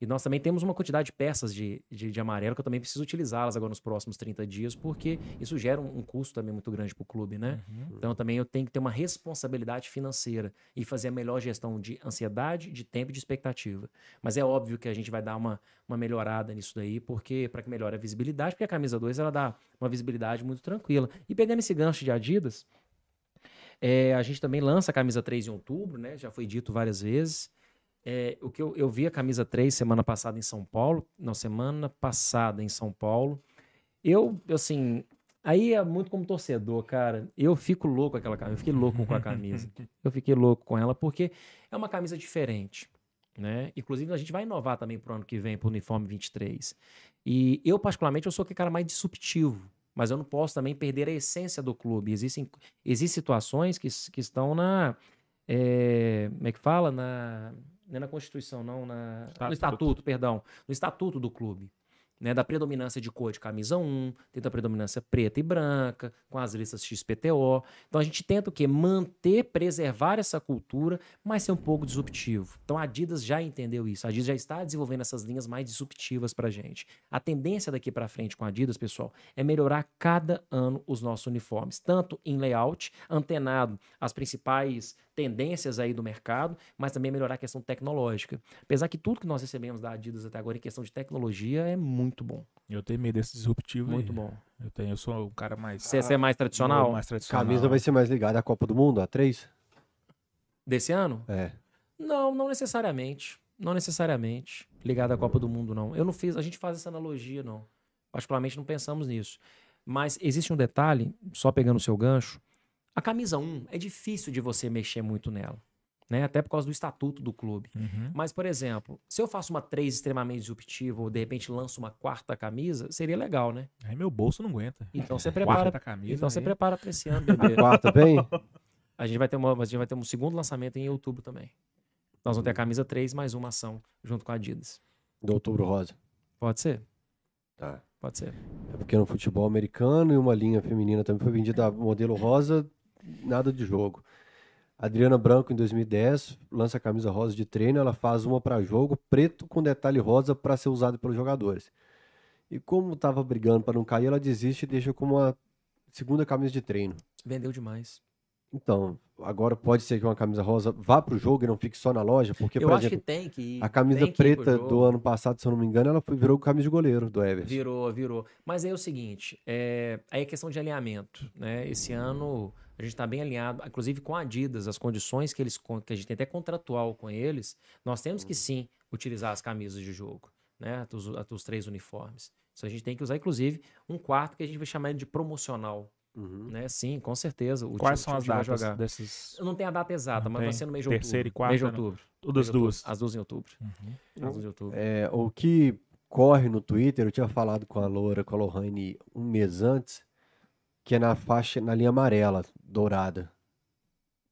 E nós também temos uma quantidade de peças de, de, de amarelo que eu também preciso utilizá-las agora nos próximos 30 dias, porque isso gera um, um custo também muito grande para o clube, né? Uhum. Então também eu tenho que ter uma responsabilidade financeira e fazer a melhor gestão de ansiedade, de tempo e de expectativa. Mas é óbvio que a gente vai dar uma, uma melhorada nisso daí, porque para que melhore a visibilidade, porque a camisa 2 ela dá uma visibilidade muito tranquila. E pegando esse gancho de Adidas, é, a gente também lança a camisa 3 em outubro, né? Já foi dito várias vezes. É, o que eu, eu vi a camisa 3 semana passada em São Paulo, não, semana passada em São Paulo. Eu, assim, aí é muito como torcedor, cara. Eu fico louco com aquela camisa, eu fiquei louco com a camisa. Eu fiquei louco com ela porque é uma camisa diferente, né? Inclusive a gente vai inovar também pro ano que vem pro uniforme 23. E eu particularmente eu sou aquele cara mais disruptivo, mas eu não posso também perder a essência do clube. Existem existem situações que, que estão na é, como é que fala? Na, não é na Constituição, não, na, no Estatuto, perdão, no Estatuto do clube. Né, da predominância de cor de camisa 1, tenta a predominância preta e branca, com as listas XPTO. Então a gente tenta o quê? Manter, preservar essa cultura, mas ser um pouco disruptivo. Então a Adidas já entendeu isso. A Adidas já está desenvolvendo essas linhas mais disruptivas pra gente. A tendência daqui pra frente com a Adidas, pessoal, é melhorar cada ano os nossos uniformes, tanto em layout, antenado às principais tendências aí do mercado, mas também melhorar a questão tecnológica. Apesar que tudo que nós recebemos da Adidas até agora em questão de tecnologia é muito bom, Eu tenho medo desse disruptivo muito aí. bom. Eu, tenho, eu sou um cara mais... Você você é mais tradicional mais tradicional. Camisa vai ser mais ligada à Copa do Mundo, a 3? desse ano? É. Não, não necessariamente. Não necessariamente ligado à Copa do Mundo, não. Eu não fiz, a gente faz essa analogia, não. Particularmente não pensamos nisso. Mas existe um detalhe, só pegando o seu gancho. A camisa 1 é difícil de você mexer muito nela. Né? Até por causa do estatuto do clube. Uhum. Mas, por exemplo, se eu faço uma 3 extremamente disruptiva ou de repente lanço uma quarta camisa, seria legal, né? Aí meu bolso não aguenta. Então você Quarta prepara. da camisa. Então você aí. prepara para esse ano, A bebê. quarta vem? A gente vai ter uma, a gente vai ter um segundo lançamento em outubro também. Nós vamos ter a camisa 3 mais uma ação junto com a Adidas. Do Outubro Rosa. Pode ser? Tá. Pode ser. É porque no futebol americano e uma linha feminina também foi vendida a modelo rosa, nada de jogo. Adriana Branco, em 2010, lança a camisa rosa de treino. Ela faz uma para jogo, preto com detalhe rosa para ser usado pelos jogadores. E como estava brigando para não cair, ela desiste e deixa como uma segunda camisa de treino. Vendeu demais. Então, agora pode ser que uma camisa rosa vá para o jogo e não fique só na loja, porque, eu por acho exemplo, que tem que ir. a camisa preta do ano passado, se eu não me engano, ela foi, virou camisa de goleiro do Everton. Virou, virou. Mas aí é o seguinte, é, aí é questão de alinhamento, né? Esse ano a gente está bem alinhado, inclusive com a Adidas, as condições que eles que a gente tem até contratual com eles, nós temos que sim utilizar as camisas de jogo, né? Os, os três uniformes. Isso a gente tem que usar, inclusive, um quarto que a gente vai chamar de promocional, Uhum. né? Sim, com certeza. O Quais time- são as datas jogar. desses... Eu não tenho a data exata, Não mas tem? vai ser no mês de Terceira e outubro. quarta, mês de né? outubro. Das Mês de outubro. duas. As duas em outubro. Uhum. As duas em outubro. É, o que corre no Twitter, eu tinha falado com a Loura, com a Lohane um mês antes, que é na faixa, na linha amarela, dourada.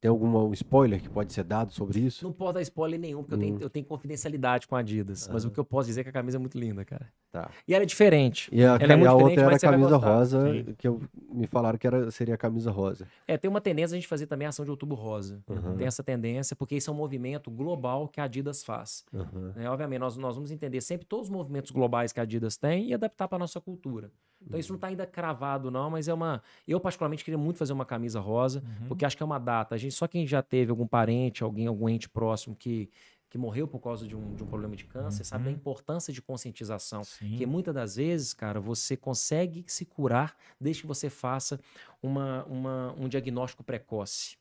Tem algum spoiler que pode ser dado sobre isso? Não posso dar spoiler nenhum, porque eu, Hum. tenho, eu tenho confidencialidade com a Adidas. Mas o que eu posso dizer é que a camisa é muito linda, cara. Tá. E ela é diferente. E a, Ela é muito a outra era a camisa rosa, Sim. que eu, me falaram que era, seria a camisa rosa. É, tem uma tendência a gente fazer também a ação de outubro rosa. Uhum. Tem essa tendência, porque isso é um movimento global que a Adidas faz. Uhum. né? Obviamente, nós, nós vamos entender sempre todos os movimentos globais que a Adidas tem e adaptar para nossa cultura. Então, isso não está ainda cravado, não, mas é uma. Eu, particularmente, queria muito fazer uma camisa rosa, porque acho que é uma data. A gente, só quem já teve algum parente, alguém, algum ente próximo que, que morreu por causa de um, de um problema de câncer, sabe da importância de conscientização. Sim. Porque muitas das vezes, cara, você consegue se curar desde que você faça uma, uma- um diagnóstico precoce.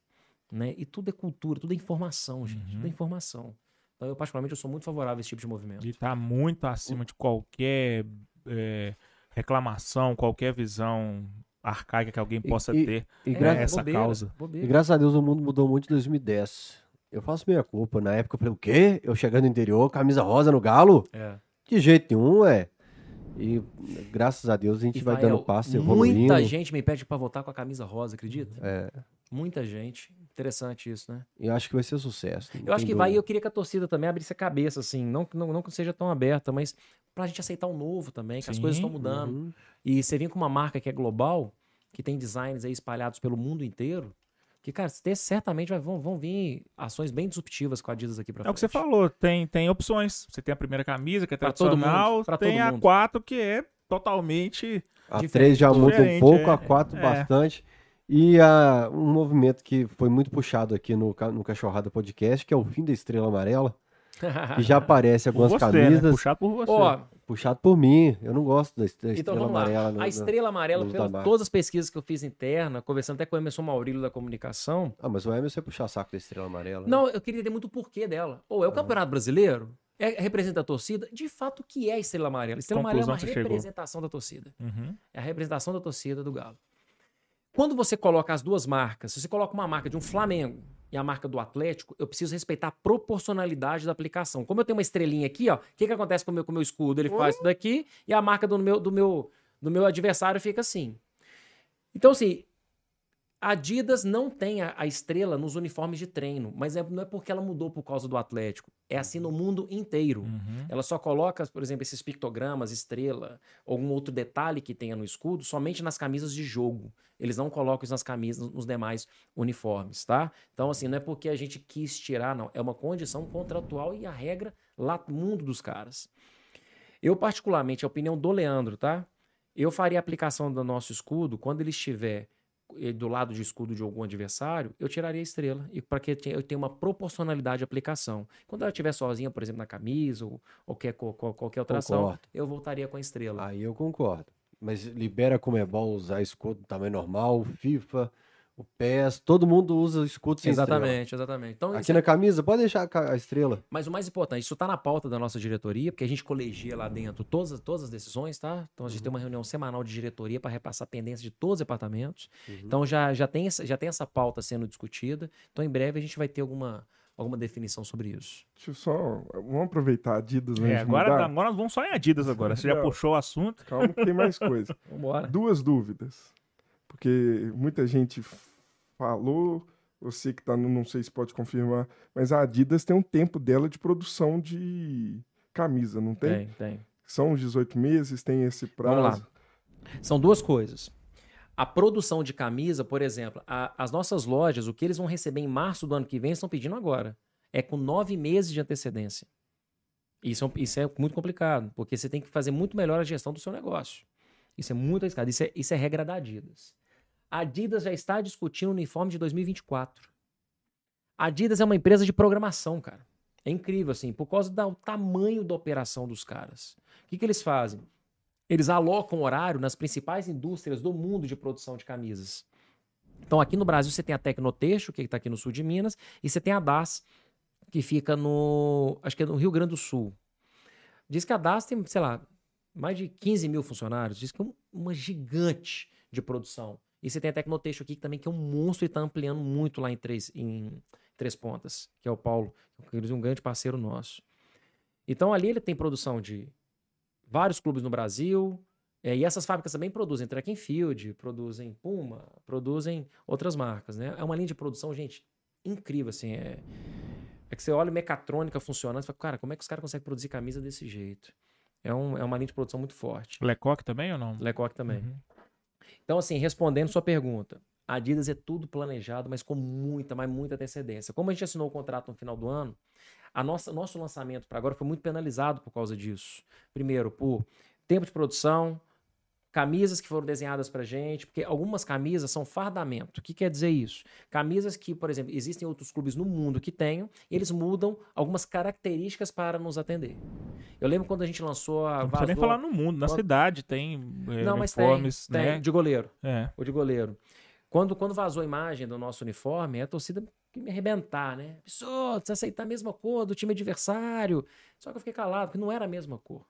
Né? E tudo é cultura, tudo é informação, gente. Tudo é informação. Então, eu, particularmente, eu sou muito favorável a esse tipo de movimento. E tá muito acima de qualquer é, reclamação, qualquer visão arcaica que alguém E- possa e- ter. E, É, gra- essa bobeira, causa. e bobeira. graças a Deus o mundo mudou muito em 2010. Eu faço minha culpa. Na época eu falei, o quê? Eu chegando no interior, camisa rosa no galo? É. De jeito nenhum, é. E graças a Deus a gente E, vai Fael, dando passo, evoluindo. Muita gente me pede pra voltar com a camisa rosa, acredita? É, Muita gente. Interessante isso, né? e eu acho que vai ser sucesso. Eu acho que vai e dúvida. eu queria que a torcida também abrisse a cabeça, assim. Não, não, não que seja tão aberta, mas pra gente aceitar o novo também, que as Sim. coisas estão mudando. Uhum. E você vem com uma marca que é global, que tem designs aí espalhados pelo mundo inteiro, que, cara, ter- certamente vai- vão, vão vir ações bem disruptivas com a Adidas aqui pra É o que você frente. falou, tem, tem opções. Você tem a primeira camisa, que é Pra todo tradicional, mundo, pra tem todo a mundo. 4, que é totalmente. A Diferente, 3 já muda um diferente, pouco, é. a 4 É. bastante. E a, um movimento que foi muito puxado aqui no, no Cachorrada Podcast, que é o fim da Estrela Amarela, que já aparece Por algumas você, né? camisas, Puxado por você. Ó, puxado por mim. Eu não gosto da, est- da então Estrela vamos lá. Amarela. no- A estrela amarela, pelas todas as pesquisas que eu fiz interna, conversando até com o Emerson Maurílio da comunicação, Ah, mas o Emerson é puxar saco da Estrela Amarela. né? Não, eu queria entender muito o porquê dela. Ou é o Campeonato Brasileiro? É, representa a torcida? De fato, o que é a Estrela Amarela? A Estrela Amarela é uma Conclusão você chegou. representação da torcida. Uhum. É a representação da torcida do Galo. Quando você coloca as duas marcas, se você coloca uma marca de um Flamengo e a marca do Atlético, eu preciso respeitar a proporcionalidade da aplicação. Como eu tenho uma estrelinha aqui, ó, o que, que acontece com o meu, com o meu escudo? Ele faz isso daqui e a marca do meu, do, meu, do meu adversário fica assim. Então, assim, a Adidas não tem a, a estrela nos uniformes de treino, mas é- não é porque ela mudou por causa do Atlético. É assim no mundo inteiro. Uhum. Ela só coloca, por exemplo, esses pictogramas, estrela, algum outro detalhe que tenha no escudo, somente nas camisas de jogo. Eles não colocam isso nas camisas, nos demais uniformes, tá? Então, assim, não é porque a gente quis tirar, não. É uma condição contratual e a regra lá no mundo dos caras. Eu, particularmente, a opinião do Leandro, tá? Eu faria a aplicação do nosso escudo quando ele estiver do lado de escudo de algum adversário, eu tiraria a estrela. E para que eu tenha uma proporcionalidade de aplicação. Quando ela estiver sozinha, por exemplo, na camisa ou, ou quer, co- co- qualquer outra ação, Concordo. eu voltaria com a estrela. Aí eu concordo. Mas libera como é bom usar escudo do tamanho normal, FIFA, o PES, todo mundo usa escudo sem estrela. exatamente, exatamente. Então, Aqui isso é- na camisa, pode deixar a a estrela. Mas o mais importante, isso está na pauta da nossa diretoria, porque a gente colegia lá dentro todas, as- todas as decisões, tá? Então a gente tem uma reunião semanal de diretoria para repassar pendência de todos os departamentos. Então já, já, tem essa, já tem essa pauta sendo discutida. Então em breve a gente vai ter alguma, alguma definição sobre isso. Deixa eu só. Vamos aproveitar a Adidas É, de agora, mudar? agora nós vamos só em Adidas agora. Você já Não. puxou o assunto. Calma que tem mais coisa. Vambora. Duas dúvidas. Porque muita gente falou, você que tá, no- não sei se pode confirmar, mas a Adidas tem um tempo dela de produção de camisa, não tem? Tem, tem. São os 18 meses, tem esse prazo. Vamos lá. São duas coisas. A produção de camisa, por exemplo, a- as nossas lojas, o que eles vão receber em março do ano que vem, estão pedindo agora. É com nove meses de antecedência. Isso é, isso é muito complicado, porque você tem que fazer muito melhor a gestão do seu negócio. Isso é muito arriscado. Isso é, isso é regra da Adidas. A Adidas já está discutindo o uniforme de 2024. A Adidas é uma empresa de programação, cara. É incrível, assim, por causa do tamanho da operação dos caras. O que, que eles fazem? Eles alocam horário nas principais indústrias do mundo de produção de camisas. Então, aqui no Brasil, você tem a Tecnotexto, que está aqui no sul de Minas, e você tem a DAS, que fica no. Acho que é no Rio Grande do Sul. Diz que a DAS tem, sei lá, mais de 15 mil funcionários. Diz que é um- uma gigante de produção. E você tem a Tecnotexto aqui, que também que é um monstro e está ampliando muito lá em três, em três Pontas, que é o Paulo, que é um grande parceiro nosso. Então, ali ele tem produção de vários clubes no Brasil. é, e essas fábricas também produzem track and field, produzem Puma, produzem outras marcas, né? É uma linha de produção, gente, incrível, assim. É, é que você olha mecatrônica funcionando e fala, cara, como é que os caras conseguem produzir camisa desse jeito? É, um, é uma linha de produção muito forte. Lecoque também ou não? Lecoque também. Uhum. Então, assim, respondendo sua pergunta, a Adidas é tudo planejado, mas com muita, mas muita antecedência. Como a gente assinou o contrato no final do ano, a nossa, nosso lançamento para agora foi muito penalizado por causa disso. Primeiro, por tempo de produção, camisas que foram desenhadas para gente, porque algumas camisas são fardamento. O que quer dizer isso? Camisas que, por exemplo, existem outros clubes no mundo que tenham, e eles mudam algumas características para nos atender. Eu lembro quando a gente lançou a Não precisa nem falar no mundo, na Quando- cidade tem é, Não, tem, uniformes, tem, né? de goleiro. É. o de goleiro. Quando, quando vazou a imagem do nosso uniforme, a torcida queria me arrebentar, né? Pessoal, você aceitar a mesma cor do time adversário. Só que eu fiquei calado, porque não era a mesma cor,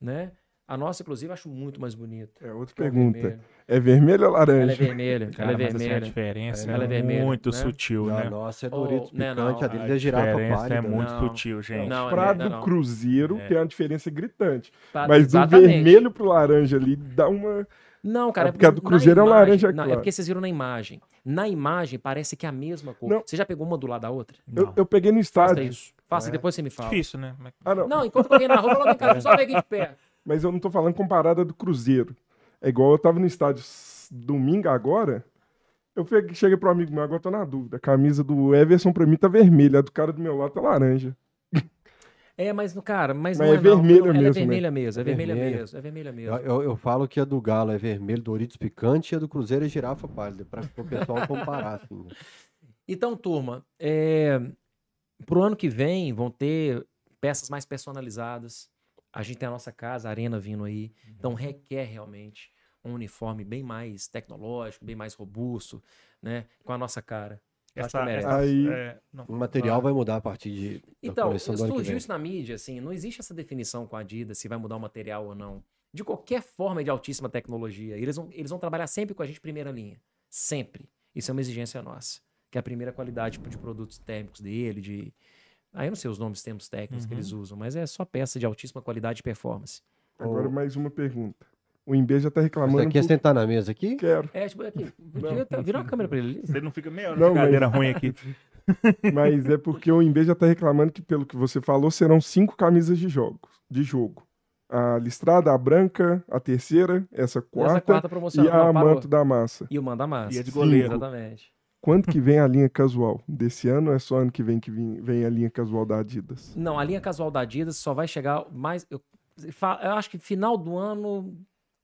né? A nossa, inclusive, eu acho muito mais bonita. É outra é pergunta. vermelho. É vermelho ou Ela é laranja? vermelha, Cara, ela é mas assim, a vermelha. diferença Ela é é vermelha, muito né? sutil, A né? nossa é Doritos né, picante, não, a deles A é girafa diferença pálida. é muito Não. sutil, gente. Não, Pra não, do não. Cruzeiro É. tem uma diferença gritante. Pra- Mas do exatamente. vermelho pro laranja ali dá uma. Não, cara, É porque a do Cruzeiro é imagem- laranja, Não, é claro. porque vocês viram na imagem. Na imagem parece que é a mesma cor. Não. Você já pegou uma do lado da outra? Eu, Não. eu peguei no Faça estádio. isso. Faça, É. depois você me fala. Difícil, né? Mas- Ah, não. Não, enquanto alguém na rua, fala, vem cá, só peguei de pé. Mas eu não tô falando comparada do Cruzeiro. É igual eu tava no estádio domingo agora. Eu cheguei pro amigo meu, agora eu tô na dúvida. A camisa do Everson pra mim tá vermelha, a do cara do meu lado tá laranja. É, mas, no cara, mas, Mas não é é, não. vermelha Ela mesmo, É né? vermelha mesmo, é É vermelha vermelha. mesmo, é vermelha Eu, mesmo. eu- eu falo que a do Galo é vermelho, Doritos picante, e a do Cruzeiro é girafa pálida, para o pessoal comparar. Assim, né? Então, turma, é, pro ano que vem vão ter peças mais personalizadas. A gente tem a nossa casa, a arena vindo aí. Então requer realmente um uniforme bem mais tecnológico, bem mais robusto, né? Com a nossa cara. Essa, Aí- é, não. O material vai mudar a partir de, Então, surgiu isso na mídia, assim, não existe essa definição com a Adidas se vai mudar o material ou não. De qualquer forma é de altíssima tecnologia. Eles vão, eles vão trabalhar sempre com a gente primeira linha. Sempre. Isso é uma exigência nossa. Que é a primeira qualidade de produtos térmicos dele, de. Aí eu não sei os nomes, termos técnicos que Uhum. eles usam, mas é só peça de altíssima qualidade e performance. Agora Ô. mais uma pergunta. O Imbê já tá reclamando. aqui é por- sentar na mesa aqui? Quero. É, tipo, aqui. Vira, vira uma câmera pra ele ali. Você não fica meia hora Não, de mas- cadeira ruim aqui. Mas é porque o Imbê já tá reclamando que, pelo que você falou, serão cinco camisas de jogos, de jogo. A listrada, a branca, a terceira, essa Essa quarta, quarta e a não, manto da massa. E o manda massa. E a de goleiro. Exatamente. Quando que vem a linha casual? Desse ano ou é só ano que vem que vem, a linha casual da Adidas? Não, a linha casual da Adidas só vai chegar mais. Eu, eu acho que final do ano,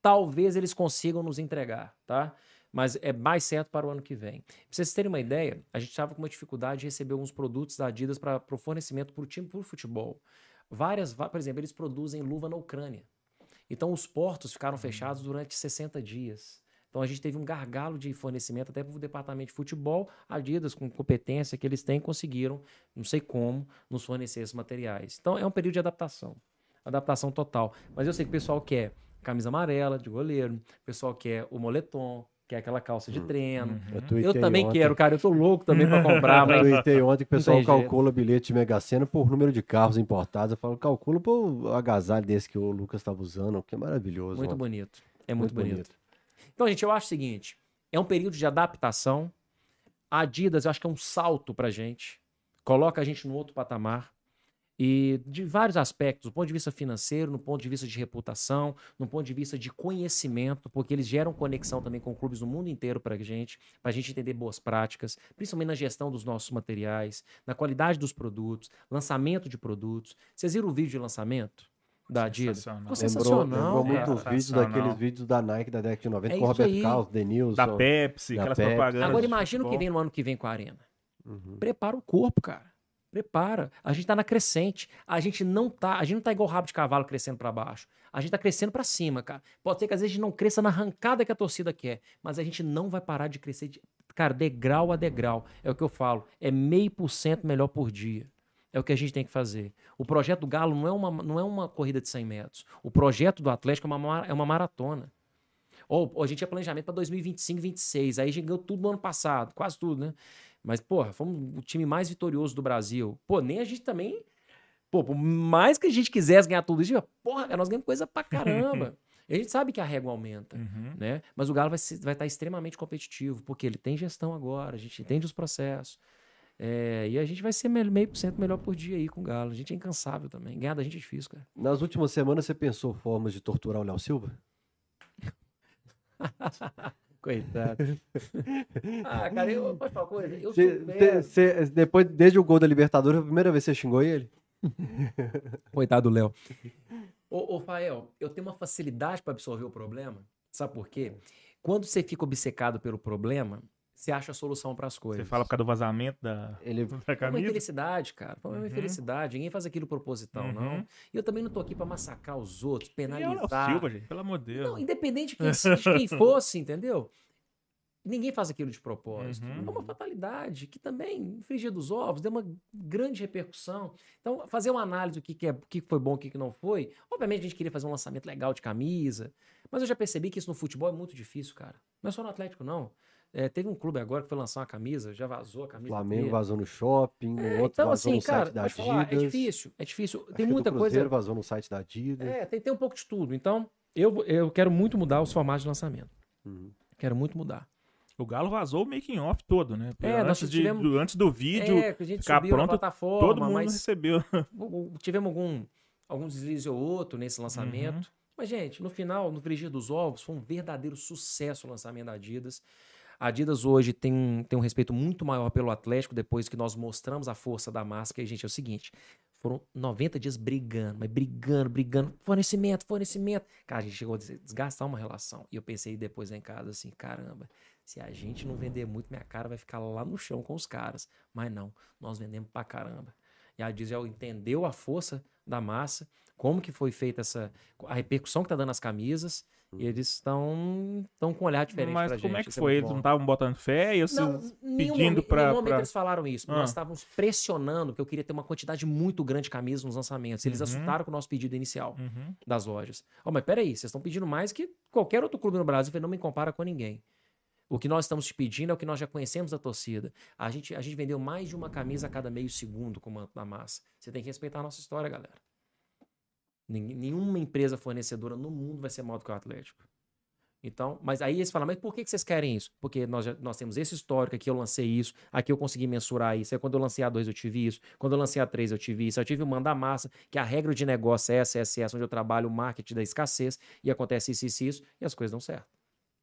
talvez eles consigam nos entregar, tá? Mas é mais certo para o ano que vem. Pra vocês terem uma ideia, a gente estava com uma dificuldade de receber alguns produtos da Adidas para o fornecimento para o time por futebol. Várias, por exemplo, eles produzem luva na Ucrânia. Então os portos ficaram fechados durante 60 dias. Então a gente teve um gargalo de fornecimento até para o departamento de futebol. Adidas, com competência que eles têm, conseguiram, não sei como, nos fornecer esses materiais. Então é um período de adaptação. Adaptação total. Mas eu sei que o pessoal quer camisa amarela de goleiro, o pessoal quer o moletom, quer aquela calça de treino. Eu, Eu tuitei também ontem- quero, cara. Eu tô louco também para comprar, Eu mas tuitei ontem que o pessoal tem jeito. calcula bilhete de Mega Sena por número de carros importados. Eu falo, calcula por agasalho desse que o Lucas estava usando, que é maravilhoso. muito ontem. bonito. É muito, bonito. Então, gente, eu acho o seguinte: é um período de adaptação. A Adidas, eu acho que é um salto pra gente. Coloca a gente no outro patamar. E de vários aspectos, do ponto de vista financeiro, no ponto de vista de reputação, no ponto de vista de conhecimento, porque eles geram conexão também com clubes do mundo inteiro pra gente, pra gente entender boas práticas, principalmente na gestão dos nossos materiais, na qualidade dos produtos, lançamento de produtos. Vocês viram o vídeo de lançamento da Adidas? Sensacional. Ficou Lembrou, sensacional, lembrou muito cara. os vídeos daqueles vídeos da Nike da década de 90 É com o Roberto. Carlos, Denilson. Da Pepsi, Da aquelas Pepsi. propagandas. Agora imagina o que vem no ano que vem com a Arena. Uhum. Prepara o corpo, cara. Prepara. A gente tá na crescente. A gente não tá, a gente não tá igual rabo de cavalo crescendo pra baixo. A gente tá crescendo pra cima, cara. Pode ser que às vezes a gente não cresça na arrancada que a torcida quer, mas a gente não vai parar de crescer, de, cara, degrau a degrau. É o que eu falo. É meio por cento melhor por dia. É o que a gente tem que fazer. O projeto do Galo não é uma, não é uma corrida de 100 metros. O projeto do Atlético é uma, é uma maratona. Ou, ou a gente tinha planejamento para 2025, 26. Aí a gente ganhou tudo no ano passado, quase tudo, né? Mas, porra, fomos o time mais vitorioso do Brasil. Pô, nem a gente também. Pô, por mais que a gente quisesse ganhar tudo isso, porra, cara, nós ganhamos coisa pra caramba. A gente sabe que a régua aumenta, Uhum. né? Mas o Galo vai, ser- vai estar extremamente competitivo, porque ele tem gestão agora, a gente entende os processos. É, e a gente vai ser me- meio por cento melhor por dia aí com o Galo. A gente é incansável também. Ganhar da gente é difícil, cara. Nas últimas semanas você pensou formas de torturar o Léo Silva? Coitado. ah, cara, eu pode falar uma coisa. Eu Cê- cê- depois, desde o gol da Libertadores, a primeira vez que você xingou ele? Coitado do Léo. Ô, ô, Fael, eu tenho uma facilidade para absorver o problema. Sabe por quê? Quando você fica obcecado pelo problema, você acha a solução para as coisas. Você fala por causa do vazamento da, Ele da Foi uma camisa? infelicidade, cara. Foi uma Uhum. infelicidade. Ninguém faz aquilo proposital, não. Uhum. E eu também não tô aqui pra massacrar os outros, E é penalizar. Silva, gente, pelo amor de Deus. Não, independente de quem, de quem fosse, entendeu? Ninguém faz aquilo de propósito. Uhum. É uma fatalidade que também, frigir dos ovos, deu uma grande repercussão. Então, fazer uma análise do que, que, é, que foi bom e o que, que não foi. Obviamente, a gente queria fazer um lançamento legal de camisa, mas eu já percebi que isso no futebol é muito difícil, cara. Não é só no Atlético, não. É, teve um clube agora que foi lançar uma camisa, já vazou a camisa. Flamengo inteira. vazou no shopping, o É, outro então, vazou assim, no cara, site da Adidas. falar, é difícil, é difícil. Acho Tem muita coisa. Cruzeiro vazou no site da Adidas. É, tem, tem um pouco de tudo. Então, eu, eu quero muito mudar os formatos de lançamento. Uhum. Quero muito mudar. O Galo vazou o making off todo, né? É, nós antes, de- tivemos- do, antes do vídeo, é, que a gente ficar subiu na pronto, plataforma, todo mundo mas recebeu. o- o- tivemos algum, algum deslize ou outro nesse lançamento. Uhum. Mas, gente, no final, no frigir dos ovos, foi um verdadeiro sucesso o lançamento da Adidas. A Adidas hoje tem tem um respeito muito maior pelo Atlético depois que nós mostramos a força da máscara. E, gente, é o seguinte: foram 90 dias brigando, mas brigando, brigando, fornecimento, fornecimento. Cara, a gente chegou a des- desgastar uma relação. E eu pensei depois em casa assim: caramba, se a gente não vender muito, minha cara vai ficar lá no chão com os caras. Mas não, nós vendemos pra caramba. E a já entendeu a força da massa, como que foi feita essa. a repercussão que tá dando as camisas. E eles estão estão com um olhar diferente Mas pra como gente. é que isso foi? Eles não estavam botando fé e vocês Não, pedindo Em nenhum momento pra- eles falaram isso. Ah. Nós estávamos pressionando, porque eu queria ter uma quantidade muito grande de camisas nos lançamentos. Eles Uhum. assustaram com o nosso pedido inicial Uhum. das lojas. Ó, mas peraí, vocês estão pedindo mais que qualquer outro clube no Brasil. Eu falei, não me compara com ninguém. O que nós estamos te pedindo é o que nós já conhecemos da torcida. A gente, a gente vendeu mais de uma camisa a cada meio segundo com o manto da massa. Você tem que respeitar a nossa história, galera. Nenhuma empresa fornecedora no mundo vai ser maior do que o Atlético. Então, mas aí eles falam, mas por que vocês querem isso? Porque nós, já- nós temos esse histórico, aqui eu lancei isso, aqui eu consegui mensurar isso, aí quando eu lancei a 2 eu tive isso, quando eu lancei a 3 eu tive isso, eu tive o manda massa, que a regra de negócio é essa, essa, essa, onde eu trabalho o marketing da escassez, e acontece isso, isso, isso, e as coisas dão certo.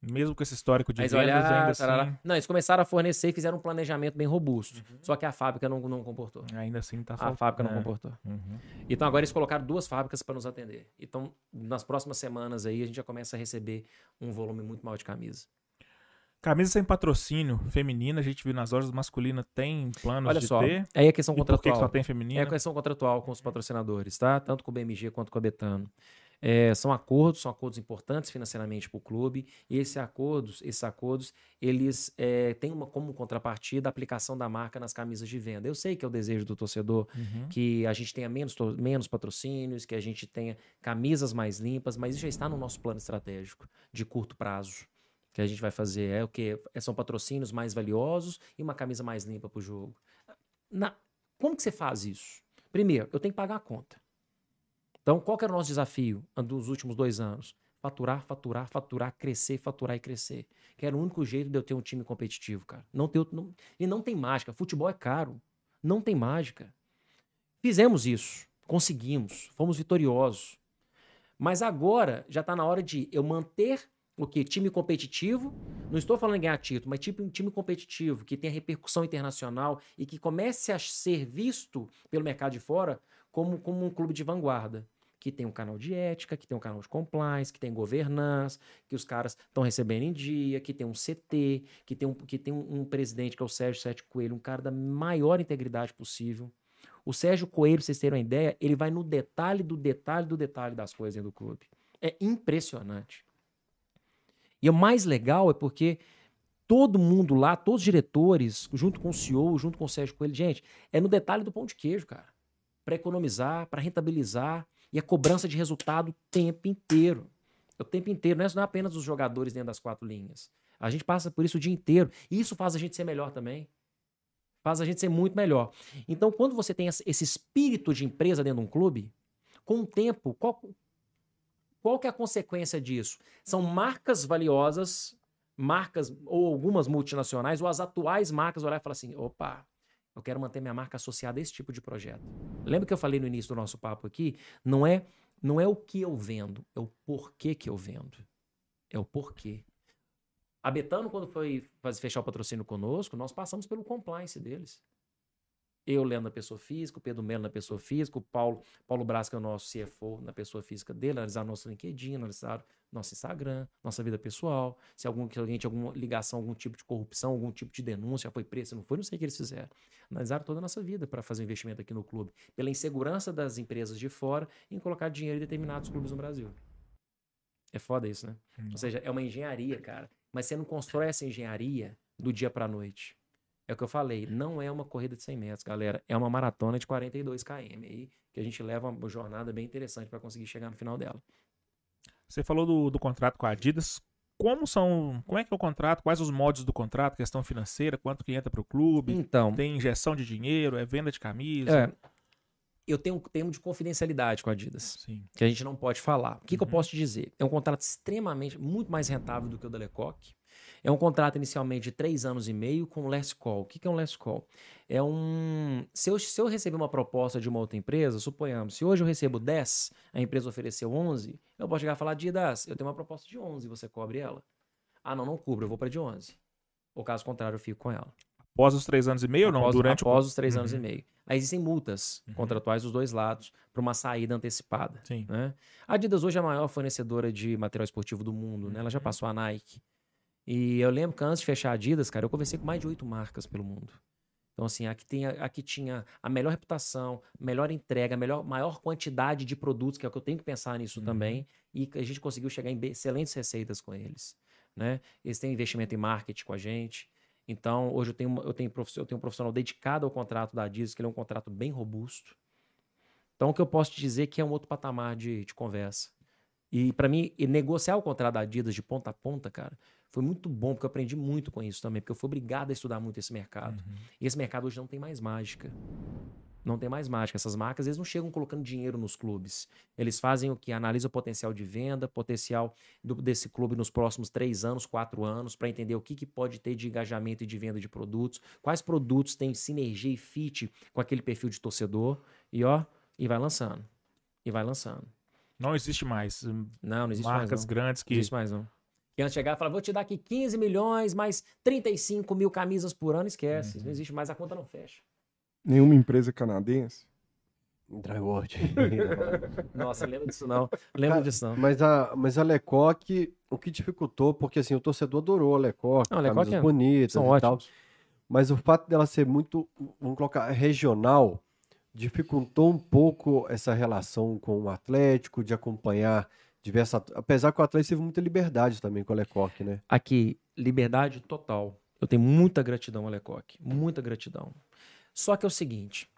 Mesmo com esse histórico de eles vendas, ainda tarará. assim, Não, eles começaram a fornecer e fizeram um planejamento bem robusto. Só que a fábrica não, não comportou. ainda assim tá A fábrica não é. comportou. Uhum. Então agora eles colocaram duas fábricas para nos atender. Então, nas próximas semanas aí, a gente já começa a receber um volume muito maior de camisa. Camisa sem patrocínio feminina, a gente viu nas lojas masculinas, tem planos Olha de só, ter. aí a questão E por que contratual. só tem É feminina? a questão contratual com os patrocinadores, tá? Tanto com o BMG quanto com a Betano. É, são acordos, são acordos importantes financeiramente para o clube. E esses acordos, esses acordos, eles é, têm uma como contrapartida a aplicação da marca nas camisas de venda. Eu sei que é o desejo do torcedor Uhum. que a gente tenha menos, menos patrocínios, que a gente tenha camisas mais limpas, mas isso já está no nosso plano estratégico de curto prazo. Que a gente vai fazer é o que são patrocínios mais valiosos e uma camisa mais limpa para o jogo. Na- como que você faz isso? Primeiro, eu tenho que pagar a conta. Então, qual que era o nosso desafio dos últimos dois anos? Faturar, faturar, faturar, crescer, faturar e crescer. Que era o único jeito de eu ter um time competitivo, cara. Não ter, outro- não, e não tem mágica. Futebol é caro. Não tem mágica. Fizemos isso. Conseguimos. Fomos vitoriosos. Mas agora já está na hora de eu manter o quê? Time competitivo. Não estou falando em ganhar título, mas tipo um time competitivo que tenha repercussão internacional e que comece a ser visto pelo mercado de fora como, como um clube de vanguarda. Que tem um canal de ética, que tem um canal de compliance, que tem governança, que os caras estão recebendo em dia, que tem um CT, que tem um, que tem um, um presidente que é o Sérgio Sete Coelho, um cara da maior integridade possível. O Sérgio Coelho, vocês terem uma ideia, ele vai no detalhe do detalhe do detalhe das coisas dentro do clube. É impressionante. E o mais legal é porque todo mundo lá, todos os diretores, junto com o CEO, junto com o Sérgio Coelho, gente, é no detalhe do pão de queijo, cara. Para economizar, para rentabilizar e a cobrança de resultado o tempo inteiro. O tempo inteiro, não é não é apenas os jogadores dentro das quatro linhas. A gente passa por isso o dia inteiro. E isso faz a gente ser melhor também. Faz a gente ser muito melhor. Então, quando você tem esse espírito de empresa dentro de um clube, com o tempo, qual, qual que é a consequência disso? São marcas valiosas, marcas ou algumas multinacionais, ou as atuais marcas olhar e falar assim: opa, Eu quero manter minha marca associada a esse tipo de projeto. Lembra que eu falei no início do nosso papo aqui? Não é, não é o que eu vendo, é o porquê que eu vendo. É o porquê. A Betano, quando foi fechar o patrocínio conosco, nós passamos pelo compliance deles. Eu, Leandro, na pessoa física, o Pedro Melo na pessoa física, o Paulo, Paulo Braz, que é o nosso CFO na pessoa física dele, analisar nosso LinkedIn, analisar nosso Instagram, nossa vida pessoal, se, algum, se alguém tinha alguma ligação, algum tipo de corrupção, algum tipo de denúncia, foi preso, não foi, não sei o que eles fizeram. Analisaram toda a nossa vida para fazer investimento aqui no clube, pela insegurança das empresas de fora em colocar dinheiro em determinados clubes no Brasil. É foda isso, né? Ou seja, é uma engenharia, cara. Mas você não constrói essa engenharia do dia para noite. É o que eu falei, não é uma corrida de 100 metros, galera. É uma maratona de 42 km aí, que a gente leva uma jornada bem interessante para conseguir chegar no final dela. Você falou do, do contrato com a Adidas. Como são. Como é que é o contrato? Quais os modos do contrato? Questão financeira? Quanto que entra para o clube? Então, Tem injeção de dinheiro? É venda de camisa? é, eu tenho um termo de confidencialidade com a Adidas. Sim. que a gente não pode falar. O que, que eu Uhum. posso te dizer? É um contrato extremamente, muito mais rentável do que o da Lecoq. É um contrato inicialmente de três anos e meio com last call. O que, é um last call? É um. Se eu, se eu receber uma proposta de uma outra empresa, suponhamos, se hoje eu recebo 10, a empresa ofereceu 11, eu posso chegar e falar, Didas, eu tenho uma proposta de 11, você cobre ela? Ah, não, não cubro, eu vou para de 11. Ou caso contrário, eu fico com ela. Após os três anos e meio ou não? Após, Durante após o. os três Uhum. anos e meio. Aí existem multas Uhum. contratuais dos dois lados para uma saída antecipada. Sim. Né? A Adidas hoje é a maior fornecedora de material esportivo do mundo, né? Ela já Uhum. passou a Nike. E eu lembro que antes de fechar a Adidas, cara, eu conversei com mais de oito marcas pelo mundo. Então, assim, a que, tem, tinha a melhor reputação, melhor entrega, a melhor, maior quantidade de produtos, que é o que eu tenho que pensar nisso Uhum. também, e a gente conseguiu chegar em excelentes receitas com eles. Né? Eles têm investimento em marketing com a gente. Então, hoje eu tenho, eu tenho, eu tenho um profissional dedicado ao contrato da Adidas, que ele é um contrato bem robusto. Então, o que eu posso te dizer é que é um outro patamar de, de conversa. E para mim, negociar o contrato da Adidas de ponta a ponta, cara, foi muito bom, porque eu aprendi muito com isso também, porque eu fui obrigado a estudar muito esse mercado. Uhum. E esse mercado hoje não tem mais mágica. Não tem mais mágica. Essas marcas, eles não chegam colocando dinheiro nos clubes. Eles fazem o que? Analisam o potencial de venda, potencial do- desse clube nos próximos três anos, quatro anos, para entender o que, que pode ter de engajamento e de venda de produtos, quais produtos têm sinergia e fit com aquele perfil de torcedor, e ó, e vai lançando. E vai lançando. Não existe mais. hum, Não, não existe marcas mais. Não. grandes Não que. existe mais, não. E antes de chegar e falar, vou te dar aqui 15 milhões, mais 35 mil camisas por ano, esquece. Uhum. Não existe mais, a conta não fecha. Nenhuma empresa canadense. Dryworld. Nossa, lembra disso não. Lembra Cara, disso não. mas a, mas a Lecoq, o que dificultou, porque assim, o torcedor adorou a Lecoq, Não, a Lecoq camisas é- bonitas São e tal. Mas o fato dela ser muito, vamos colocar, regional, dificultou um pouco essa relação com o Atlético, de acompanhar diversas. Apesar que o Atlético teve muita liberdade também com a Lecoq, né? Aqui, liberdade total. Eu tenho muita gratidão a Lecoq. Muita gratidão. Só que é o seguinte,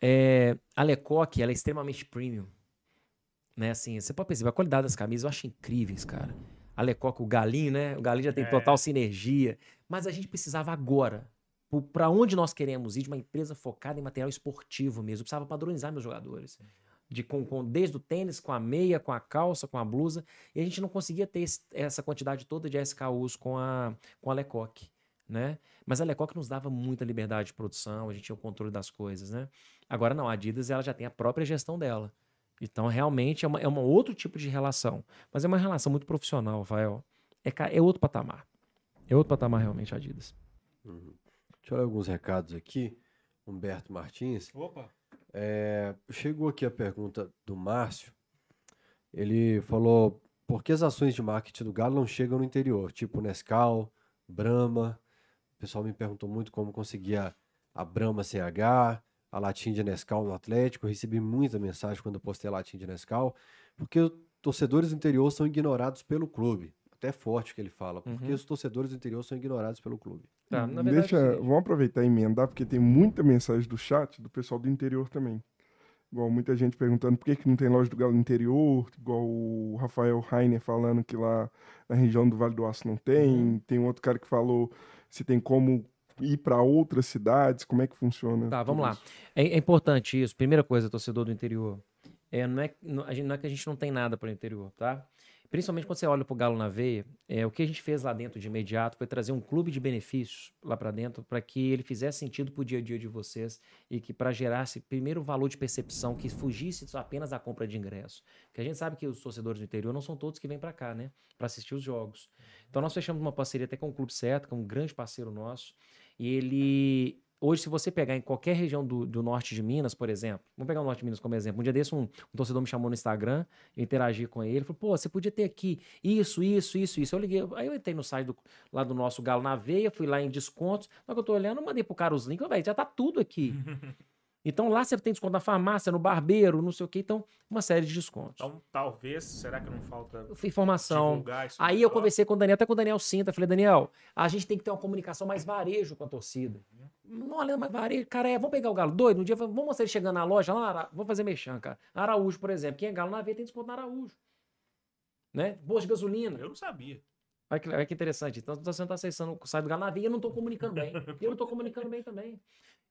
é, a Lecoq, ela é extremamente premium. Né, assim, você pode perceber, a qualidade das camisas eu acho incríveis, cara. A Lecoq, o Galinho, né? O Galinho já tem É. total sinergia. Mas a gente precisava agora, para onde nós queremos ir, de uma empresa focada em material esportivo mesmo. Eu precisava padronizar meus jogadores. De, com, com- desde o tênis, com a meia, com a calça, com a blusa. E a gente não conseguia ter esse- essa quantidade toda de SKUs com a, com a Lecoq, né? Mas a Lecoq nos dava muita liberdade de produção, a gente tinha o controle das coisas, né? Agora não, a Adidas ela já tem a própria gestão dela. Então, realmente, é, uma, é um outro tipo de relação. Mas é uma relação muito profissional, Rafael. É, é outro patamar. É outro patamar, realmente, a Adidas. Deixa eu ler alguns recados aqui. Humberto Martins. Opa. É, chegou aqui a pergunta do Márcio. Ele falou: por que as ações de marketing do Galo não chegam no interior? Tipo Nescau, Brahma. O pessoal me perguntou muito como conseguir a, Brahma CH, a latinha de Nescau no Atlético. Eu recebi muita mensagem quando eu postei a latinha de Nescau, porque torcedores do interior são ignorados pelo clube. Até forte que ele fala, porque Uhum. os torcedores do interior são ignorados pelo clube. Tá, na verdade, Deixa, vamos aproveitar e emendar, porque tem muita mensagem do chat do pessoal do interior também. Igual muita gente perguntando por que, que não tem loja do Galo no interior, igual o Rafael Rainer falando que lá na região do Vale do Aço não tem. Uhum. Tem um outro cara que falou se tem como ir para outras cidades, como é que funciona. Tá, vamos lá. É, é importante isso. Primeira coisa, torcedor do interior. É, não, é, não, a gente, não é que a gente não tem nada para o interior, tá? Principalmente quando você olha para o Galo na Veia, é, o que a gente fez lá dentro de imediato foi trazer um clube de benefícios lá para dentro para que ele fizesse sentido para o dia a dia de vocês e que para gerasse primeiro valor de percepção, que fugisse apenas da compra de ingresso. Porque a gente sabe que os torcedores do interior não são todos que vêm para cá, né? Para assistir os jogos. Então nós fechamos uma parceria até com o Clube Certo, que é um grande parceiro nosso, e ele Hoje, se você pegar em qualquer região do, do, norte de Minas, por exemplo, vamos pegar o norte de Minas como exemplo. Um dia desse, um, um torcedor me chamou no Instagram, eu interagi com ele, falou: pô, você podia ter aqui isso, isso, isso, isso. Eu liguei, aí eu entrei no site do, lá do nosso Galo na Veia, fui lá em descontos. Na que eu tô olhando, eu mandei pro cara os links, velho, já tá tudo aqui. Então lá você tem desconto na farmácia, no barbeiro, não sei o que, então uma série de descontos. Então talvez, será que não falta informação? Aí eu conversei com o Daniel, até com o Daniel Sinta, falei, Daniel, a gente tem que ter uma comunicação mais varejo com a torcida. Não olha mais varejo, cara, é, vamos pegar o Galo doido, no dia, vamos mostrar ele chegando na loja lá, vamos fazer mexão, cara. Araújo, por exemplo, quem é Galo na veia tem desconto na Araújo. Né? Posto de gasolina. Eu não sabia. Olha que, olha que interessante. Então você não está acessando o site do Galo na veia, eu não estou comunicando bem. Eu não estou comunicando bem também.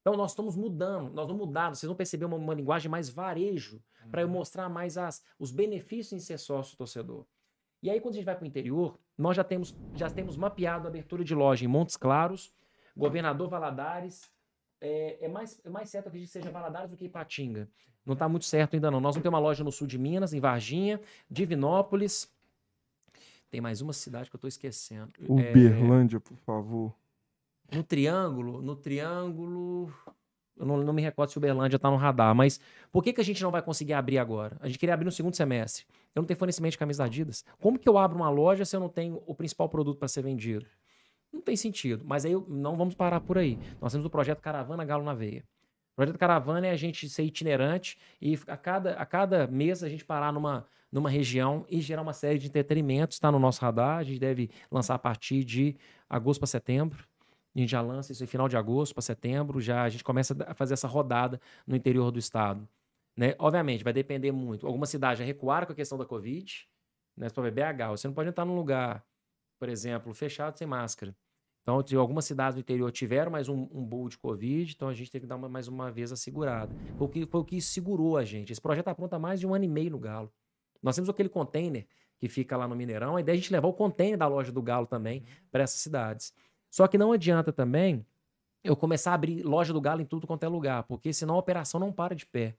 Então nós estamos mudando, nós vamos mudar, vocês vão perceber uma, uma linguagem mais varejo, uhum. para eu mostrar mais as, os benefícios em ser sócio torcedor. E aí quando a gente vai para o interior, nós já temos, já temos mapeado a abertura de loja em Montes Claros, Governador Valadares, é, é, mais, é mais certo que seja Valadares do que Ipatinga. Não está muito certo ainda não. Nós vamos ter uma loja no sul de Minas, em Varginha, Divinópolis. Tem mais uma cidade que eu estou esquecendo. Uberlândia, é... por favor. No triângulo, no triângulo. Eu não, não me recordo se o Uberlândia está no radar, mas por que, que a gente não vai conseguir abrir agora? A gente queria abrir no segundo semestre. Eu não tenho fornecimento de camisa da Adidas. Como que eu abro uma loja se eu não tenho o principal produto para ser vendido? Não tem sentido. Mas aí não vamos parar por aí. Nós temos o projeto Caravana Galo na Veia. O projeto Caravana é a gente ser itinerante e a cada, a cada mês a gente parar numa, numa região e gerar uma série de entretenimentos. Está no nosso radar. A gente deve lançar a partir de agosto para setembro. A gente já lança isso em final de agosto para setembro, já a gente começa a fazer essa rodada no interior do estado. Né? Obviamente, vai depender muito. Algumas cidades já recuaram com a questão da Covid, né? Para BH, você não pode entrar num lugar, por exemplo, fechado sem máscara. Então, algumas cidades do interior tiveram mais um, um bull de Covid, então a gente tem que dar uma, mais uma vez a segurada. Foi o, que, foi o que segurou a gente. Esse projeto está pronto há mais de um ano e meio no Galo. Nós temos aquele container que fica lá no Mineirão, a ideia é a gente levar o container da loja do Galo também para essas cidades. Só que não adianta também eu começar a abrir loja do Galo em tudo quanto é lugar, porque senão a operação não para de pé.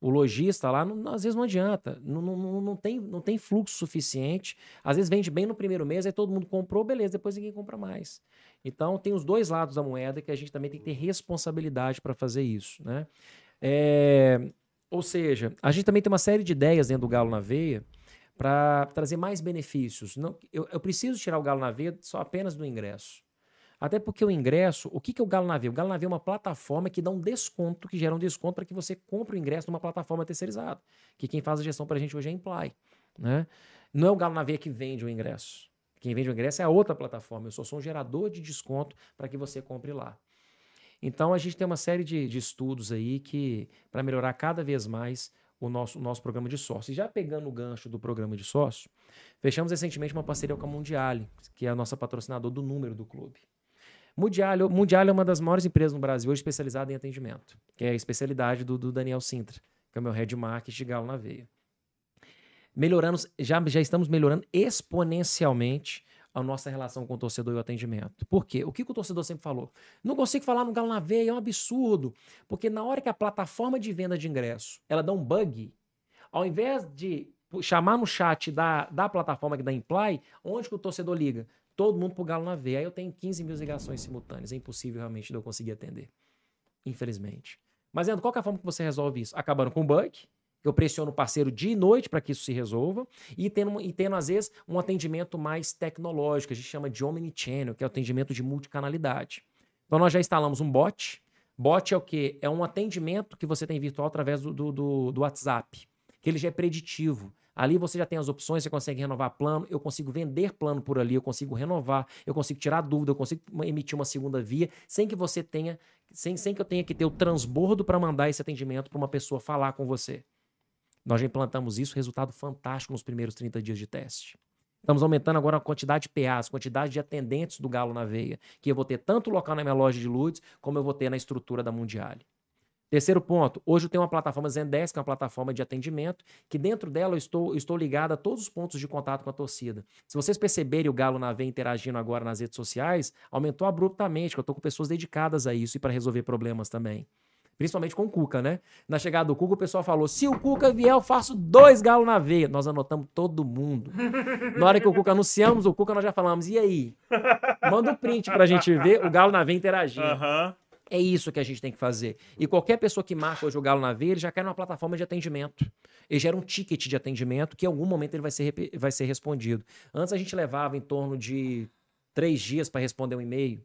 O lojista lá, não, às vezes não adianta, não, não, não, tem, não tem fluxo suficiente. Às vezes vende bem no primeiro mês, aí todo mundo comprou, beleza, depois ninguém compra mais. Então tem os dois lados da moeda que a gente também tem que ter responsabilidade para fazer isso. Né? É, ou seja, a gente também tem uma série de ideias dentro do Galo na Veia para trazer mais benefícios. Não, eu, eu preciso tirar o Galo na Veia só apenas do ingresso. Até porque o ingresso, o que, que é o Galo Navio? O Galo Navio é uma plataforma que dá um desconto, que gera um desconto para que você compre o ingresso numa plataforma terceirizada. Que quem faz a gestão para a gente hoje é a Imply. Né? Não é o Galo Navio que vende o ingresso. Quem vende o ingresso é a outra plataforma. Eu sou só um gerador de desconto para que você compre lá. Então a gente tem uma série de, de estudos aí que para melhorar cada vez mais o nosso, o nosso programa de sócio. E já pegando o gancho do programa de sócio, fechamos recentemente uma parceria com a Mundiale, que é a nossa patrocinadora do número do clube. Mundial, Mundial é uma das maiores empresas no Brasil hoje especializada em atendimento, que é a especialidade do, do Daniel Sintra, que é o meu head de Galo na Veia. Melhorando, já, já estamos melhorando exponencialmente a nossa relação com o torcedor e o atendimento. Por quê? O que, que o torcedor sempre falou? Não consigo falar no Galo na Veia, é um absurdo. Porque na hora que a plataforma de venda de ingresso ela dá um bug, ao invés de chamar no chat da, da plataforma que dá Imply, onde que o torcedor liga? Todo mundo pro Galo na veia. Aí eu tenho 15 mil ligações simultâneas. É impossível realmente de eu conseguir atender. Infelizmente. Mas, Leandro, qual é a forma que você resolve isso? Acabando com o bug, eu pressiono o parceiro dia e noite para que isso se resolva, e tendo, e tendo, às vezes, um atendimento mais tecnológico, a gente chama de omnichannel, que é o atendimento de multicanalidade. Então, nós já instalamos um bot. Bot é o quê? É um atendimento que você tem virtual através do, do, do WhatsApp, que ele já é preditivo. Ali você já tem as opções, você consegue renovar plano, eu consigo vender plano por ali, eu consigo renovar, eu consigo tirar dúvida, eu consigo emitir uma segunda via, sem que você tenha, sem, sem que eu tenha que ter o transbordo para mandar esse atendimento para uma pessoa falar com você. Nós já implantamos isso, resultado fantástico nos primeiros 30 dias de teste. Estamos aumentando agora a quantidade de PAs, quantidade de atendentes do Galo na Veia, que eu vou ter tanto local na minha loja de Ludes, como eu vou ter na estrutura da Mundiale. Terceiro ponto, hoje eu tenho uma plataforma Zendesk, que é uma plataforma de atendimento, que dentro dela eu estou, eu estou ligado a todos os pontos de contato com a torcida. Se vocês perceberem o Galo na veia interagindo agora nas redes sociais, aumentou abruptamente, que eu estou com pessoas dedicadas a isso e para resolver problemas também. Principalmente com o Cuca, né? Na chegada do Cuca, o pessoal falou: se o Cuca vier, eu faço dois galos na veia. Nós anotamos todo mundo. Na hora que o Cuca anunciamos, o Cuca nós já falamos: e aí? Manda um print pra gente ver o galo na veia interagindo. Aham. É isso que a gente tem que fazer. E qualquer pessoa que marca hoje o Galo na veia, ele já quer uma plataforma de atendimento. Ele gera um ticket de atendimento que em algum momento ele vai ser, vai ser respondido. Antes a gente levava em torno de três dias para responder um e-mail.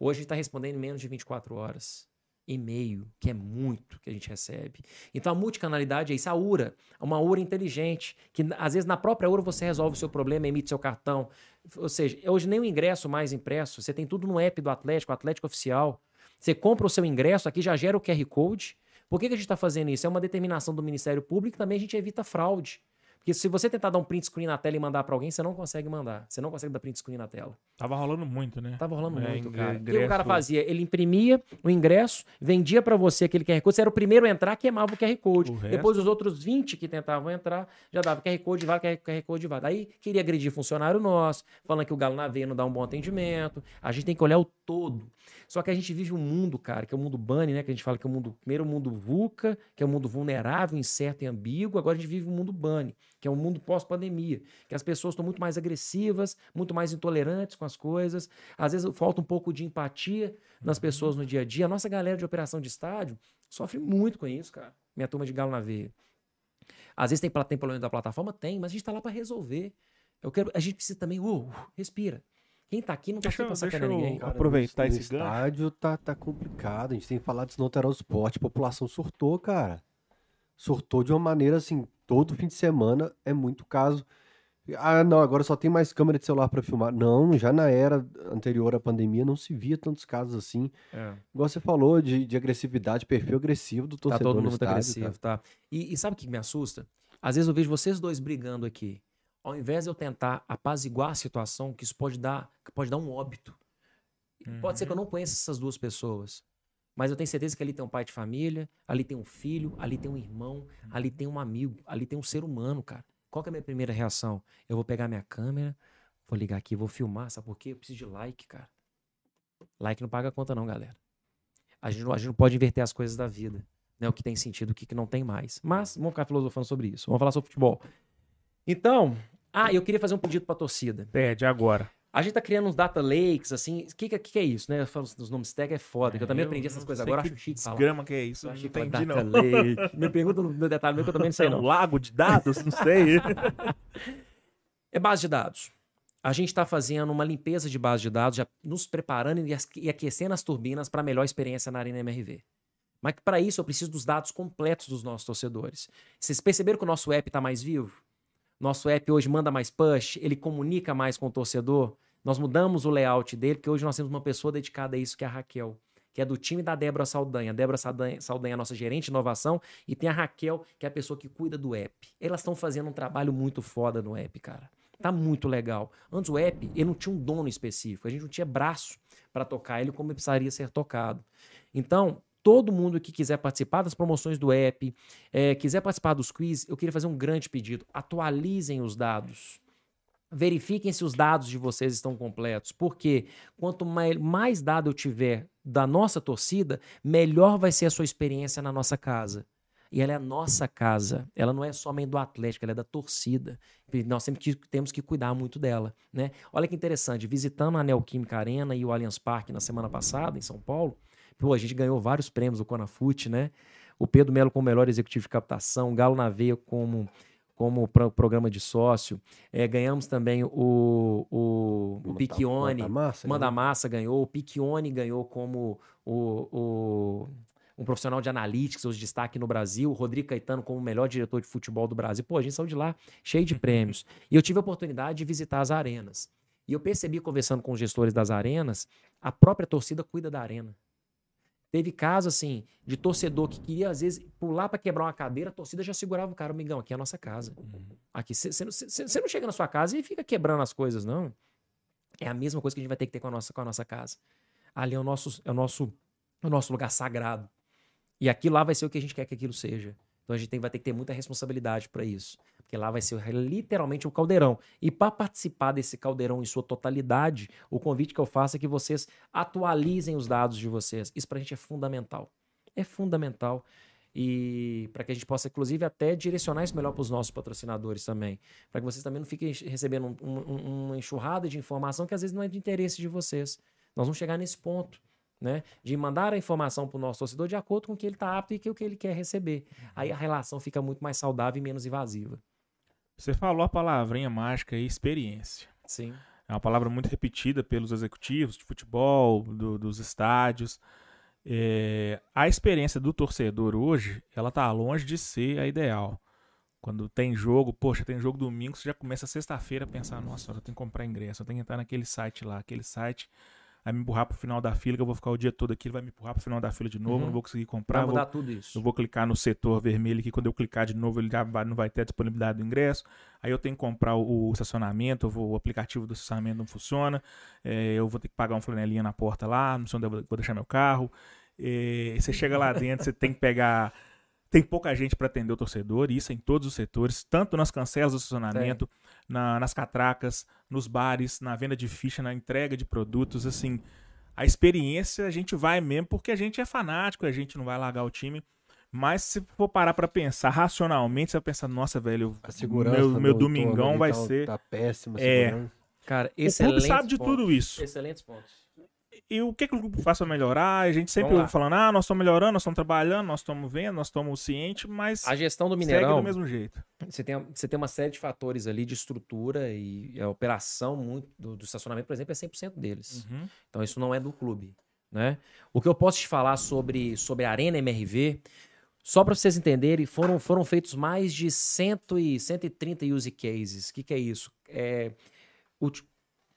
Hoje está respondendo em menos de 24 horas. E-mail, que é muito que a gente recebe. Então a multicanalidade é isso. A URA, uma URA inteligente, que às vezes na própria URA você resolve o seu problema, emite seu cartão. Ou seja, hoje nem o ingresso mais impresso, você tem tudo no app do Atlético, Atlético Oficial. Você compra o seu ingresso, aqui já gera o QR Code. Por que, que a gente está fazendo isso? É uma determinação do Ministério Público também a gente evita fraude. Porque se você tentar dar um print screen na tela e mandar para alguém, você não consegue mandar. Você não consegue dar print screen na tela. Tava rolando muito, né? Tava rolando É, muito, cara. O que o cara fazia? Ele imprimia o ingresso, vendia para você aquele QR Code. Você era o primeiro a entrar, queimava o QR Code. O resto- Depois os outros 20 que tentavam entrar, já dava QR Code, vai, QR Code, vai. Aí queria agredir funcionário nosso, falando que o Galo na veia não dá um bom atendimento. A gente tem que olhar o todo. Só que a gente vive um mundo, cara, que é o mundo bunny, né? Que a gente fala que é o mundo, primeiro o mundo VUCA, que é o mundo vulnerável, incerto e ambíguo. Agora a gente vive um mundo bunny, que é um mundo pós-pandemia, que as pessoas estão muito mais agressivas, muito mais intolerantes com as coisas. Às vezes falta um pouco de empatia nas pessoas no dia a dia. A nossa galera de operação de estádio sofre muito com isso, cara. Minha turma de galo na veia. Às vezes tem, tem problema da plataforma? Tem, mas a gente tá lá para resolver. Eu quero, a gente precisa também, uh, respira. Quem tá aqui não tá Deixa deixa eu- ninguém. Cara, aproveitar esse estádio tá, tá complicado. A gente tem que falar disso não alterar o esporte. A população surtou, cara. Surtou de uma maneira assim, todo fim de semana é muito caso. Ah, não, agora só tem mais câmera de celular pra filmar. Não, já na era anterior à pandemia não se via tantos casos assim. É. Igual você falou de, de agressividade, perfil agressivo do Tá torcedor todo no mundo estádio, agressivo, tá? E, e sabe o que me assusta? Às vezes eu vejo vocês dois brigando aqui. Ao invés de eu tentar apaziguar a situação, que isso pode dar, que pode dar um óbito. Pode ser que eu não conheça essas duas pessoas. Mas eu tenho certeza que ali tem um pai de família, ali tem um filho, ali tem um irmão, ali tem um amigo, ali tem um ser humano, cara. Qual que é a minha primeira reação? Eu vou pegar minha câmera, vou ligar aqui, vou filmar, sabe por quê? Eu preciso de like, cara. Like não paga conta não, galera. A gente, não- a gente não pode inverter as coisas da vida. Né? O que tem sentido, o que, que não tem mais. Mas vamos ficar filosofando sobre isso. Vamos falar sobre futebol. Então, ah, eu queria fazer um pedido pra torcida. Pede agora. A gente tá criando uns data lakes, assim. O que, que, que é isso, né? Eu falo dos nomes tag é foda, que eu também aprendi essas não coisas agora, acho chique. Desgrama que é isso, Eu não entendi data não. lake. Me pergunta no detalhe meu que eu também não sei É um não. lago de dados? Não sei. É base de dados. A gente está fazendo uma limpeza de base de dados, já nos preparando e e aquecendo as turbinas para melhor experiência na Arena MRV. Mas para isso eu preciso dos dados completos dos nossos torcedores. Vocês perceberam que o nosso app está mais vivo? Nosso app hoje manda mais push, ele comunica mais com o torcedor. Nós mudamos o layout dele, porque hoje nós temos uma pessoa dedicada a isso, que é a Raquel, que é do time da Débora Saldanha. A Débora Saldanha, é a nossa gerente de inovação, e tem a Raquel, que é a pessoa que cuida do app. Elas estão fazendo um trabalho muito foda no app, cara. Tá muito legal. Antes o app, ele não tinha um dono específico, a gente não tinha braço para tocar ele como precisaria ser tocado. Então, todo mundo que quiser participar das promoções do app, eh, quiser participar dos quiz, eu queria fazer um grande pedido. Atualizem os dados. Verifiquem se os dados de vocês estão completos. Porque quanto mai- mais dado eu tiver da nossa torcida, melhor vai ser a sua experiência na nossa casa. E ela é a nossa casa. Ela não é somente do Atlético, ela é da torcida. E nós sempre que- temos que cuidar muito dela. Né? Olha que interessante, visitando a Neoquímica Arena e o Allianz Parque na semana passada, em São Paulo, pô, a gente ganhou vários prêmios do Conafute, né? O Pedro Melo como melhor executivo de captação, o Galo na Veia como, como pro- programa de sócio. É, ganhamos também o, o, o Piccione. Manda massa, Manda né? Massa ganhou, o Piccione ganhou como o, o- um profissional de analytics, os destaque no Brasil, o Rodrigo Caetano como o melhor diretor de futebol do Brasil. Pô, a gente saiu de lá cheio de prêmios. E eu tive a oportunidade de visitar as arenas. E eu percebi, conversando com os gestores das arenas, a própria torcida cuida da arena. Teve caso, assim, de torcedor que queria, às vezes, pular para quebrar uma cadeira, a torcida já segurava o cara, amigão, aqui é a nossa casa. Aqui, você não chega na sua casa e fica quebrando as coisas, não. É a mesma coisa que a gente vai ter que ter com a nossa, com a nossa casa. Ali é o nosso, é o nosso, é o nosso lugar sagrado. E aquilo lá vai ser o que a gente quer que aquilo seja. Então a gente tem, vai ter que ter muita responsabilidade para isso. Porque lá vai ser literalmente o caldeirão. E para participar desse caldeirão em sua totalidade, o convite que eu faço é que vocês atualizem os dados de vocês. Isso para a gente é fundamental. É fundamental. E para que a gente possa, inclusive, até direcionar isso melhor para os nossos patrocinadores também. Para que vocês também não fiquem recebendo um, um, uma enxurrada de informação que às vezes não é de interesse de vocês. Nós vamos chegar nesse ponto né? De mandar a informação para o nosso torcedor de acordo com o que ele está apto e o que ele quer receber. Aí a relação fica muito mais saudável e menos invasiva. Você falou a palavrinha mágica aí, experiência. Sim. É uma palavra muito repetida pelos executivos de futebol, do, dos estádios. É, a experiência do torcedor hoje, ela tá longe de ser a ideal. Quando tem jogo, poxa, tem jogo domingo, você já começa sexta-feira a pensar, nossa, eu tenho que comprar ingresso, eu tenho que entrar naquele site lá, aquele site vai me empurrar pro final da fila, que eu vou ficar o dia todo aqui, ele vai me empurrar pro final da fila de novo, Uhum. não vou conseguir comprar. Vai vou- mudar tudo isso. eu vou clicar no setor vermelho aqui, quando eu clicar de novo, ele já vai- não vai ter a disponibilidade do ingresso. Aí eu tenho que comprar o, o estacionamento, vou- o aplicativo do estacionamento não funciona. é, eu vou ter que pagar uma flanelinha na porta lá, não sei onde eu vou, vou deixar meu carro. é, você chega lá dentro, você tem que pegar. Tem pouca gente para atender o torcedor, e isso é em todos os setores, tanto nas cancelas do estacionamento, na- nas catracas, nos bares, na venda de ficha, na entrega de produtos, assim. A experiência a gente vai mesmo porque a gente é fanático, a gente não vai largar o time. Mas se for parar pra pensar racionalmente, você vai pensar, nossa, velho, A segurança meu, meu domingão vai tá, ser. Tá péssima a É. Cara, O clube sabe de tudo isso. Excelentes pontos. E o que, que o clube faz pra melhorar? A gente sempre ouve falando, ah, nós estamos melhorando, nós estamos trabalhando, nós estamos vendo, nós estamos cientes, mas A gestão do segue Mineirão, do mesmo jeito. você tem, você tem uma série de fatores ali de estrutura e a operação muito, do, do estacionamento, por exemplo, é 100% deles. Uhum. Então isso não é do clube, né? O que eu posso te falar sobre, sobre a Arena MRV, só para vocês entenderem, foram, foram feitos mais de 100 e 130 use cases. O que, que é isso? É, o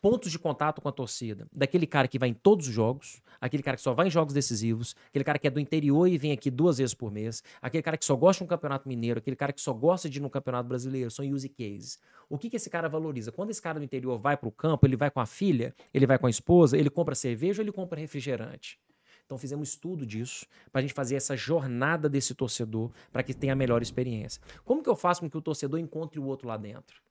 pontos de contato com a torcida. Daquele cara que vai em todos os jogos, aquele cara que só vai em jogos decisivos, aquele cara que é do interior e vem aqui duas vezes por mês, aquele cara que só gosta de um campeonato mineiro, aquele cara que só gosta de ir no campeonato brasileiro, são use cases. O que, que esse cara valoriza? Quando esse cara do interior vai para o campo, ele vai com a filha, ele vai com a esposa, ele compra cerveja ou ele compra refrigerante? Então fizemos estudo disso para a gente fazer essa jornada desse torcedor para que tenha a melhor experiência. Como que eu faço com que o torcedor encontre o outro lá dentro?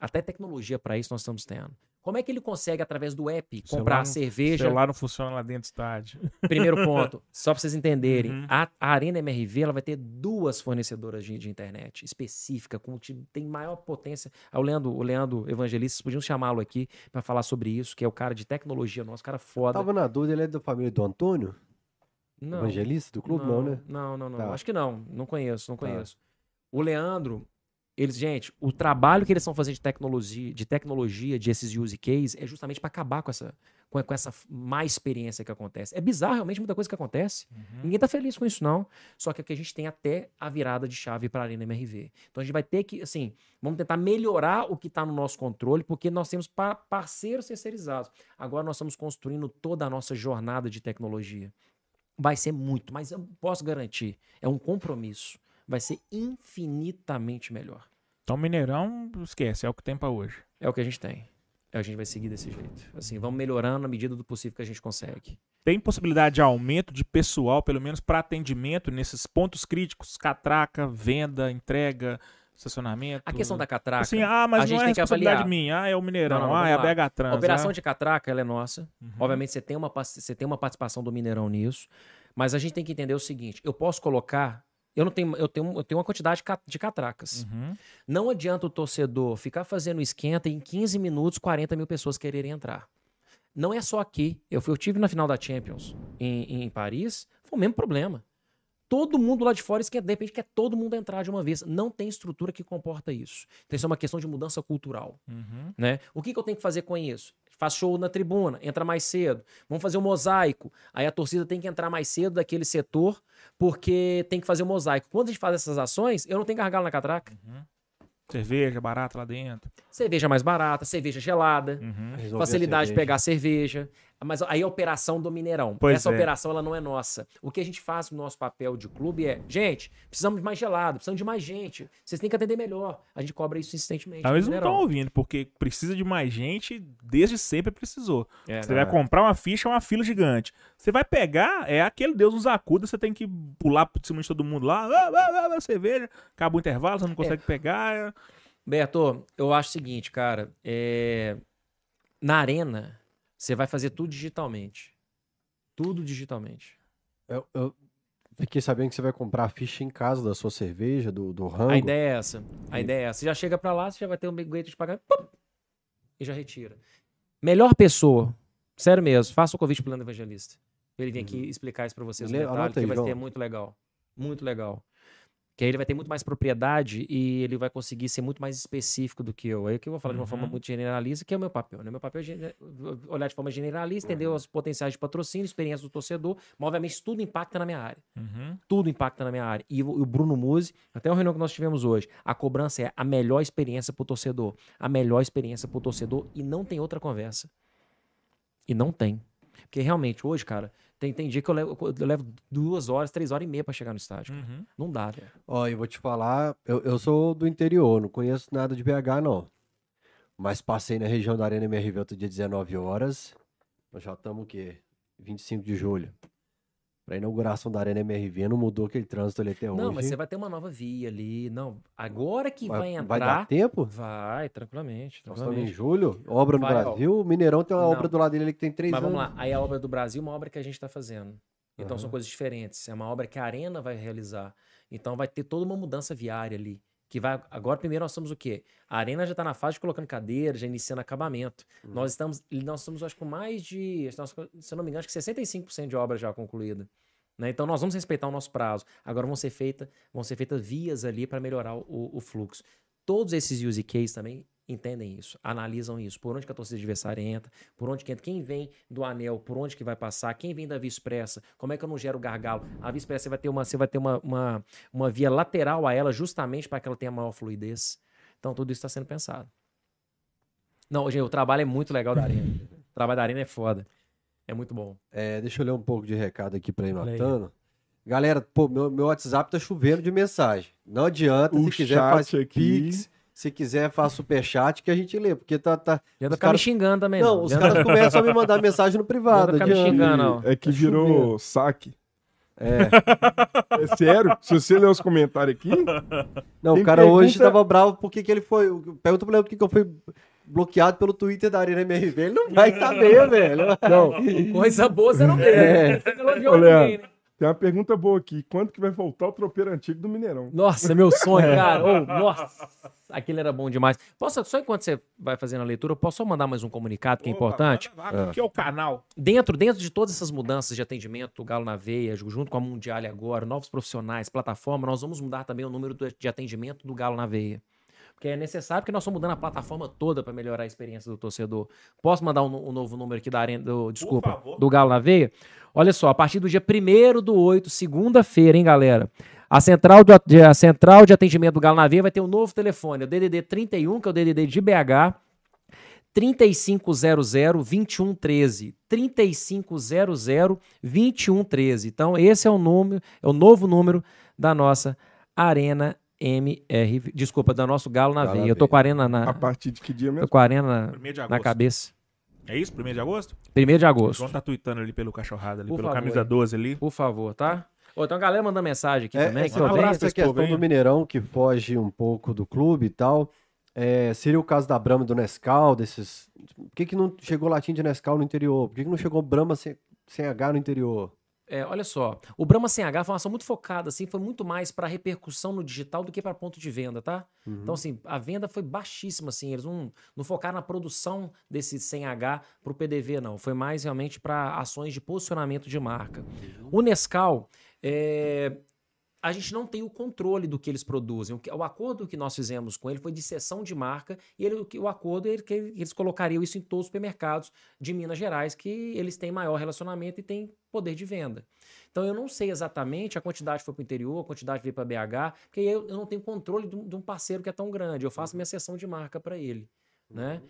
Até tecnologia para isso nós estamos tendo. Como é que ele consegue, através do app, Celular comprar não- cerveja? celular não funciona lá dentro do estádio. Primeiro ponto, só para vocês entenderem, Uhum. a, a Arena MRV ela vai ter duas fornecedoras de, de internet específica, com que tem maior potência. Ah, O Leandro, o Leandro Evangelista, vocês podiam chamá-lo aqui para falar sobre isso, que é o cara de tecnologia nosso, cara foda. Tava na dúvida, ele é da família do Antônio? Não, Evangelista do clube? Não, né? Não, não, não. Tá. Acho que não. Não conheço, não Tá. conheço. O Leandro, eles, gente, o trabalho que eles estão fazendo de tecnologia, de tecnologia, de esses use case, é justamente para acabar com essa, com, com essa má experiência que acontece. É bizarro realmente muita coisa que acontece. Ninguém tá feliz com isso, não. Só que aqui a gente tem até a virada de chave para a Arena MRV. Então a gente vai ter que, assim, vamos tentar melhorar o que está no nosso controle, porque nós temos pa- parceiros terceirizados. Agora nós estamos construindo toda a nossa jornada de tecnologia. Vai ser muito, mas eu posso garantir, é um compromisso. Vai ser infinitamente melhor. Então, Mineirão, esquece, é o que tem pra hoje. É o que a gente tem. É, a gente vai seguir desse jeito. Assim, vamos melhorando na medida do possível que a gente consegue. Tem possibilidade de aumento de pessoal, pelo menos para atendimento nesses pontos críticos, catraca, venda, entrega, estacionamento. A questão da catraca. Assim, ah, a mas gente não é tem que responsabilidade avaliar. minha. Ah, é o Mineirão. Não, não, ah, é a. BH Trans. A operação ah. de catraca ela é nossa. Uhum. Obviamente você tem, uma, você tem uma participação do Mineirão nisso. Mas a gente tem que entender o seguinte: eu posso colocar. Eu não tenho, eu tenho, eu tenho uma quantidade de ca- de catracas. Uhum. Não adianta o torcedor ficar fazendo esquenta e em 15 minutos 40 mil pessoas quererem entrar. Não é só aqui. Eu, fui- eu tive na final da Champions em, em Paris, foi o mesmo problema. Todo mundo lá de fora esquenta, de repente quer todo mundo entrar de uma vez. Não tem estrutura que comporta isso. Então isso é uma questão de mudança cultural. Uhum. Né? O que, que eu tenho que fazer com isso? Faz show na tribuna, entra mais cedo. Vamos fazer o mosaico. Aí a torcida tem que entrar mais cedo daquele setor, porque tem que fazer o mosaico. Quando a gente faz essas ações, eu não tenho gargalo na catraca. Cerveja barata lá dentro. Cerveja mais barata, cerveja gelada, Uhum. Facilidade de pegar cerveja. Mas aí a operação do Mineirão. Pois Essa é. operação ela não é nossa. O que a gente faz no nosso papel de clube é, gente, precisamos de mais gelado, precisamos de mais gente. Vocês têm que atender melhor. A gente cobra isso insistentemente. Talvez não estão ouvindo, porque precisa de mais gente, desde sempre precisou. É, Você vai comprar uma ficha, é uma fila gigante. Você vai pegar, é aquele Deus nos acuda, você tem que pular por cima de todo mundo lá, ah, ah, ah, cerveja, acaba o intervalo, você não consegue pegar. Beto, eu acho o seguinte, cara. é, Na arena, você vai fazer tudo digitalmente. Tudo digitalmente. Eu, eu fiquei sabendo que você vai comprar a ficha em casa da sua cerveja, do, do rango. A ideia é essa. A ideia é essa. Você já chega pra lá, você já vai ter um bilhete de pagamento pum, e já retira. Melhor pessoa, sério mesmo, faça o convite pro Leandro Evangelista. Ele vir aqui explicar isso pra vocês Le- detalhe, que vai João. ser muito legal. Muito legal. Que aí ele vai ter muito mais propriedade e ele vai conseguir ser muito mais específico do que eu. Aí que eu vou falar de uma forma Uhum. muito generalista, que é o meu papel. Né? Meu papel é olhar de forma generalista, entender os potenciais de patrocínio, experiência do torcedor, mas obviamente tudo impacta na minha área Uhum. tudo impacta na minha área. E o, o Bruno Musi, até o reunião que nós tivemos hoje, a cobrança é a melhor experiência pro torcedor. A melhor experiência pro torcedor e não tem outra conversa. E não tem. Porque realmente, hoje, cara, tem, tem dia que eu levo, eu levo duas horas, três horas e meia pra chegar no estádio. Uhum. Não dá, velho. Ó, eu vou te falar, eu, eu sou do interior, não conheço nada de BH, não. Mas passei na região da Arena MRV outro dia 19 horas. Nós já estamos o quê? 25 de julho. Pra inauguração da Arena MRV, não mudou aquele trânsito ali até hoje. Não, mas você vai ter uma nova via ali. Não, agora que vai, entrar. vai dar tempo? Vai, tranquilamente. Nós estamos em tranquilamente. julho, obra no Vai, ó. Brasil. O Mineirão tem uma Não. obra do lado dele ali que tem três Mas anos. vamos lá, aí a obra do Brasil é uma obra que a gente está fazendo. Então são Aham. coisas diferentes. É uma obra que a Arena vai realizar. Então vai ter toda uma mudança viária ali. Que vai. Agora, primeiro, nós estamos o quê? A Arena já está na fase de colocando cadeira, já iniciando acabamento. Uhum. Nós estamos. Nós estamos, acho que, com mais de. nós- Se eu não me engano, acho que 65% de obra já concluída. né? Então nós vamos respeitar o nosso prazo. Agora vão ser, feita, vão ser feitas vias ali para melhorar o, o fluxo. Todos esses use cases também entendem isso, analisam isso, por onde que a torcida adversária entra, por onde que entra, quem vem do anel, por onde que vai passar, quem vem da via expressa, como é que eu não gero gargalo. A via expressa você vai ter uma, você vai ter uma, uma, uma via lateral a ela justamente para que ela tenha maior fluidez. Então tudo isso está sendo pensado. Não, gente, o trabalho é muito legal da Arena. O trabalho da Arena é foda. É muito bom. É, deixa eu ler um pouco de recado aqui pra ir notando. Galera, pô, meu, meu WhatsApp tá chovendo de mensagem. Não adianta, O se quiser chat faz aqui. pix, se quiser faz superchat que a gente lê, porque tá... tá... Tá ficar cara- me xingando também. Não, Não, os caras começam a me mandar mensagem no privado. Não, tá me xingando, não. É que Tá virou chovendo. saque. É. É sério? Se você ler os comentários aqui, Não, o cara hoje pergunta- tava bravo porque que ele foi... Pergunta pra ele por que eu fui bloqueado pelo Twitter da Arena MRV. Ele não vai saber, velho. não, Coisa boa você não vê. É. Você não elogiou Leandro. ninguém, né? Tem uma pergunta boa aqui. Quando que vai voltar o tropeiro antigo do Mineirão? Nossa, meu sonho, cara. Ô, nossa, aquele era bom demais. Posso, só enquanto você vai fazendo a leitura, eu posso só mandar mais um comunicado que é Opa, importante? manda lá, Aqui é o canal. Dentro, dentro de todas essas mudanças de atendimento, do Galo na Veia, junto com a Mundial agora, novos profissionais, plataforma, nós vamos mudar também o número de atendimento do Galo na Veia. Porque é necessário, porque nós estamos mudando a plataforma toda para melhorar a experiência do torcedor. Posso mandar um, um novo número aqui da arena, do, desculpa, do Galo na Veia? Olha só, a partir do dia 1 do 8, segunda-feira, hein, galera? A central, do, de- a central de atendimento do Galo na Veia vai ter um novo telefone, o DDD 31, que é o DDD de BH, 3500 2113. 3500 2113. Então, esse é o número, é o novo número da nossa Arena MR, desculpa, da nosso Galo na Galo na veia. Eu tô com a Arena A na, partir de que dia tô mesmo? com a Arena Primeiro na, cabeça. É isso? Primeiro de agosto? 1 de O agosto. João tá tweetando ali pelo cachorrada, ali, Por pelo favor, camisa aí. 12 ali. Por favor, tá? Ô, então a galera mandando mensagem aqui É, também. é que eu um abraço essa questão aí. do Mineirão que foge um pouco do clube e tal. É, seria o caso da Brahma e do Nescau, desses. Por que, que não chegou latim de Nescau no interior? Por que, que não chegou Brahma sem, sem H no interior? É, olha só, o Brahma sem H foi uma ação muito focada, assim, foi muito mais para repercussão no digital do que para ponto de venda, tá? Então, assim, a venda foi baixíssima, assim, eles não, não focaram na produção desse sem H pro PDV, não. Foi mais realmente para ações de posicionamento de marca. O Nescau, é, a gente não tem o controle do que eles produzem. O, que- o acordo que nós fizemos com ele foi de cessão de marca e ele- o que- o acordo é que eles colocariam isso em todos os supermercados de Minas Gerais, que eles têm maior relacionamento e têm poder de venda. Então eu não sei exatamente a quantidade foi para o interior, a quantidade veio para BH, porque eu, eu não tenho controle de um, de um parceiro que é tão grande. Eu faço minha sessão de marca para ele, né?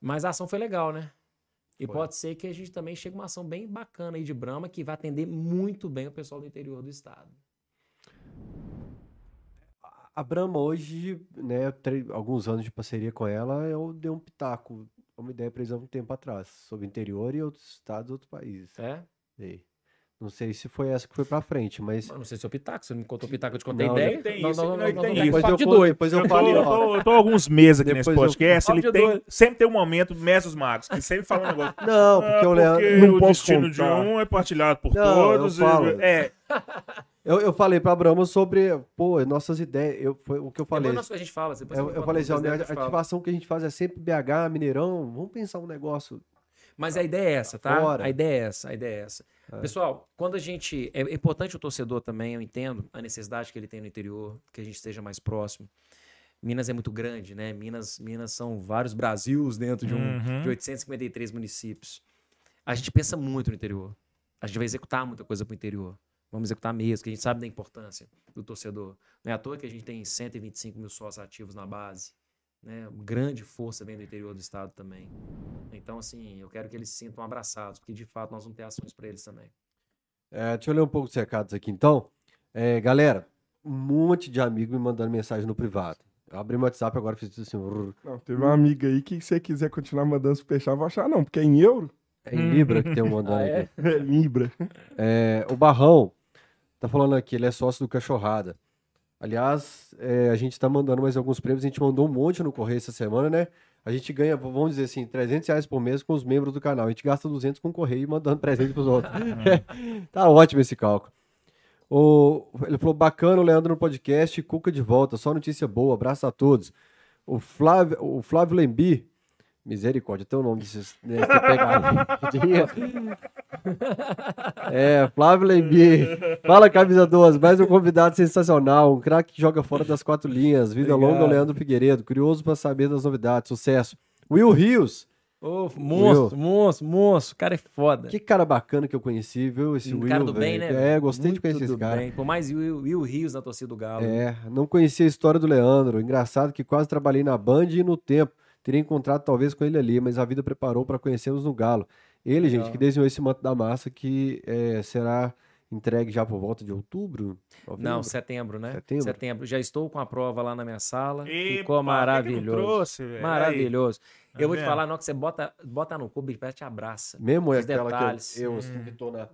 Mas a ação foi legal, né? E Foi. pode ser que a gente também chegue a uma ação bem bacana aí de Brahma que vai atender muito bem o pessoal do interior do estado. A Brahma hoje, né, alguns anos de parceria com ela, eu dei um pitaco, uma ideia pra eles há um tempo atrás, sobre interior e outros estados, outros países. É? Dei. Não sei se foi essa que foi pra frente, mas... Eu não sei se é o Pitaco, você não me contou o Pitaco, eu te contei Não, ideia. tem Nós- isso, nós- não, nós- tem nós vamos isso. dar um papo de eu, doido. depois eu, Eu tô, falo, eu, tô, eu tô há alguns meses aqui Depois nesse podcast. Ele de tem, sempre tem um momento, Mestres Magos, que sempre fala um negócio. Não, porque Ah, o Leandro... porque Não o posso destino de contar. um é partilhado por Não, eu todos. e- falo. é, Eu, eu falei pra Brahma sobre, pô, nossas ideias, eu, foi o que eu falei. Depois nós- a gente fala. Eu, eu falei assim, a que ativação que a gente faz é sempre BH, Mineirão, vamos pensar um negócio. Mas a ideia é essa, tá? Fora. A ideia é essa, a ideia é essa. Pessoal, quando a gente. É importante o torcedor também, eu entendo a necessidade que ele tem no interior, que a gente esteja mais próximo. Minas é muito grande, né? Minas, Minas são vários Brasils dentro de, um, Uhum. de 853 municípios. A gente pensa muito no interior. A gente vai executar muita coisa pro interior. Vamos executar mesmo, que a gente sabe da importância do torcedor. Não é à toa que a gente tem 125 mil sócios ativos na base. Né? Grande força vem do interior do estado também. Então, assim, eu quero que eles se sintam abraçados, porque de fato nós vamos ter ações para eles também. É, deixa eu ler um pouco dos recados aqui, então. É, galera, um monte de amigo me mandando mensagem no privado. Eu abri meu WhatsApp agora fiz assim, Não, teve uma amiga aí que se você quiser continuar mandando superchat, eu vou achar não, porque é em euro, é em Libra que tem um mandando Ah, é? aqui. é Libra. É, o Barrão tá falando aqui, ele é sócio do Cachorrada. Aliás, é, a gente tá mandando mais alguns prêmios, a gente mandou um monte no correio essa semana, né? A gente ganha, vamos dizer assim, 300 reais por mês com os membros do canal. A gente gasta 200 com o correio e mandando presente pros outros. tá ótimo esse cálculo. O, ele falou, bacana o Leandro no podcast, Cuca de volta, só notícia boa, abraço a todos. O Flávio, o Flávio Lembi, misericórdia, tem o nome desses, né, pegadinha. É, Flávio Lembi. Fala, camisa 12. Mais um convidado sensacional. Um craque que joga fora das quatro linhas. Vida Obrigado. longa, Leandro Figueiredo. Curioso para saber das novidades. Sucesso. Will Rios. Ô, monstro, monstro, monstro. O cara é foda. Que cara bacana que eu conheci, viu? Esse Um Will. cara do bem, né? É, gostei de Muito conhecer esse cara. bem. Por mais Will, Will Rios na torcida do Galo. É, não conhecia a história do Leandro. Engraçado que quase trabalhei na Band e no tempo. Teria encontrado talvez com ele ali, mas a vida preparou para conhecermos no Galo. Ele, gente, Legal. que desenhou esse manto da massa que é, será entregue já por volta de outubro? Não, Novembro? setembro, né? Setembro? Já estou com a prova lá na minha sala. Epa, Ficou que não maravilhoso. trouxe? Maravilhoso. Tá eu vou te vendo? falar, hora que você bota, bota no cubo, ele te abraça. Mesmo é Os aquela detalhes. que eu, eu assim, que tô na,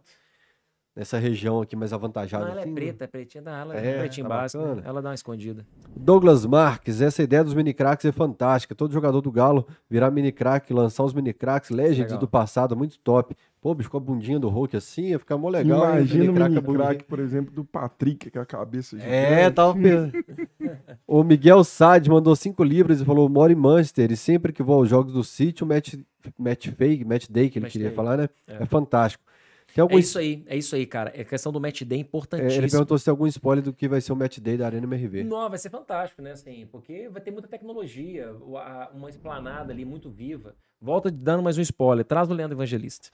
nessa região aqui mais avantajada. Não, ela é assim, preta, é pretinha, não, ela É, é pretinha tá básica. bacana. Ela dá uma escondida. Douglas Marques, essa ideia dos mini craques é fantástica. Todo jogador do Galo virar mini craque, lançar os mini craques, legends Legal. do passado, muito top. Pô, bicho, com a bundinha do Hulk assim, ia ficar mó legal. Imagina o mini crack, por exemplo, do Patrick, com a cabeça É, tava pensando. o Miguel Sade mandou 5 libras e falou: moro em Manchester e sempre que vou aos jogos do City, o match, match fake, match day que ele Match queria day. falar, né? É. É, fantástico. Tem É algum isso aí, é isso aí, cara. É questão do match day É, importantíssimo. ele perguntou se tem algum spoiler do que vai ser o match day da Arena MRV. Não, vai ser fantástico, né? Assim, porque vai ter muita tecnologia, a- uma esplanada ali muito viva. Volta dando mais um spoiler. Traz o Leandro Evangelista.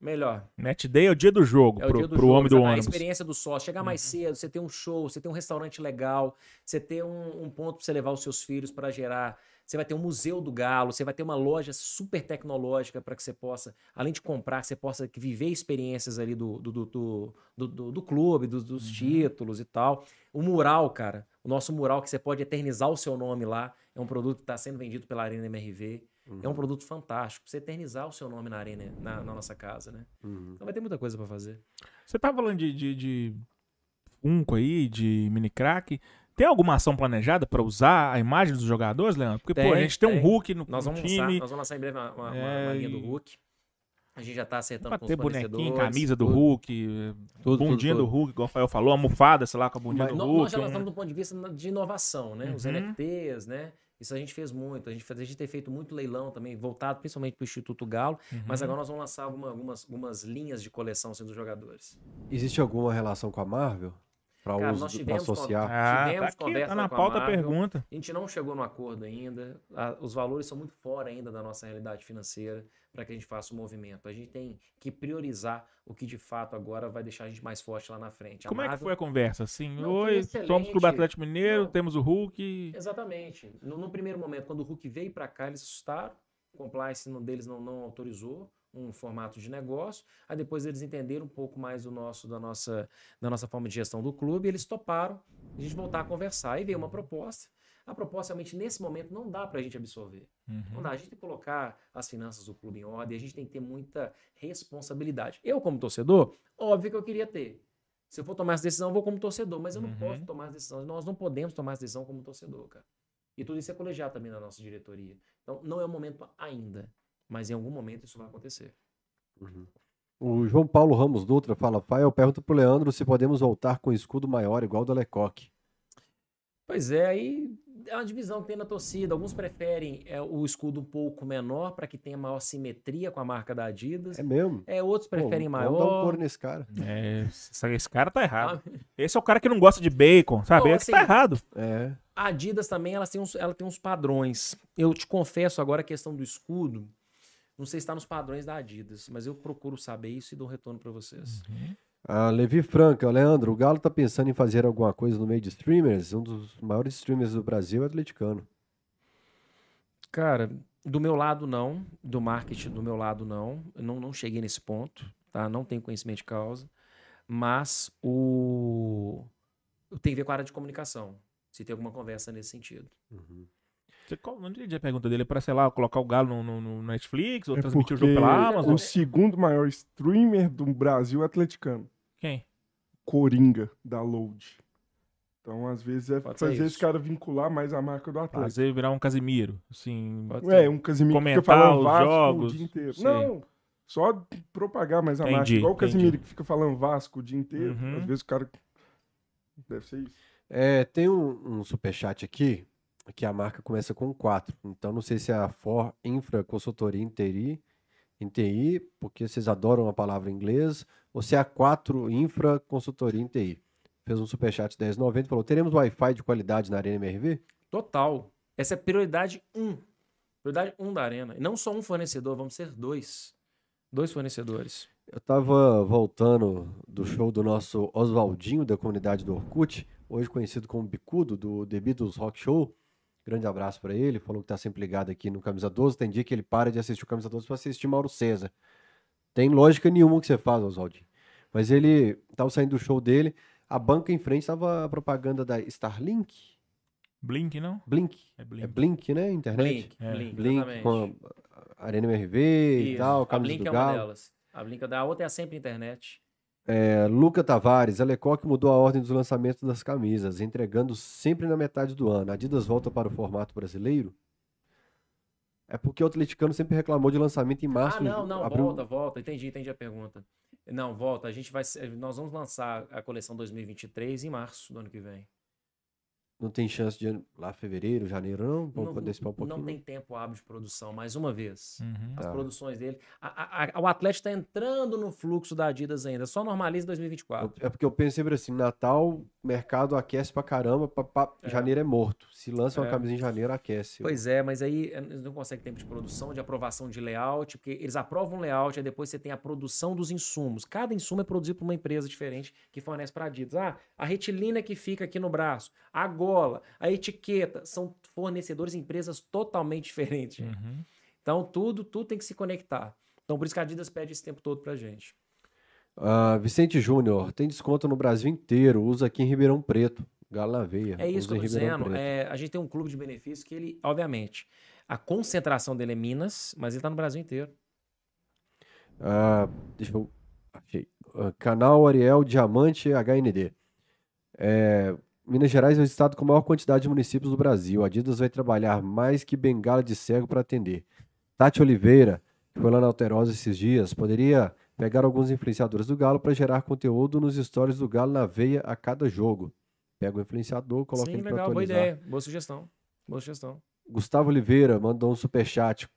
Melhor. Match day é o dia do jogo, É o pro, dia do pro jogo, homem do? A ônibus. experiência do sócio. Chegar mais cedo, você ter um show, você ter um restaurante legal, você ter um, um ponto para você levar os seus filhos para gerar. Você vai ter um museu do galo, você vai ter uma loja super tecnológica para que você possa, além de comprar, você possa viver experiências ali do, do, do, do, do, clube, dos, dos títulos e tal. O mural, cara, o nosso mural que você pode eternizar o seu nome lá, é um produto que está sendo vendido pela Arena MRV. É um produto fantástico, pra você eternizar o seu nome na arena, na, na nossa casa, né? Uhum. Então vai ter muita coisa para fazer. Você tá falando de, de, de Funko aí, de mini crack. Tem alguma ação planejada pra usar a imagem dos jogadores, Leandro? Porque, pô, a Tem, gente tem, um tem. Hulk no, Nós no vamos, lançar, time. nós vamos lançar em breve uma, uma- É, uma linha do Hulk. A gente já tá acertando com ter os bonequinho, camisa do tudo. Hulk, Tudo, bundinha tudo, do Hulk, igual o Rafael falou, almofada, sei lá, com a bundinha Mas do Nó- Hulk. Nós já um- lançamos do ponto de vista de inovação, né? Os Uhum. NFTs, né? Isso a gente fez muito. A gente, fez, a gente tem feito muito leilão também, voltado principalmente para o Instituto Galo. Uhum. Mas agora nós vamos lançar alguma- algumas, algumas linhas de coleção assim, dos jogadores. Existe alguma relação com a Marvel? Pra Cara, uso, nós pra tivemos associar? Ah, tivemos tá aqui, conversa tá na pauta a Marvel. pergunta. A gente não chegou no acordo ainda. a- os valores são muito fora ainda da nossa realidade financeira para que a gente faça o movimento. A gente tem que priorizar o que de fato agora vai deixar a gente mais forte lá na frente. A Como é que Marvel- foi a conversa? Assim, Não, oi, somos Clube Atlético Mineiro, Não. temos o Hulk. Exatamente. No, no primeiro momento, quando o Hulk veio para cá, eles assustaram. compliance não- deles não, não autorizou um formato de negócio. Aí depois eles entenderam um pouco mais do nosso, da, nossa, da nossa forma de gestão do clube, e eles toparam a gente voltar a conversar. Aí veio uma proposta. A proposta realmente nesse momento não dá para a gente absorver. Não Uhum. dá. A gente tem que colocar as finanças do clube em ordem, a gente tem que ter muita responsabilidade. Eu, como torcedor, óbvio que eu queria ter. Se eu for tomar essa decisão, eu vou como torcedor, mas eu não Uhum. posso tomar essa decisão. Nós não podemos tomar essa decisão como torcedor, cara. E tudo isso é colegiado também na nossa diretoria. Então, não é o momento ainda, mas em algum momento isso vai acontecer. O João Paulo Ramos Dutra fala, Fael, pergunta pro Leandro se podemos voltar com escudo maior igual do Lecoque. Pois é, aí é uma divisão que tem na torcida. Alguns preferem é, o escudo um pouco menor para que tenha maior simetria com a marca da Adidas. É mesmo? É, outros Pô, preferem Vamos dar um maior. couro nesse cara. É, esse, esse cara tá errado. Ah, Esse é o cara que não gosta de bacon, sabe? Esse tá assim, errado. É. A Adidas também ela tem, uns, ela tem uns padrões. Eu te confesso agora a questão do escudo. Não sei se está nos padrões da Adidas, mas eu procuro saber isso e dou um retorno para vocês. A Levi Franca, Leandro, o Galo tá pensando em fazer alguma coisa no meio de streamers? Um dos maiores streamers do Brasil é o atleticano. Cara, do meu lado não, do marketing do meu lado não. Eu não, não cheguei nesse ponto, tá? Não tenho conhecimento de causa. Mas o. Tem a ver com a área de comunicação. Se tem alguma conversa nesse sentido. Qual- não entendi a pergunta dele. É pra, sei lá, colocar o Galo no, no- no Netflix ou É transmitir o jogo pela Amazon? o segundo maior streamer do Brasil é atleticano. Quem? Coringa, da Load. Então, às vezes, é Pode fazer esse cara vincular mais a marca do Atlético. Fazer virar um Casimiro. Assim, ser. um Casimiro que fica falando Vasco jogos, o dia inteiro. sei. Não, só propagar mais a marca. Entendi, Igual o Casimiro entendi. que fica falando Vasco o dia inteiro. Uhum. Às vezes o cara... Deve ser isso. É, tem um, um superchat aqui, que a marca começa com 4. Então não sei se é a For Infra Consultoria em TI, porque vocês adoram a palavra em inglês, ou se é a 4 Infra Consultoria em TI. Fez um superchat 10,90 e falou: teremos Wi-Fi de qualidade na Arena MRV? Total. Essa é prioridade 1. Prioridade 1 da arena. E não só um fornecedor, vamos ser dois. Dois fornecedores. Eu tava voltando do show do nosso Oswaldinho, da comunidade do Orkut, hoje conhecido como Bicudo, do The Beatles Rock Show. Grande abraço pra ele, falou que tá sempre ligado aqui no Camisa 12. Tem dia que ele para de assistir o Camisa 12 pra assistir Mauro César. Tem lógica nenhuma o que você faz, Oswaldinho. Mas ele tava saindo do show dele, a banca em frente tava a propaganda da Starlink, Blink, não? Blink. É É Blink. Blink, né? Internet. Blink. É. Blink, Blink com a Arena MRV e Isso. tal, A Camisa Blink do é uma Galo. delas. A Blink é da a outra é a sempre internet. É, Luca Tavares, a Lecoque mudou a ordem dos lançamentos das camisas, entregando sempre na metade do ano. A Adidas volta para o formato brasileiro? É porque o atleticano sempre reclamou de lançamento em março. ah, não, não, abril- volta, volta. Entendi, entendi a pergunta. Não, volta. A gente vai, nós vamos lançar a coleção 2023 em março do ano que vem. Não tem chance de lá fevereiro, janeiro, não? Vamos não, poder esperar um pouquinho. não tem tempo hábil de produção, mais uma vez. Uhum. As Tá. produções dele. a- a- a- o Atlético está entrando no fluxo da Adidas ainda. Só normaliza em 2024. É porque eu penso sempre assim, Natal, mercado aquece pra caramba, pa- pa- É. janeiro é morto. Se lança uma É. camisa em janeiro, aquece. Pois é, mas aí eh, eles não conseguem tempo de produção, de aprovação de layout, porque eles aprovam o layout, aí depois você tem a produção dos insumos. Cada insumo é produzido por uma empresa diferente que fornece para Adidas. Ah, a retilina que fica aqui no braço, a gola, a etiqueta, são fornecedores e empresas totalmente diferentes. Uhum. Então tudo, tudo tem que se conectar. Então por isso que a Adidas pede esse tempo todo pra gente. Ah, Vicente Júnior, tem desconto no Brasil inteiro, usa aqui em Ribeirão Preto. Galo na veia. É isso que usa eu tô Ribeirão dizendo. Preto. É, a gente tem um clube de benefícios que ele, obviamente, a concentração dele é Minas, mas ele tá no Brasil inteiro. Ah, deixa eu. Achei. Ah, canal Ariel Diamante HND. É, Minas Gerais é o estado com a maior quantidade de municípios do Brasil. A Adidas vai trabalhar mais que bengala de cego para atender. Tati Oliveira, que foi lá na Alterosa esses dias, poderia pegar alguns influenciadores do Galo para gerar conteúdo nos stories do Galo na veia a cada jogo. Pega o influenciador, coloca Sim, ele para legal, boa atualizar. ideia. Boa sugestão. Boa sugestão. Gustavo Oliveira mandou um superchat.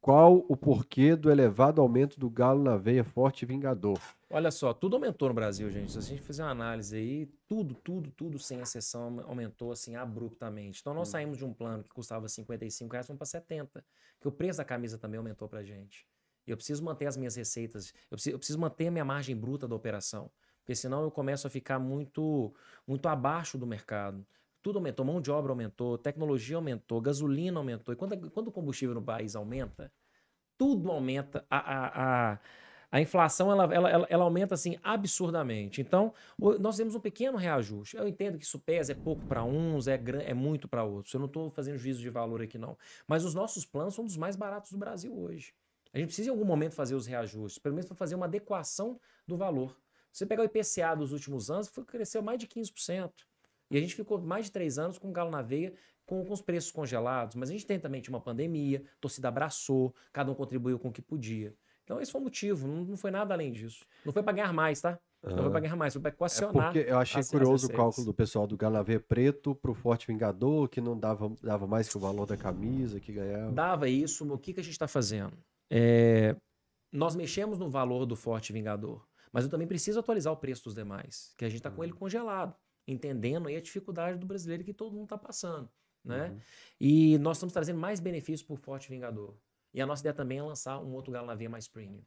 Qual o porquê do elevado aumento do Galo na veia forte e vingador? Olha só, tudo aumentou no Brasil, gente. Se a gente fizer uma análise aí, tudo, tudo, tudo, sem exceção, aumentou assim abruptamente. Então, nós saímos de um plano que custava 55 reais, fomos para 70. Porque o preço da camisa também aumentou pra gente. Eu preciso manter as minhas receitas, eu preciso, eu preciso manter a minha margem bruta da operação. Porque senão eu começo a ficar muito, muito abaixo do mercado. Tudo aumentou, mão de obra aumentou, tecnologia aumentou, gasolina aumentou. E quando, quando o combustível no país aumenta, tudo aumenta. A, a, a, a inflação ela, ela, ela, aumenta assim absurdamente. Então, nós temos um pequeno reajuste. Eu entendo que isso pesa, é pouco para uns, é, é muito para outros. Eu não estou fazendo juízo de valor aqui, não. Mas os nossos planos são dos mais baratos do Brasil hoje. A gente precisa em algum momento fazer os reajustes, pelo menos para fazer uma adequação do valor. Você pegar o IPCA dos últimos anos, foi, cresceu mais de 15%. E a gente ficou mais de três anos com galo na veia, com, com os preços congelados. Mas a gente tem também tinha uma pandemia, a torcida abraçou, cada um contribuiu com o que podia. Então esse foi o motivo, não, não foi nada além disso. Não foi para ganhar mais, tá? Não foi para ganhar mais, foi para É equacionar. porque eu achei as- as curioso o cálculo do pessoal do Galavê Preto pro Forte Vingador, que não dava, dava mais que o valor da camisa que ganhava. Dava isso, o que, que a gente está fazendo? É, nós mexemos no valor do Forte Vingador, mas eu também preciso atualizar o preço dos demais, que a gente está com ele congelado, entendendo aí a dificuldade do brasileiro que todo mundo está passando, né? E nós estamos trazendo mais benefícios para o Forte Vingador. E a nossa ideia também é lançar um outro galo na veia mais premium.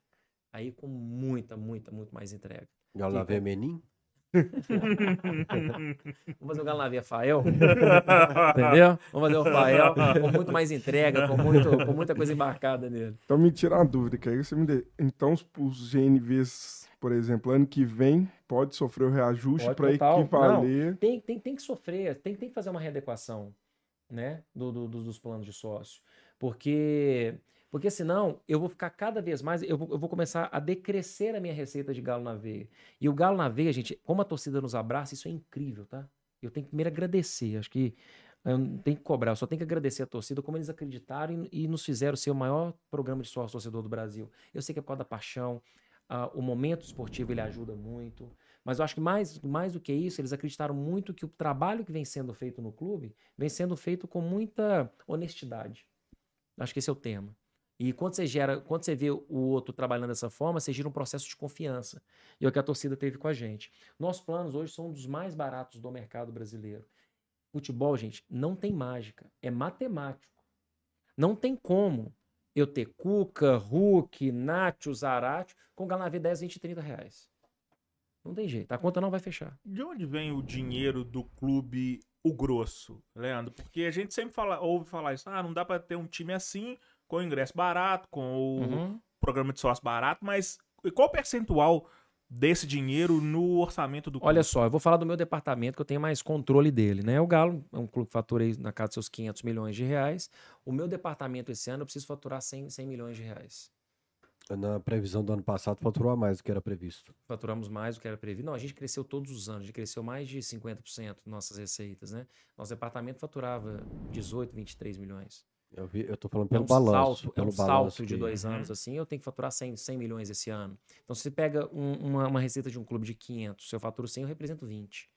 Aí com muita, muita, muito mais entrega. Galavê Menin? Vamos fazer o galo na Fael, entendeu? Vamos fazer o Fael com muito mais entrega, com, muito, com muita coisa embarcada nele. Então me tira uma dúvida, que aí você me dê. Então os- os GNVs, por exemplo, ano que vem pode sofrer o reajuste para equivaler. tem, tem, tem que sofrer, tem, tem que fazer uma readequação né, do- do- dos planos de sócio. Porque, porque senão eu vou ficar cada vez mais, eu vou, eu vou começar a decrescer a minha receita de galo na veia. E o galo na veia, gente, como a torcida nos abraça, isso é incrível, tá? Eu tenho que primeiro agradecer, acho que eu não tenho que cobrar, eu só tenho que agradecer a torcida, como eles acreditaram e, e nos fizeram ser o maior programa de sócio torcedor do Brasil. Eu sei que é por causa da paixão, ah, o momento esportivo ele ajuda muito, mas eu acho que mais, mais do que isso, eles acreditaram muito que o trabalho que vem sendo feito no clube vem sendo feito com muita honestidade. Acho que esse é o tema. E quando você gera, quando você vê o outro trabalhando dessa forma, você gira um processo de confiança. E é o que a torcida teve com a gente. Nossos planos hoje são um dos mais baratos do mercado brasileiro. Futebol, gente, não tem mágica, é matemático. Não tem como eu ter Cuca, Hulk, Nacho, Zarate com Galavê 10, 20, 30 reais. Não tem jeito, a conta não vai fechar. De onde vem o dinheiro do clube o grosso, Leandro? Porque a gente sempre fala, ouve falar isso, ah, não dá pra ter um time assim, com o ingresso barato, com o Uhum. programa de sócio barato, mas e qual o percentual desse dinheiro no orçamento do clube? Olha só, eu vou falar do meu departamento que eu tenho mais controle dele, né? O Galo é um clube que fatura aí na casa dos seus 500 milhões de reais. O meu departamento esse ano eu preciso faturar 100, 100 milhões de reais. Na previsão do ano passado, faturou a mais do que era previsto. Faturamos mais do que era previsto. Não, a gente cresceu todos os anos, a gente cresceu mais de 50% nossas receitas, né? Nosso departamento faturava 18, 23 milhões. Eu, vi, eu tô falando É pelo um balanço. salto, é pelo um balanço salto de dois Uhum. anos, assim, eu tenho que faturar 100, 100 milhões esse ano. Então, se você pega um- uma, uma receita de um clube de 500, se eu faturo 100, eu represento 20.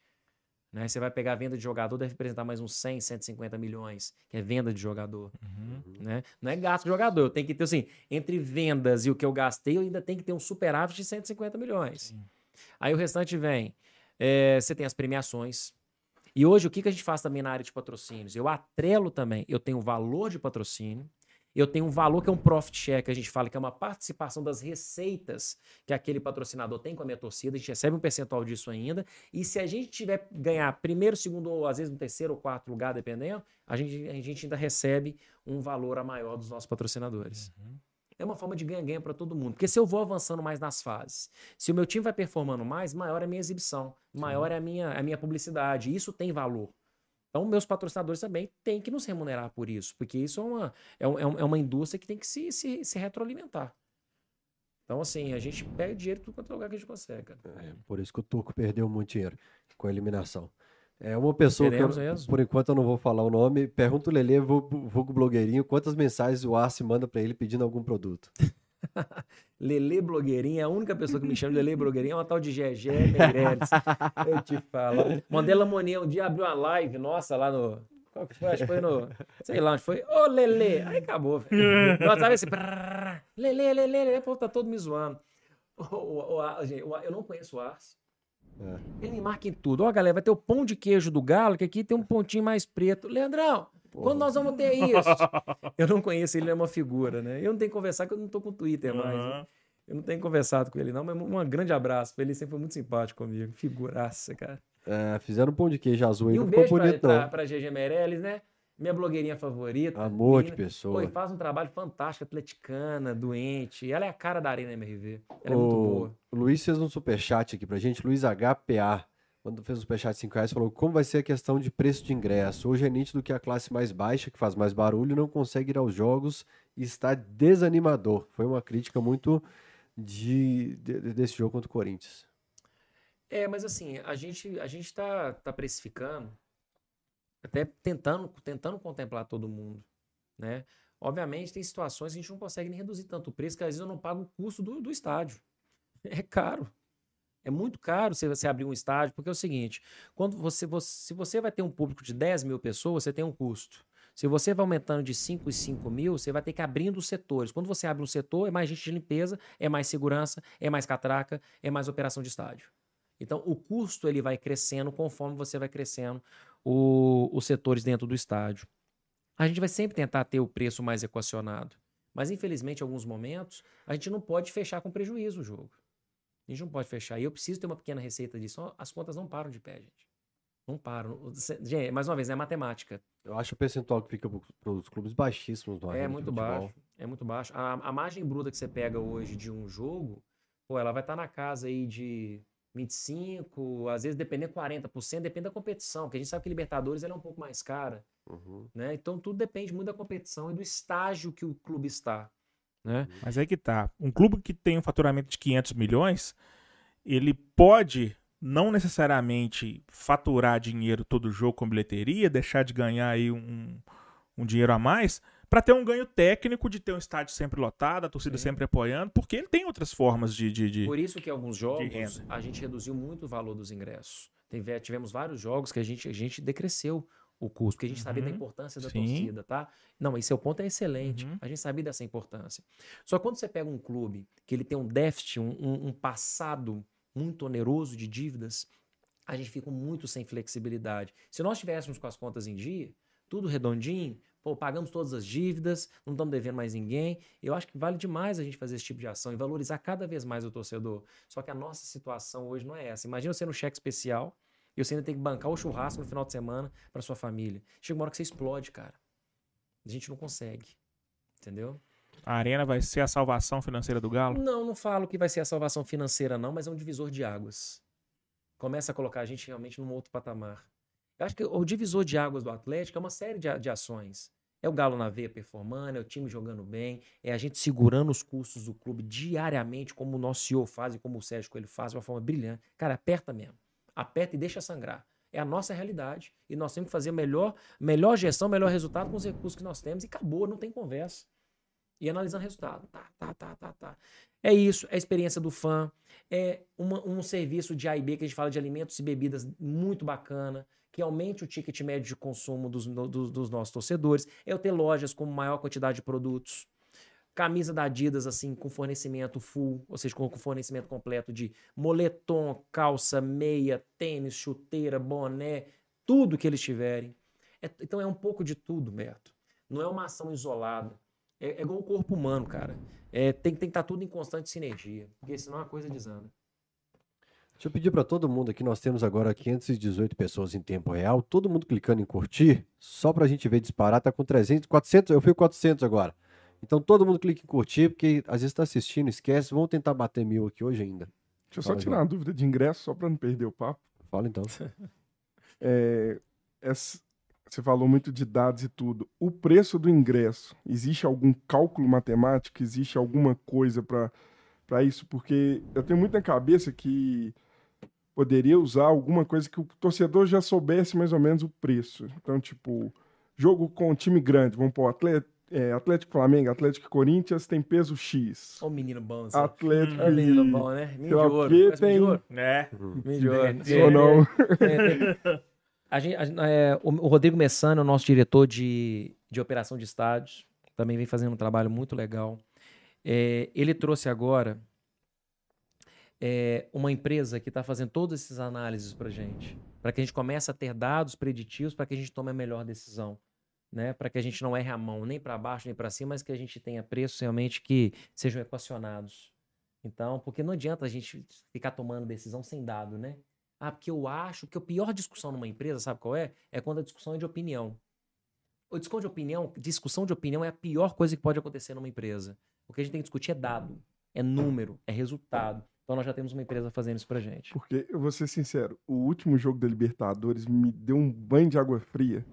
Né? Você vai pegar a venda de jogador, deve representar mais uns 100, 150 milhões, que é venda de jogador. Uhum. Né? Não é gasto de jogador, eu tenho que ter, assim, entre vendas e o que eu gastei, eu ainda tenho que ter um superávit de 150 milhões. Sim. Aí o restante vem, é, você tem as premiações. E hoje, o que, que a gente faz também na área de patrocínios? Eu atrelo também, eu tenho valor de patrocínio, eu tenho um valor que é um profit share, que a gente fala que é uma participação das receitas que aquele patrocinador tem com a minha torcida, a gente recebe um percentual disso ainda, e se a gente tiver ganhar primeiro, segundo, ou às vezes no terceiro ou quarto lugar, dependendo, a gente, a gente ainda recebe um valor a maior dos nossos patrocinadores. É uma forma de ganha-ganha para todo mundo. Porque se eu vou avançando mais nas fases, se o meu time vai performando mais, maior é a minha exibição, maior é a minha, a minha publicidade. Isso tem valor. Então, meus patrocinadores também têm que nos remunerar por isso, porque isso é uma, é um- é é uma indústria que tem que se, se, se retroalimentar. Então, assim, a gente pega dinheiro tudo quanto é lugar que a gente consegue, cara. É, por isso que o Turco perdeu muito dinheiro com a eliminação. É uma pessoa que, eu- por enquanto eu não vou falar o nome, pergunta o Lelê, vulgo blogueirinho, quantas mensagens o Arce manda pra ele pedindo algum produto. Lele Blogueirinha, é a única pessoa que me chama de Lele Blogueirinha é uma tal de Gegé Meireles. Eu te falo. Mandela Moninha um dia abriu uma live nossa lá no. Qual que foi? Acho que foi no. Sei lá onde foi. Ô, Lele! Aí acabou, velho. Sabe esse. prrr, Lele, Lele, Lele. Pô, tá todo me zoando. O, o, o, gente, o eu não conheço o Arce. É. Ele marca em tudo. Ó, galera, vai ter o pão de queijo do galo, que aqui tem um pontinho mais preto. Leandrão, quando nós vamos ter isso? Eu não conheço ele, ele é uma figura, né? Eu não tenho que conversar, que eu não tô com o Twitter mais. né? Eu não tenho conversado com ele, não, mas um grande abraço. Ele sempre foi muito simpático comigo. Figuraça, cara. É, fizeram um pão de queijo azul aí, E não um ficou beijo pra, pra, não. pra GG Meirelles, né? Minha blogueirinha favorita. Amor de menina. pessoa. Pô, faz um trabalho fantástico, atleticana, doente. Ela é a cara da Arena MRV. Ela é muito O boa. o Luiz fez um superchat aqui pra gente, Luiz HPA. Quando fez um superchat de 5 reais, falou como vai ser a questão de preço de ingresso. Hoje é nítido que a classe mais baixa, que faz mais barulho, não consegue ir aos jogos e está desanimador. Foi uma crítica muito de, de- desse jogo contra o Corinthians. É, mas assim, a gente, a gente tá, tá precificando, até tentando, tentando contemplar todo mundo, né? Obviamente, tem situações que a gente não consegue nem reduzir tanto o preço, que às vezes eu não pago o custo do, do estádio. É caro. É muito caro você, você abrir um estádio, porque é o seguinte: quando você, você, se você vai ter um público de 10 mil pessoas, você tem um custo. Se você vai aumentando de 5 em 5 mil, você vai ter que abrindo os setores. Quando você abre um setor, é mais gente de limpeza, é mais segurança, é mais catraca, é mais operação de estádio. Então, o custo ele vai crescendo conforme você vai crescendo o- os setores dentro do estádio. A gente vai sempre tentar ter o preço mais equacionado. Mas, infelizmente, em alguns momentos, a gente não pode fechar com prejuízo o jogo. A gente não pode fechar. E eu preciso ter uma pequena receita disso. As contas não param de pé, gente. Não param. Gente, mais uma vez, é matemática. Eu acho o percentual que fica para os clubes baixíssimos no É muito baixo. É muito baixo. A, a margem bruta que você pega hoje de um jogo, pô, ela vai estar na casa aí de 25, às vezes dependendo 40%, depende da competição, porque a gente sabe que Libertadores ela é um pouco mais cara, Uhum. né? Então tudo depende muito da competição e do estágio que o clube está, né? Mas aí que tá. Um clube que tem um faturamento de 500 milhões, ele pode não necessariamente faturar dinheiro todo jogo com bilheteria, deixar de ganhar aí um, um dinheiro a mais, para ter um ganho técnico de ter um estádio sempre lotado, a torcida Sim. sempre apoiando, porque ele tem outras formas de. de, de- Por isso que alguns jogos a gente reduziu muito o valor dos ingressos. Teve- tivemos vários jogos que a gente, a gente decresceu o custo, porque a gente sabia da Uhum. importância da Sim. torcida, tá? Não, esse seu ponto é excelente. Uhum. A gente sabia dessa importância. Só que quando você pega um clube que ele tem um déficit, um, um- um passado muito oneroso de dívidas, a gente fica muito sem flexibilidade. Se nós tivéssemos com as contas em dia, tudo redondinho, pô, pagamos todas as dívidas, não estamos devendo mais ninguém, eu acho que vale demais a gente fazer esse tipo de ação e valorizar cada vez mais o torcedor. Só que a nossa situação hoje não é essa. Imagina você no cheque especial e você ainda tem que bancar o churrasco no final de semana para sua família. Chega uma hora que você explode, cara. A gente não consegue. Entendeu? A arena vai ser a salvação financeira do Galo? Não, não falo que vai ser a salvação financeira, não, mas é um divisor de águas. Começa a colocar a gente realmente num outro patamar. Eu acho que o divisor de águas do Atlético é uma série de, de ações. É o Galo na veia performando, é o time jogando bem, é a gente segurando os custos do clube diariamente, como o nosso CEO faz e como o Sérgio Coelho faz de uma forma brilhante. Cara, aperta mesmo. Aperta e deixa sangrar. É a nossa realidade. E nós temos que fazer melhor, melhor gestão, melhor resultado com os recursos que nós temos. E acabou, não tem conversa e analisando o resultado. Tá, tá, tá, tá, tá. É isso, é a experiência do fã, é uma- um serviço de A e B que a gente fala de alimentos e bebidas muito bacana, que aumente o ticket médio de consumo dos, dos, dos nossos torcedores, é eu ter lojas com maior quantidade de produtos. Camisa da Adidas, assim, com fornecimento full, ou seja, com com fornecimento completo de moletom, calça, meia, tênis, chuteira, boné, tudo que eles tiverem. É- então é um pouco de tudo, Beto. Não é uma ação isolada. É, é igual o corpo humano, cara. É, tem, tem que estar tudo em constante sinergia, porque senão a coisa desanda. Deixa eu pedir para todo mundo aqui, nós temos agora 518 pessoas em tempo real, todo mundo clicando em curtir, só para a gente ver disparar, tá com 300, 400, eu fui 400 agora. Então todo mundo clica em curtir, porque às vezes está assistindo, esquece, vamos tentar bater mil aqui hoje ainda. Deixa eu só tirar uma dúvida de ingresso, só para não perder o papo. Fala então. É, essa- você falou muito de dados e tudo. O preço do ingresso, existe algum cálculo matemático? Existe alguma coisa para isso? Porque eu tenho muito na cabeça que poderia usar alguma coisa que o torcedor já soubesse mais ou menos o preço. Então, tipo, jogo com um time grande, vamos pôr Atlético, é, Atlético Flamengo, Atlético e Corinthians tem peso X. Ó o menino bom, assim. Atlético Ó o menino e- bom, né? Menino de sei lá o ouro. menino de tem- ouro? É. Menino de ouro. É, Ou não? É, a gente, a é, o, o Rodrigo Messano, o nosso diretor de, de operação de estádios, também vem fazendo um trabalho muito legal. É, ele trouxe agora é, uma empresa que está fazendo todas essas análises para gente, para que a gente comece a ter dados preditivos para que a gente tome a melhor decisão. Né, para que a gente não erre a mão nem para baixo nem para cima, mas que a gente tenha preços realmente que sejam equacionados. Então, porque não adianta a gente ficar tomando decisão sem dado, né? Ah, porque eu acho que a pior discussão numa empresa, sabe qual é? É quando a discussão é de opinião. O discussão de opinião, discussão de opinião é a pior coisa que pode acontecer numa empresa. O que a gente tem que discutir é dado, é número, é resultado. Então nós já temos uma empresa fazendo isso pra gente. Porque, eu vou ser sincero, o último jogo da Libertadores me deu um banho de água fria.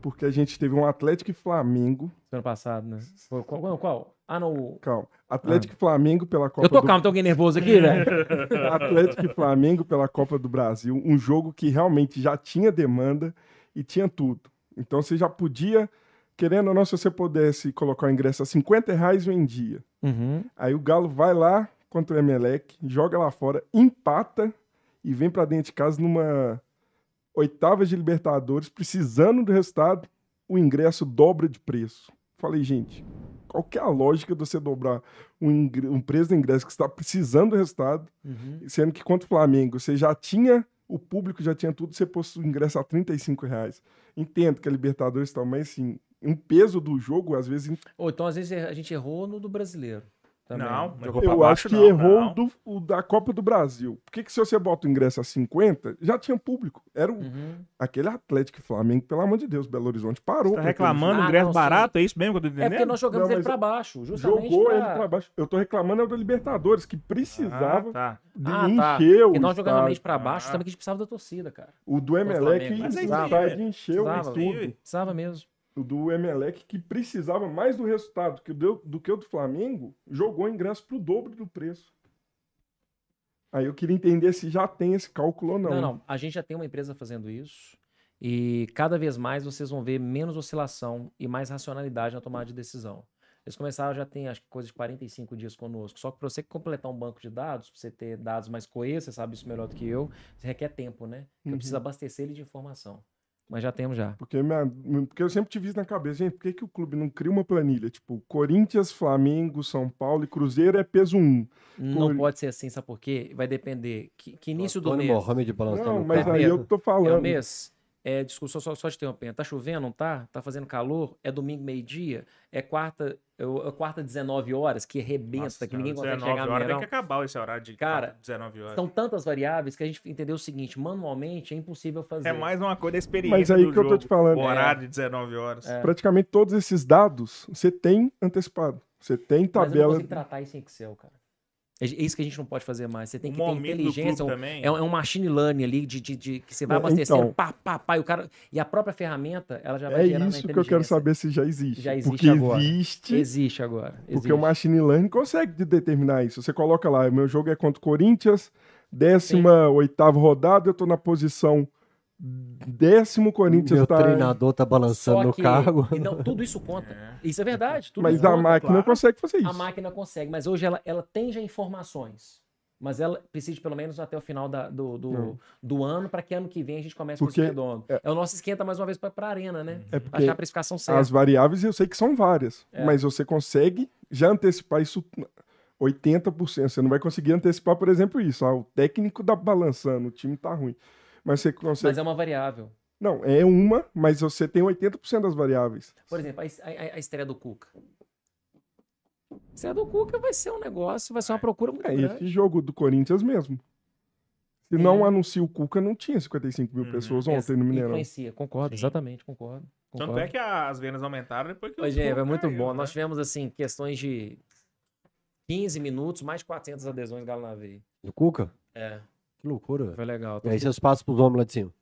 Porque a gente teve um Atlético e Flamengo. Ano passado, né? Qual? qual, qual? Ah, não. Calma. Atlético e Flamengo pela Copa Eu tô do calmo, tem alguém nervoso aqui, velho? Atlético e Flamengo pela Copa do Brasil, um jogo que realmente já tinha demanda e tinha tudo. Então você já podia, querendo ou não, se você pudesse colocar o ingresso a 50 reais, vendia. Uhum. Aí o Galo vai lá contra o Emelec, joga lá fora, empata e vem pra dentro de casa numa oitava de Libertadores, precisando do resultado, o ingresso dobra de preço. Falei, gente, qual que é a lógica de você dobrar um, um preço do ingresso que está precisando do resultado, Uhum. sendo que contra o Flamengo você já tinha, o público já tinha tudo, você pôs o ingresso a 35 reais. Entendo que a Libertadores está, mas assim, um peso do jogo, às vezes, Ou então, às vezes, a gente errou no do brasileiro. Também. Não, Jogou eu baixo acho que não, errou não. o do- o da Copa do Brasil. Por que, se você bota o ingresso a 50, já tinha público? Era o, Uhum. aquele Atlético Flamengo, pelo amor de Deus, Belo Horizonte parou. Tá pra aquele reclamando Ah, ingresso não, sim. barato, é isso mesmo que eu tô É porque entendendo? nós jogamos Não, ele pra baixo, justamente Jogou pra... ele pra baixo. Eu tô reclamando é o da Libertadores, que precisava Ah, tá. de Ah, tá. encher o Porque nós jogamos mente pra baixo, Ah. também que a gente precisava da torcida, cara. O do Emelec, Flamengo. Mas é o encheu Precisava. tudo. Precisava mesmo. O do Emelec, que precisava mais do resultado que o do, do que o do Flamengo, jogou o ingresso pro dobro do preço. Aí eu queria entender se já tem esse cálculo ou não. Não, não. A gente já tem uma empresa fazendo isso. E cada vez mais vocês vão ver menos oscilação e mais racionalidade na tomada de decisão. Eles começaram já tem acho que coisa de 45 dias conosco. Só que para você completar um banco de dados, para você ter dados mais coesos, você sabe isso melhor do que eu, você requer tempo, né? Porque Uhum. precisa abastecer ele de informação. Mas já temos já. Porque, minha- porque eu sempre tive isso na cabeça, gente, por que, que o clube não cria uma planilha? Tipo, Corinthians, Flamengo, São Paulo e Cruzeiro é peso 1. Não Por- pode ser assim, sabe por quê? Vai depender. Que, que início do mês? Mohamed balançando Não, mas aí É eu tô É falando. o mês? É, desculpa, só, só te interrompendo. Tá chovendo, não tá? Tá fazendo calor? É domingo, meio-dia? É quarta, é, é quarta 19 horas, que rebenta, Nossa, que ninguém consegue 19 chegar no horas, tem verão. que acabar esse horário de Cara, 19 horas. São tantas variáveis que a gente entendeu o seguinte, manualmente é impossível fazer. É mais uma coisa da experiência Mas aí do que eu tô jogo. te falando. O horário de 19 horas. É. Praticamente todos esses dados você tem antecipado. Você tem Mas eu não tabela. consigo tratar isso em Excel, cara. É isso que a gente não pode fazer mais. Você tem o que ter inteligência, um- também. É um, é um machine learning ali de, de, de- que você vai É, abastecendo, então. pá, pá, pá, e o cara. E a própria ferramenta, ela já vai É gerar na isso que eu quero saber se já existe. Já existe Porque agora. existe. Existe agora. Porque existe. o Machine Learning consegue de- determinar isso. Você coloca lá, meu jogo é contra o Corinthians, 18 rodada, eu tô na posição décimo Corinthians Meu tá. treinador tá balançando Só no que- cargo. e não, tudo isso conta. É. Isso é verdade. Tudo Mas isso a conta. máquina claro. consegue fazer isso. A máquina consegue, mas hoje ela, ela tem já informações. Mas ela precisa de pelo menos até o final da- do, do, do ano, para que ano que vem a gente comece Porque- com esse redondo. é- É, o nosso esquenta mais uma vez para a arena, né? É achar a precificação certa. as variáveis eu sei que são várias, É. mas você consegue já antecipar isso 80%. Você não vai conseguir antecipar, por exemplo, isso. Ah, o técnico tá balançando, o time tá ruim. Mas você consegue. Mas é uma variável. Não, é uma, mas você tem 80% das variáveis. Por exemplo, a, a- a- estreia do Cuca. A estreia do Cuca vai ser um negócio, vai ser uma procura muito É grande. esse jogo do Corinthians mesmo. Se Sim. não anuncia o Cuca, não tinha 55 mil Uhum. pessoas Essa ontem no Mineirão. Influencia, concordo, Sim. exatamente, concordo. Tanto concordo. é que as vendas aumentaram depois que o jogo é muito caiu, bom. né? Nós tivemos, assim, questões de 15 minutos, mais de 400 adesões Galo na veia. Do Cuca? É, Que loucura, velho. foi legal. E aí vocês passam pros homens lá de cima.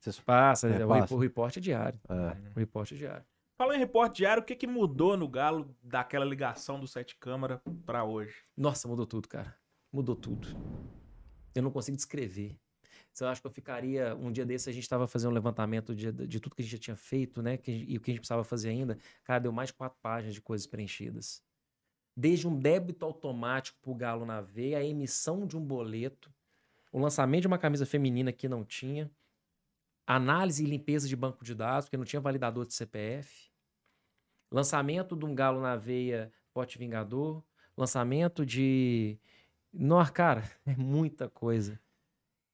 Vocês... Passa, É, o, passa. o reporte é diário. É. O reporte é diário. Falando em repórter diário, o que, que mudou no Galo daquela ligação do Sete Câmara pra hoje? Nossa, mudou tudo, cara. Mudou tudo. Eu não consigo descrever. Eu acho que eu ficaria. Um dia desse a gente estava fazendo um levantamento de, de tudo que a gente já tinha feito, né? que- e o que a gente precisava fazer ainda. Cara, deu mais de quatro páginas de coisas preenchidas. Desde um débito automático pro Galo na veia, a emissão de um boleto, o lançamento de uma camisa feminina que não tinha, análise e limpeza de banco de dados, porque não tinha validador de CPF, lançamento de um Galo na veia Pote Vingador, lançamento de. Nossa, cara, é muita coisa.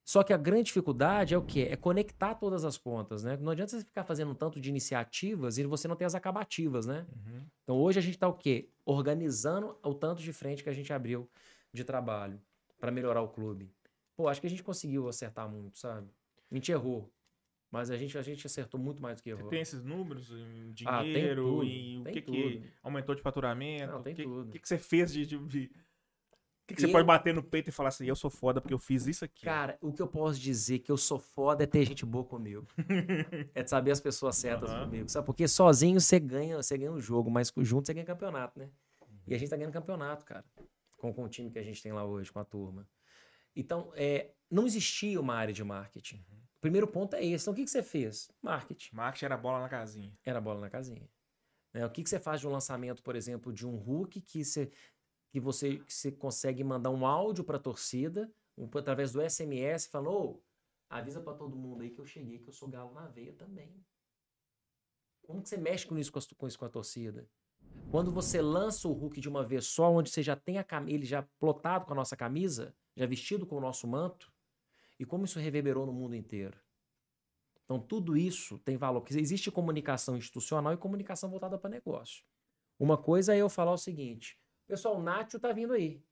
Só que a grande dificuldade é o quê? É conectar todas as pontas, né? Não adianta você ficar fazendo um tanto de iniciativas e você não ter as acabativas, né? Então hoje a gente está o quê? Organizando o tanto de frente que a gente abriu de trabalho para melhorar o clube. Pô, acho que a gente conseguiu acertar muito, sabe? A gente errou. Mas a gente, a gente acertou muito mais do que Você errou. tem esses números em Ah, dinheiro, tudo, em o que, que aumentou de faturamento? Não, tem que, tudo. o que, que você fez de. de, de- O que, que você Eu- pode bater no peito e falar assim, eu sou foda porque eu fiz isso aqui. Cara, o que eu posso dizer que eu sou foda é ter gente boa comigo. é de saber as pessoas certas Aham. comigo. Sabe? Porque sozinho você ganha, você ganha um jogo, mas junto você ganha campeonato, né? E a gente tá ganhando campeonato, cara. Com, com o time que a gente tem lá hoje, com a turma. Então, é, não existia uma área de marketing. O primeiro ponto é esse. Então, o que, que você fez? Marketing. Marketing era bola na casinha. Era bola na casinha. Né? O que, que você faz de um lançamento, por exemplo, de um Hulk que você, que você, que você consegue mandar um áudio para a torcida um- através do SMS, falando, "Ô, avisa para todo mundo aí que eu cheguei, que eu sou galo na veia também. Como que você mexe com isso com, as- com isso com a torcida? Quando você lança o Hulk de uma vez só, onde você já tem a ele já plotado com a nossa camisa, já vestido com o nosso manto, e como isso reverberou no mundo inteiro. Então, tudo isso tem valor, porque existe comunicação institucional e comunicação voltada para negócio. Uma coisa é eu falar o seguinte: pessoal, o Nacho tá vindo aí.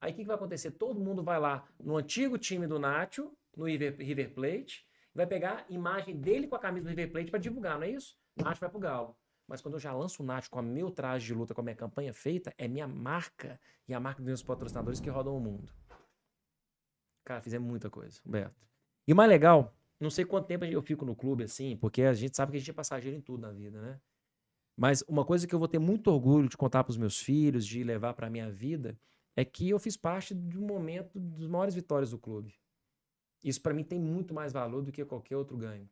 Aí o que, que vai acontecer? Todo mundo vai lá no antigo time do Nacho, no River, Plate, vai pegar a imagem dele com a camisa do River Plate para divulgar, não é isso? Nacho vai pro Galo. Mas quando eu já lanço o Nacho com o meu traje de luta, com a minha campanha feita, é minha marca e a marca dos meus patrocinadores que rodam o mundo. Cara, fizemos muita coisa, Beto. E o mais legal, não sei quanto tempo eu fico no clube assim, porque a gente sabe que a gente é passageiro em tudo na vida, né? Mas uma coisa que eu vou ter muito orgulho de contar para os meus filhos, de levar para minha vida, é que eu fiz parte de um momento das maiores vitórias do clube. Isso para mim tem muito mais valor do que qualquer outro ganho.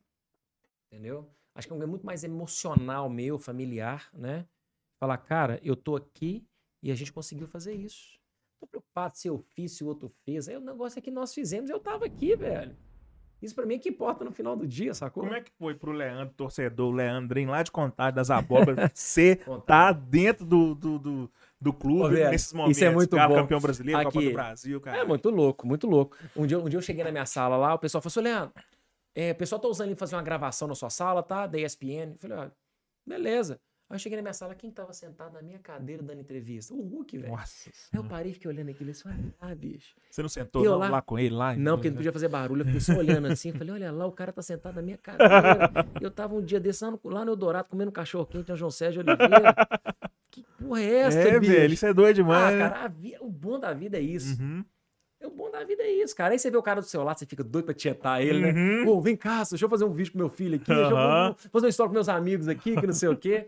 Entendeu? Acho que é um ganho muito mais emocional meu, familiar, né? Falar, cara, eu tô aqui e a gente conseguiu fazer isso. Tô preocupado se eu fiz, se o outro fez. Aí o negócio é que nós fizemos, eu tava aqui, velho. Isso pra mim é que importa no final do dia, sacou? Como é que foi pro Leandro, torcedor, Leandrinho lá de Contagem das Abóboras, ser Contar. tá dentro do, do, do, do clube Ô, velho, nesses momentos? isso é muito cara, bom. campeão brasileiro, Copa Aqui. do Brasil, cara. É muito louco, muito louco. Um dia, um dia eu cheguei na minha sala lá, o pessoal falou assim: Leandro, é, o pessoal tá usando ele fazer uma gravação na sua sala, tá? Da ESPN. Eu falei, ó, beleza. Aí eu cheguei na minha sala, quem tava sentado na minha cadeira dando entrevista? O Hulk, velho. Nossa Aí eu parei e fiquei olhando aquilo e falei, ah, bicho. Você não sentou não, lá- lá... com ele lá? Não, porque não podia fazer barulho. Eu fiquei só olhando assim. Falei, olha lá, o cara tá sentado na minha cadeira. Eu tava um dia desse lá no, Eldorado comendo um cachorro quente na João Sérgio Oliveira. Que porra é essa, É, bicho? velho, isso é doido Ah, demais. né? cara, vi- o bom da vida é isso. Uhum. O bom da vida é isso, cara. Aí você vê o cara do seu lado, você fica doido pra tietar ele, né? Uhum. Pô, vem cá, deixa eu fazer um vídeo com meu filho aqui, deixa eu fazer uma história com meus amigos aqui, que não sei o quê.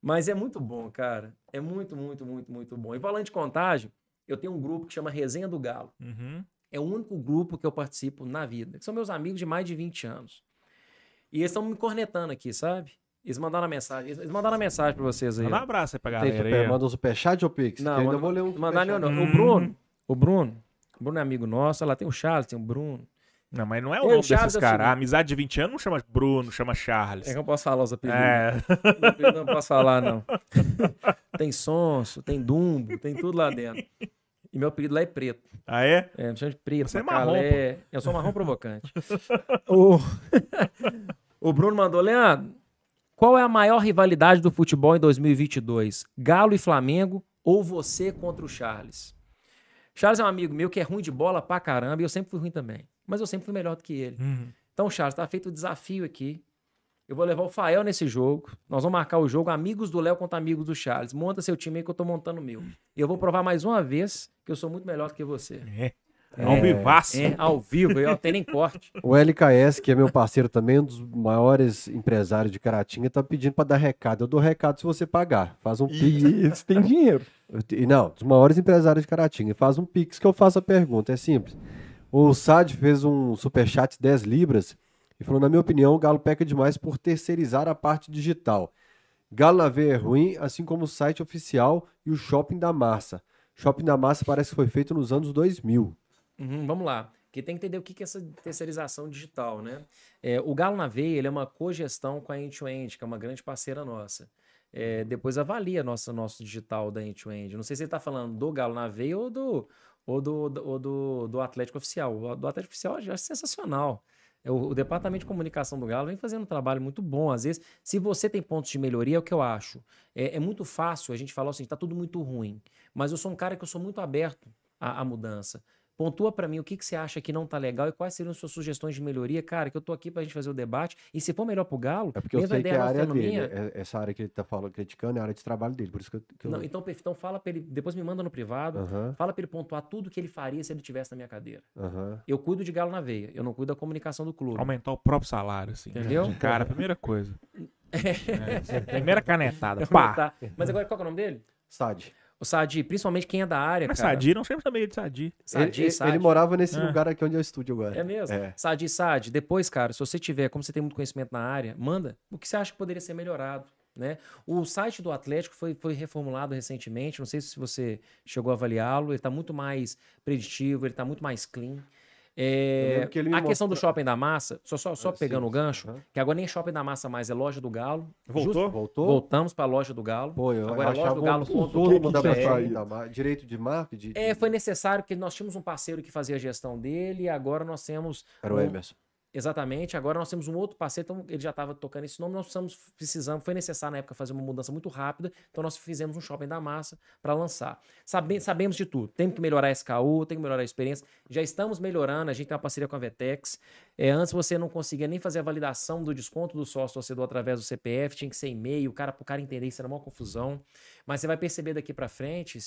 Mas é muito bom, cara. É muito, muito, muito, muito bom. E falando de contagem, eu tenho um grupo que chama Resenha do Galo. Uhum. É o único grupo que eu participo na vida. São meus amigos de mais de 20 anos. E eles estão me cornetando aqui, sabe? Eles mandaram a mensagem. Eles mandaram a mensagem pra vocês aí. Manda um abraço aí pra Tem galera super, aí. manda um superchat ou Pix? Não, que ainda manda- vou ler um Mandar superchat. não, não. Hum. O Bruno. O Bruno. O Bruno é amigo nosso. Lá, tem o Charles, tem o Bruno. Não, mas não é o nome desses caras. A amizade de 20 anos não chama Bruno, chama Charles. É que eu não posso falar os apelidos. É. Apelido Não posso falar, não. tem sonso, tem dumbo, tem tudo lá dentro. E meu apelido lá é preto. Ah, é? É, me chama de preto. Você é Macalé. Eu sou marrom provocante. o... o Bruno mandou, Leandro, qual é a maior rivalidade do futebol em 2022? Galo e Flamengo ou você contra o Charles? Charles é um amigo meu que é ruim de bola pra caramba e eu sempre fui ruim também. Mas eu sempre fui melhor do que ele. Uhum. Então, Charles, tá feito o desafio aqui. Eu vou levar o Fael nesse jogo. Nós vamos marcar o jogo amigos do Léo contra amigos do Charles. Monta seu time aí que eu tô montando o meu. E eu vou provar mais uma vez que eu sou muito melhor do que você. É. Ao vivaço. É, ao vivo, eu tem nem corte. O LKS, que é meu parceiro também, um dos maiores empresários de Caratinga, tá pedindo pra dar recado. Eu dou recado se você pagar. Faz um pix. Eles têm dinheiro. Eu Não, dos maiores empresários de Caratinga. Faz um pix que eu faço a pergunta. É simples. O Sad fez um superchat de 10 libras e falou: na minha opinião, o Galo peca demais por terceirizar a parte digital. Galo na veia é ruim, assim como o site oficial e o Shopping da Massa. Shopping da Massa parece que foi feito nos anos 2000. Uhum, vamos lá. Porque tem que entender o que é essa terceirização digital, né? É, o Galo na Veia é uma cogestão com a End-to-End, que é uma grande parceira nossa. É, depois avalia nossa, nosso digital da End-to-End. Não sei se ele está falando do Galo na Veia ou do, ou do, ou do, do Atlético Oficial. O do Atlético Oficial eu acho sensacional. É, O, o departamento de comunicação do Galo vem fazendo um trabalho muito bom. Às vezes, se você tem pontos de melhoria, é o que eu acho. É, é muito fácil a gente falar assim, tá tudo muito ruim. Mas eu sou um cara que eu sou muito aberto à, à mudança. Pontua pra mim o que, que você acha que não tá legal e quais seriam suas sugestões de melhoria. Cara, que eu tô aqui pra gente fazer o debate. E se for melhor pro Galo, É porque eu sei que é a área sendo dele. minha, é- Essa área que ele tá falando, criticando, é a área de trabalho dele. Por isso que eu. que eu- Não, então. Então fala pra ele, depois me manda no privado. Aham, Fala pra ele pontuar tudo que ele faria se ele tivesse na minha cadeira. aham. Eu cuido de Galo na veia, eu não cuido da comunicação do clube. Aumentar o próprio salário, assim. Entendeu? De Cara, primeira coisa. É, primeira canetada. Pá. Mas agora qual que é o nome dele? Sade. O Sadi, principalmente quem é da área, Mas cara. Sadi, não chama também de Sadi. Sadi, ele, ele- Sadi. ele morava nesse É. lugar aqui onde é o estúdio agora. É mesmo? É. Sadi, Sadi, depois, cara, se você tiver, como você tem muito conhecimento na área, manda o que você acha que poderia ser melhorado. Né? O site do Atlético foi, foi reformulado recentemente, não sei se você chegou a avaliá-lo, ele está muito mais preditivo, ele está muito mais clean. É, que a questão do mostra- shopping da massa, só, só, só Ah, pegando sim, o gancho, que agora nem shopping da massa mais é loja do Galo. Voltou? Justo- Voltou? Voltamos para a loja do Galo. Pô, eu Agora é loja do Galo. da Direito de marca? De, É, foi necessário porque nós tínhamos um parceiro que fazia a gestão dele e agora nós temos Era o um- Emerson. Exatamente. Agora nós temos um outro parceiro, então ele já estava tocando esse nome, nós precisamos, precisamos, foi necessário na época fazer uma mudança muito rápida, então nós fizemos um shopping da massa para lançar. Sabe, sabemos de tudo, temos que melhorar a SKU, tem que melhorar a experiência, já estamos melhorando, a gente tem uma parceria com a Vetex. É, antes você não conseguia nem fazer a validação do desconto do sócio torcedor através do CPF, tinha que ser e-mail, o cara, pro cara entender, isso era uma confusão. Mas você vai perceber daqui para frente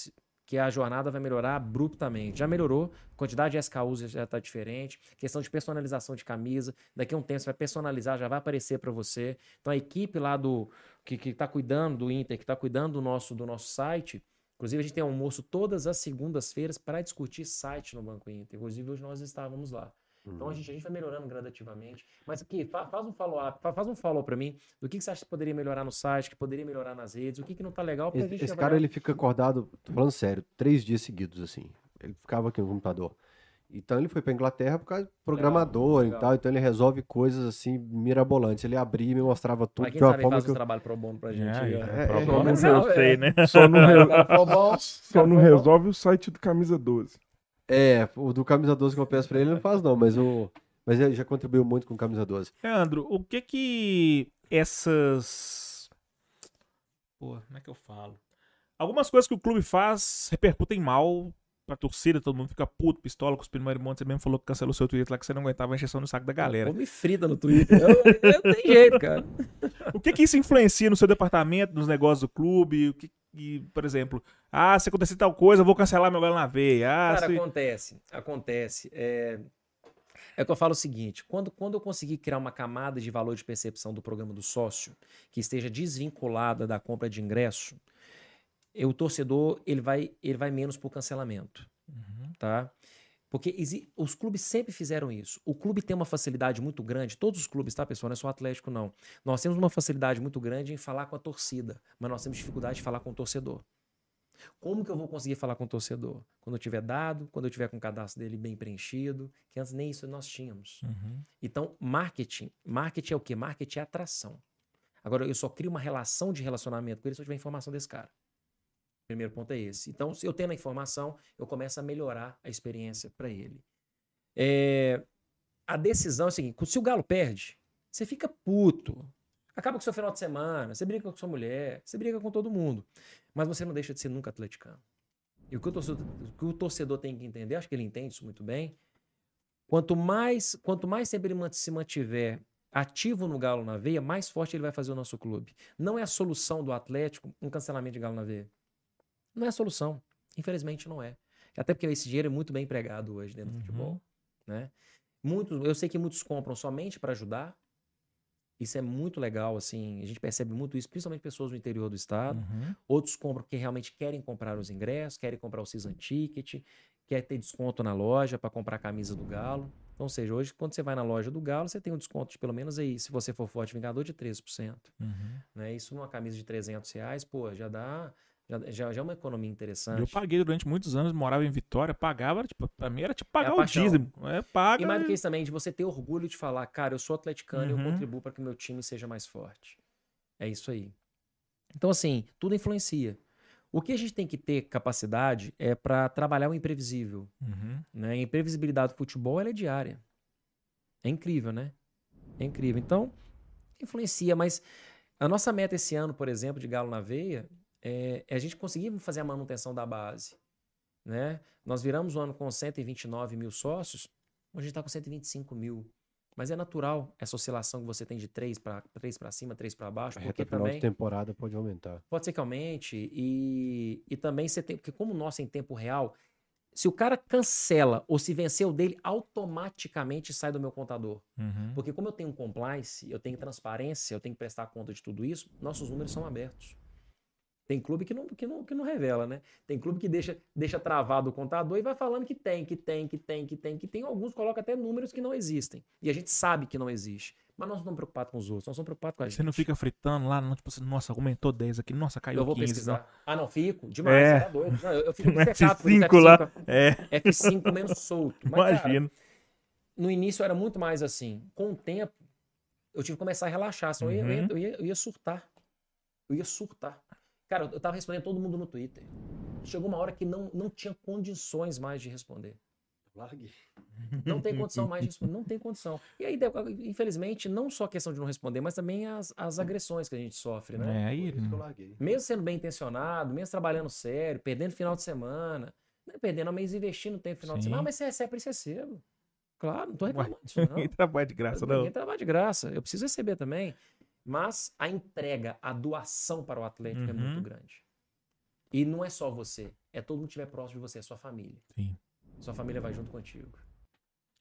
que a jornada vai melhorar abruptamente. Já melhorou, quantidade de SKUs já está diferente, questão de personalização de camisa, daqui a um tempo você vai personalizar, já vai aparecer para você. Então a equipe lá do que está cuidando do Inter, que está cuidando do nosso do nosso site, inclusive a gente tem almoço todas as segundas-feiras para discutir site no Banco Inter. Inclusive hoje nós estávamos lá. Então Uhum. a gente, a gente vai melhorando gradativamente. Mas aqui, fa- faz um follow-up, fa- faz um follow para mim do que, que você acha que poderia melhorar no site, que poderia melhorar nas redes, o que, que não tá legal pra Esse, gente esse cara, ele fica acordado, tô falando sério, três dias seguidos, assim. Ele ficava aqui no computador. Então ele foi pra Inglaterra por causa de programador legal. e tal. Então ele resolve coisas assim mirabolantes. Ele abria e me mostrava tudo Mas quem sabe faz que eu... trabalho pro bono pra gente. É, aí, ó. é, é, problema é, eu é. sei, né? Só não, re- só não resolve o site do Camisa 12. É, o do Camisa 12 que eu peço pra ele, ele não faz não, mas o... Mas ele já contribuiu muito com o Camisa 12. Leandro, o que que essas. Pô, como é que eu falo? Algumas coisas que o clube faz repercutem mal pra torcida, todo mundo fica puto, pistola com os primeiros montes. Você mesmo falou que cancelou seu Twitter lá que você não aguentava a injeção no saco da galera. Pô, me frita no Twitter. Eu, eu não tem jeito, cara. O que que isso influencia no seu departamento, nos negócios do clube? O que, que, por exemplo, ah, se acontecer tal coisa, eu vou cancelar meu galo na veia. Ah, Cara, se... acontece. Acontece. É... é que eu falo o seguinte: quando, quando eu conseguir criar uma camada de valor de percepção do programa do sócio que esteja desvinculada da compra de ingresso, eu, o torcedor ele vai, ele vai menos por cancelamento. Tá? Porque os clubes sempre fizeram isso. O clube tem uma facilidade muito grande, todos os clubes, tá, pessoal? Não é só o Atlético, não. Nós temos uma facilidade muito grande em falar com a torcida, mas nós temos dificuldade de falar com o torcedor. Como que eu vou conseguir falar com o torcedor? Quando eu tiver dado, quando eu tiver com o cadastro dele bem preenchido, que antes nem isso nós tínhamos. Uhum. Então, marketing, marketing é o quê? Marketing é atração. Agora, eu só crio uma relação de relacionamento com ele se eu tiver informação desse cara. Primeiro ponto é esse. Então, se eu tenho a informação, eu começo a melhorar a experiência para ele. É, a decisão é o seguinte: se o Galo perde, você fica puto. Acaba com o seu final de semana, você briga com sua mulher, você briga com todo mundo. Mas você não deixa de ser nunca atleticano. E o que o torcedor, o que o torcedor tem que entender, acho que ele entende isso muito bem. Quanto mais, quanto mais tempo ele se mantiver ativo no Galo na veia, mais forte ele vai fazer o nosso clube. Não é a solução do Atlético um cancelamento de Galo na veia. Não é a solução. Infelizmente não é. Até porque esse dinheiro é muito bem empregado hoje dentro do Uhum. futebol. Né? Muitos, eu sei que muitos compram somente para ajudar. Isso é muito legal, assim. A gente percebe muito isso, principalmente pessoas do interior do estado. Uhum. Outros compram porque realmente querem comprar os ingressos, querem comprar o season ticket, quer ter desconto na loja para comprar a camisa do Galo. Então, ou seja, hoje, quando você vai na loja do Galo, você tem um desconto de pelo menos aí, se você for forte vingador, de 13%. Uhum. Né? Isso numa camisa de 300 reais, pô, já dá. Já, já, é uma economia Eu interessante. paguei durante muitos anos, morava em Vitória, pagava, tipo, pra mim era tipo pagar a o dízimo. É, paga. E mais do que isso também, de você ter orgulho de falar, cara, eu sou atleticano e eu Uhum. contribuo para que o meu time seja mais forte. É isso aí. Então, assim, tudo influencia. O que a gente tem que ter capacidade é para trabalhar o imprevisível. Uhum. Né? A imprevisibilidade do futebol ela é diária. É incrível, né? É incrível. Então, influencia, mas a nossa meta esse ano, por exemplo, de Galo na Veia, é, é a gente conseguir fazer a manutenção da base. né? Nós viramos o ano com 129 mil sócios, hoje a gente está com 125 mil. Mas é natural essa oscilação que você tem de 3 para três para cima, 3 para baixo, A porque reta final também de temporada pode aumentar. pode ser que aumente e, e também você tem, porque como o nosso é em tempo real, se o cara cancela ou se venceu dele, automaticamente sai do meu contador. Uhum. Porque como eu tenho compliance, eu tenho transparência, eu tenho que prestar conta de tudo isso, nossos números são abertos. Tem clube que não, que não, que não revela, né? Tem clube que deixa, deixa travado o contador e vai falando que tem, que tem, que tem, que tem, que tem. Alguns colocam até números que não existem. E a gente sabe que não existe. Mas nós não estamos preocupados com os outros, nós estamos preocupados com a gente. Você não fica fritando lá, não, tipo assim, nossa, aumentou 10 aqui, nossa, caiu Eu vou 15. pesquisar. Ah, não, fico. Demais, É. você tá doido. Não, eu, eu fico Não. isso, F5 lá. F5, É, F5 menos solto. Mas, cara, imagino. no início era muito mais assim. Com o tempo, eu tive que começar a relaxar, senão ia, eu, ia, Uhum. eu, ia, eu ia surtar. Eu ia surtar. Cara, eu tava respondendo todo mundo no Twitter. Chegou uma hora que não, não tinha condições mais de responder. Largue. Não tem condição mais de responder. Não tem condição. E aí, infelizmente, não só a questão de não responder, mas também as, as agressões que a gente sofre, né? É, aí, Por isso que eu larguei. Mesmo sendo bem intencionado, mesmo trabalhando sério, perdendo final de semana, não é perdendo, mas investindo tempo final de Sim. semana. Ah, mas você recebe, você recebo. Claro, não tô reclamando disso, não. ninguém trabalha de graça, não. Ninguém trabalha de graça. Eu preciso receber também. Mas a entrega, a doação para o Atlético é Uhum. muito grande. E não é só você. É todo mundo que estiver próximo de você, é sua família. Sim. Sua família vai junto contigo.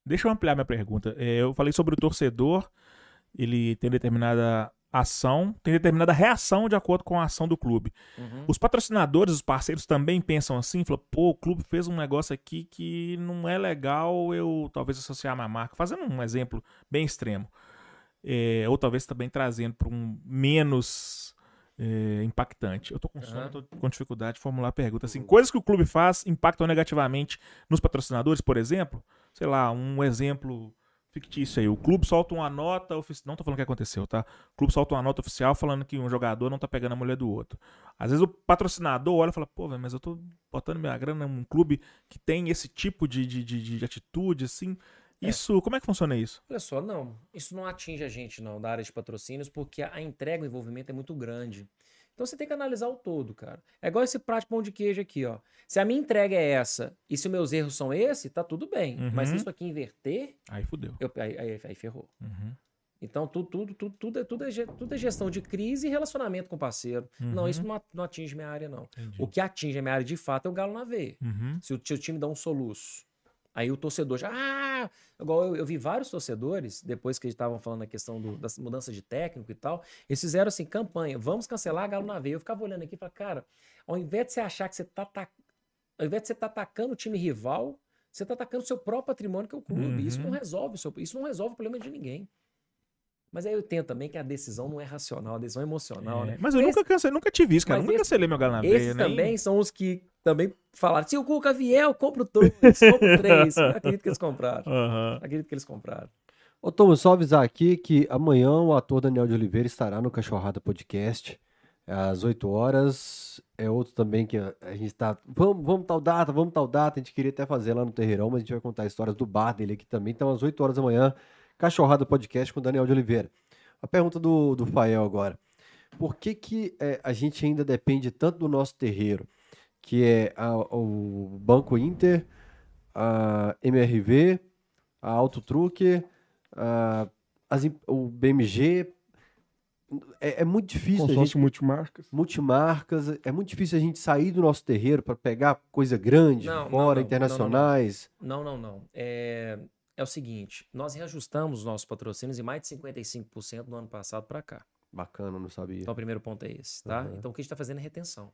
Deixa eu ampliar minha pergunta. É, eu falei sobre o torcedor, ele tem determinada ação, tem determinada reação de acordo com a ação do clube. Uhum. Os patrocinadores, os parceiros também pensam assim, falam, pô, o clube fez um negócio aqui que não é legal eu talvez associar a minha marca. Fazendo um exemplo bem extremo. É, ou talvez também trazendo para um menos é, impactante. Eu tô com sono, tô com dificuldade de formular a pergunta. Assim, coisas que o clube faz impactam negativamente nos patrocinadores, por exemplo? Sei lá, um exemplo fictício aí. O clube solta uma nota oficial. Não tô falando o que aconteceu, tá? O clube solta uma nota oficial falando que um jogador não tá pegando a mulher do outro. Às vezes o patrocinador olha e fala, pô, mas eu tô botando minha grana num clube que tem esse tipo de, de, de, de atitude, assim. É. Isso, como é que funciona isso? Olha só, não. Isso não atinge a gente, não, da área de patrocínios, porque a entrega, o envolvimento é muito grande. Então você tem que analisar o todo, cara. É igual esse prato de pão de queijo aqui, ó. Se a minha entrega é essa e se os meus erros são esse, tá tudo bem. Mas se Uhum. isso aqui inverter, Aí fudeu. eu- aí, aí- aí ferrou. Uhum. Então, tudo, tudo, tudo, tudo, é, tudo, é, tudo é gestão de crise e relacionamento com o parceiro. Não, Uhum. isso não, a- não atinge minha área, não. Entendi. O que atinge a minha área de fato é o galo na veia. Uhum. Se o seu time dá um soluço, aí o torcedor já. Ah! Igual eu, eu vi vários torcedores, depois que eles estavam falando a questão do, das mudanças de técnico e tal, eles fizeram assim, campanha, vamos cancelar galo na veia. Eu ficava olhando aqui e falava, cara, ao invés de você achar que você tá. ta- Ao invés de você estar atacando o time rival, você tá atacando o seu próprio patrimônio, que é o clube. Isso não Uhum. resolve o seu, isso não resolve o problema de ninguém. Mas aí eu entendo também que a decisão não é racional, a decisão é emocional, É, né? Mas eu Esse- nunca, cancelei, nunca tive isso, cara. Mas nunca esse- cancelei meu galo na esses nem... também são os que também falaram: se o Cuca vier, eu compro dois, compro três. Eu acredito que eles compraram. Aham. Acredito que eles compraram. Ô, Tom, só avisar aqui que amanhã o ator Daniel de Oliveira estará no Cachorrada Podcast, às 8 horas. É outro também que a, a gente tá. Vamos, vamos tal data, vamos tal data. A gente queria até fazer lá no Terreirão, mas a gente vai contar histórias do bar dele aqui também. Então, às 8 horas da manhã, Cachorrada Podcast com o Daniel de Oliveira. A pergunta do, do Fael agora. Por que, que é, a gente ainda depende tanto do nosso terreiro, que é a- o Banco Inter, a MRV, a Autotruque, a, as o BMG. É, é muito difícil a gente Consórcio multimarcas. multimarcas, é muito difícil a gente sair do nosso terreiro para pegar coisa grande, Não, não, fora, não, internacionais. Não, não, não. É, é o seguinte: nós reajustamos os nossos patrocínios em mais de 55% do ano passado para cá. Bacana, não sabia. Então, o primeiro ponto é esse, tá? Uhum. Então, o que a gente está fazendo é retenção.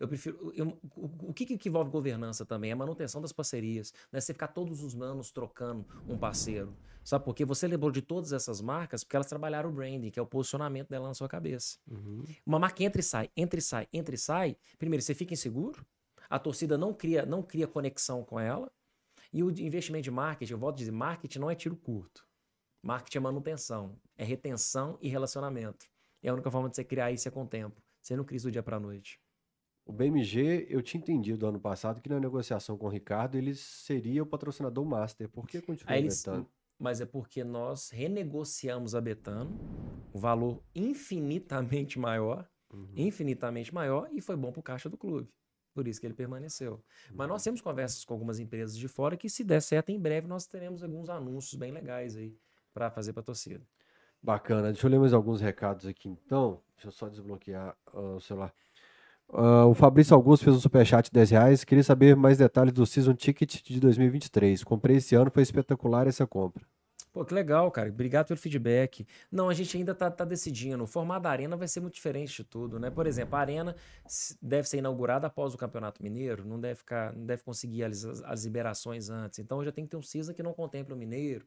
Eu prefiro. eu- o, o que, que envolve governança também? É a manutenção das parcerias. Não é você ficar todos os anos trocando um parceiro. Sabe por quê? Você lembrou de todas essas marcas porque elas trabalharam o branding, que é o posicionamento dela na sua cabeça. Uhum. Uma marca entra e sai, entra e sai, entra e sai. Primeiro, você fica inseguro, a torcida não cria, não cria conexão com ela. E o investimento de marketing, eu volto a dizer, marketing não é tiro curto. Marketing é manutenção, é retenção e relacionamento. E a única forma de você criar isso é com o tempo. Você não cria isso do dia para noite. O BMG, eu tinha entendido ano passado que na negociação com o Ricardo ele seria o patrocinador master. Por que continua Aí eles, vetando? mas é porque nós renegociamos a Betano, o valor infinitamente maior, Uhum. infinitamente maior, e foi bom pro caixa do clube. Por isso que ele permaneceu. Mas nós temos conversas com algumas empresas de fora que, se der certo, em breve nós teremos alguns anúncios bem legais aí para fazer para a torcida. Bacana. Deixa eu ler mais alguns recados aqui então. Deixa eu só desbloquear ah, o celular. Ah, o Fabrício Augusto fez um superchat de 10 reais. Queria saber mais detalhes do Season Ticket de 2023. Comprei esse ano, foi espetacular essa compra. Pô, que legal, cara. Obrigado pelo feedback. Não, a gente ainda tá, tá decidindo. O formato da arena vai ser muito diferente de tudo, né? Por exemplo, a arena deve ser inaugurada após o Campeonato Mineiro, não deve ficar, não deve conseguir as, as liberações antes. Então já tem que ter um season que não contemple o Mineiro.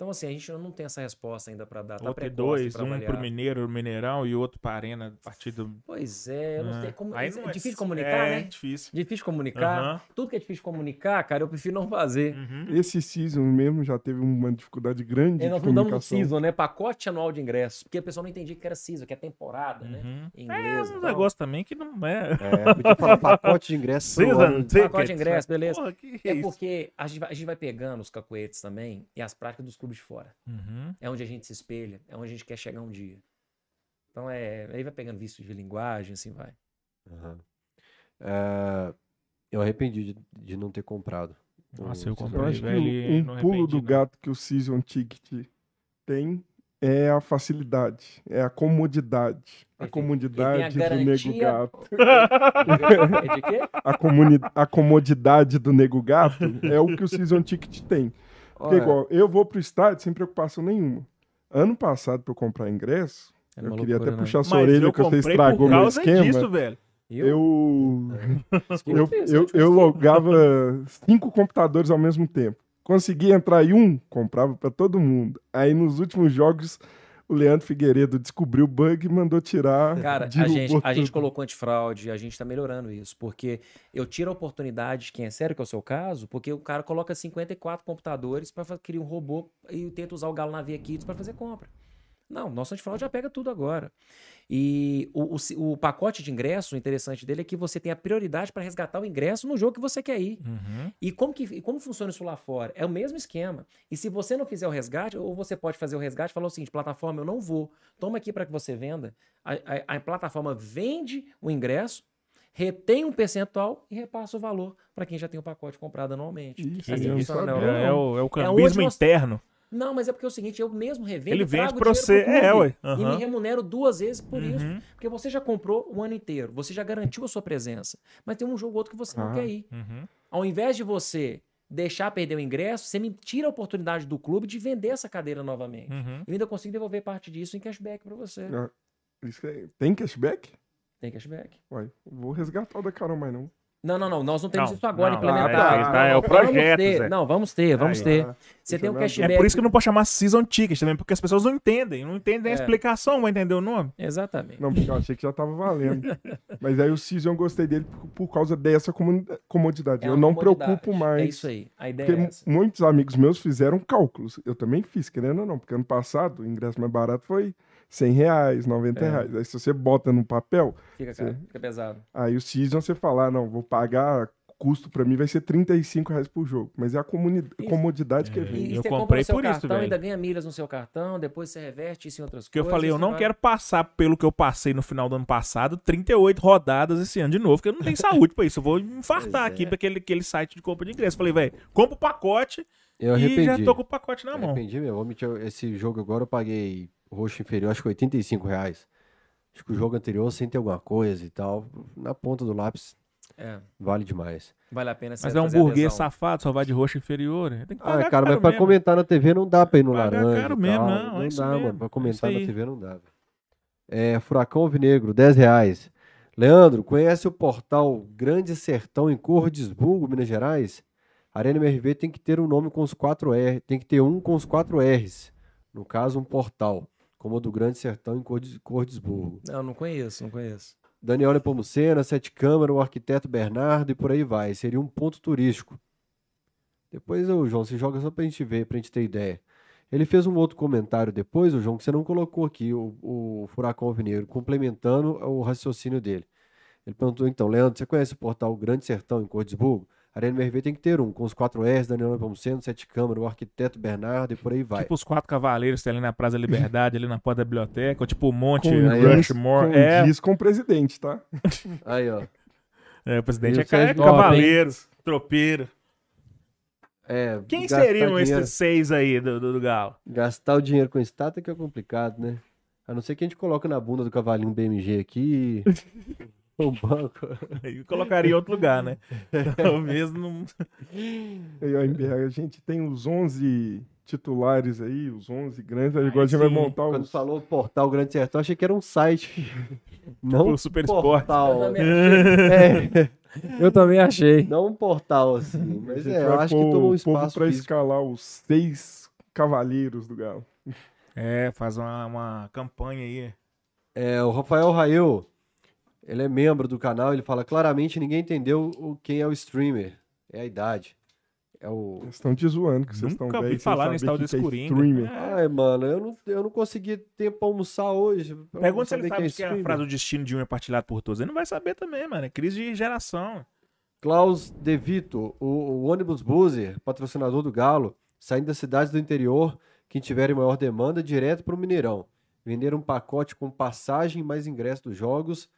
Então, assim, a gente não tem essa resposta ainda para dar. Tá Ou ter dois, pra um avaliar. pro Mineiro, Mineirão, e outro pra Arena, a partir do... Pois é, eu não Ah. sei como. Aí é não difícil de comunicar, é, né? difícil. Difícil de comunicar. Aham. Tudo que é difícil de comunicar, cara, eu prefiro não fazer. Uhum. Esse season mesmo já teve uma dificuldade grande de nós mudamos o season, né? Pacote anual de ingressos. Porque a pessoa não entendia que era season, que é temporada, né? Uhum. Em É inglês. um e tal. negócio também que não é... É, podia falar pacote de ingresso. pro Season ticket. Pacote de ingresso, beleza. Porra, que É isso? porque a gente, vai, a gente vai pegando os cacuetes também e as práticas dos clubes de fora. Uhum. É onde a gente se espelha, é onde a gente quer chegar um dia. Então é. Aí vai pegando visto de linguagem, assim vai. Aham. É, eu arrependi de, de não ter comprado. Nossa, eu comprei, acho que velho, um, um pulo do não. gato que o Season Ticket tem é a facilidade, é a comodidade. A comodidade a do nego gato. É de quê? A, comuni- a comodidade do nego gato é o que o Season Ticket tem. Porque, Olha, igual, eu vou pro estádio sem preocupação nenhuma. Ano passado, pra eu comprar ingresso, Era eu uma queria loucura, até né? puxar sua Mas orelha eu que você comprei estragou por meu causa esquema. disso, velho. Eu? Eu, eu, fiz, eu, logava cinco computadores ao mesmo tempo. Conseguia entrar em um, comprava pra todo mundo. Aí nos últimos jogos, o Leandro Figueiredo descobriu o bug e mandou tirar. Cara, a gente, a gente colocou antifraude, a gente tá melhorando isso, porque eu tiro a oportunidade de quem é sério, que é o seu caso, porque o cara coloca 54 computadores para criar um robô e tenta usar o Galo Navia Kits para fazer compra. Não, nosso antifraude já pega tudo agora. E o, o o pacote de ingresso, o interessante dele é que você tem a prioridade para resgatar o ingresso no jogo que você quer ir. Uhum. E como, que, e como funciona isso lá fora? É o mesmo esquema. E se você não fizer o resgate, ou você pode fazer o resgate e falar o seguinte: plataforma, eu não vou. Toma aqui para que você venda. A, a- a plataforma vende o ingresso, retém um percentual e repassa o valor para quem já tem o pacote comprado anualmente. Isso. É, é o, é o cambismo nós- interno. Não, mas é porque é o seguinte: eu mesmo revendo. Ele vende dinheiro você. pro É, clube ué. E me remunero duas vezes por isso. Uhum. Porque você já comprou o ano inteiro, você já garantiu a sua presença. Mas tem um jogo ou outro que você não Ah. quer ir. Uhum. Ao invés de você deixar perder o ingresso, você me tira a oportunidade do clube de vender essa cadeira novamente. Uhum. Eu ainda consigo devolver parte disso em cashback para você. Ah, isso é- Tem cashback? Tem cashback. Uai, vou resgatar o da Carol, mas não. Não, não, não. Nós não temos Não, isso agora não, implementado. é isso, tá, é o Vamos projeto, ter. Zé. Não, vamos ter, vamos Aí. ter. Ah, Você tem um eu ver. cashback. É por isso que não pode chamar Season Ticket também, porque as pessoas não entendem. Não entendem a É. explicação, vai entender o nome. Exatamente. Não, porque eu achei que já tava valendo. Mas aí o Season eu gostei dele por, por causa dessa comodidade. É eu não comodidade. preocupo mais. É isso aí. A ideia Porque é essa. muitos amigos meus fizeram cálculos. Eu também fiz, querendo ou não. Porque ano passado o ingresso mais barato foi 100 reais, 90 É. reais. Aí se você bota no papel, Fica, Sim. cara, fica pesado. aí o Season você fala, ah, não, vou pagar, custo pra mim vai ser 35 reais por jogo. Mas é a comuni- Isso. comodidade que É. vem. E, e Eu você comprei por isso, cartão, velho. ainda ganha milhas no seu cartão, depois você reverte isso em outras Porque eu coisas. falei, eu você não vai- quero passar pelo que eu passei no final do ano passado, 38 rodadas esse ano de novo, porque eu não tenho saúde pra isso. Eu vou me infartar Pois aqui é. pra aquele, aquele site de compra de ingresso. Falei, velho, compra o pacote eu e arrependi. já tô com o pacote na Eu mão. arrependi mentir, Esse jogo agora eu paguei roxo inferior, acho que 85 reais. Acho que o jogo anterior, sem ter alguma coisa e tal, na ponta do lápis, É, vale demais. vale a pena Mas é um burguês safado, só vai de roxo inferior. né? Tem que pagar Ah, cara, mas pra mesmo. comentar na TV não dá pra ir no Pagar laranja. caro mesmo, não, não é dá, mesmo, mano. Pra é comentar isso na. TV não dá. É, Furacão Alvinegro, 10 reais. Leandro, conhece o portal Grande Sertão em Cordesburgo, Minas Gerais? Arena MRV tem que ter um nome com os quatro R, tem que ter um com os quatro R's. No caso, um portal, como o do Grande Sertão em Cordes- Cordesburgo. Não, não conheço, não conheço. Daniel Nepomucena, Sete Câmara, o arquiteto Bernardo e por aí vai. Seria um ponto turístico. Depois, ô, João, você joga só pra gente ver, pra gente ter ideia. Ele fez um outro comentário depois, o João, que você não colocou aqui, o, o Furacão Alvinegro, complementando o raciocínio dele. Ele perguntou, então, Leandro, você conhece o portal Grande Sertão em Cordesburgo? Arena MRV tem que ter um, com os quatro R's, Daniel Nepomuceno, Sete Câmara, o arquiteto Bernardo e por aí vai. Tipo os quatro cavaleiros que tem ali na Praça da Liberdade, ali na porta da biblioteca, ou tipo o Monte Com ó. Rushmore. Com É, diz com o presidente, tá? Aí, ó. É, o presidente E é, Sérgio Gomes, cavaleiro, tropeiro. É, Quem seriam dinheiro- esses seis aí do, do, do Galo? Gastar o dinheiro com estátua que é complicado, né? A não ser que a gente coloque na bunda do cavalinho BMG aqui. o banco. Eu colocaria em outro lugar, né? Talvez não. Aí, ó, MBR, a gente tem os 11 titulares aí, os 11 grandes. Aí Aí agora a gente vai montar Quando os. falou portal Grande Sertão, achei que era um site. Não O um Super portal. Eu também É, Eu também achei. não um portal assim. Mas é, eu acho que tomou um o espaço pra físico. escalar os seis cavaleiros do Galo. É, faz uma, uma campanha aí. É, o Rafael Rael, ele é membro do canal, ele fala claramente ninguém entendeu o, quem é o streamer. É a idade. É o. Eles estão te zoando, que vocês estão Nunca velhos. ouvi falar nesse tal que desse que é Coringa. streamer. É. Ai, mano, eu não, eu não consegui tempo pra almoçar hoje. pra Pergunta se ele sabe quem o que é a streamer. frase do destino de um é partilhado por todos. Ele não vai saber também, mano. É crise de geração. Klaus De Vito, o, o ônibus Buzzer, patrocinador do Galo, saindo das cidades do interior, quem tiverem maior demanda, direto para o Mineirão. Vender um pacote com passagem mais ingresso dos jogos.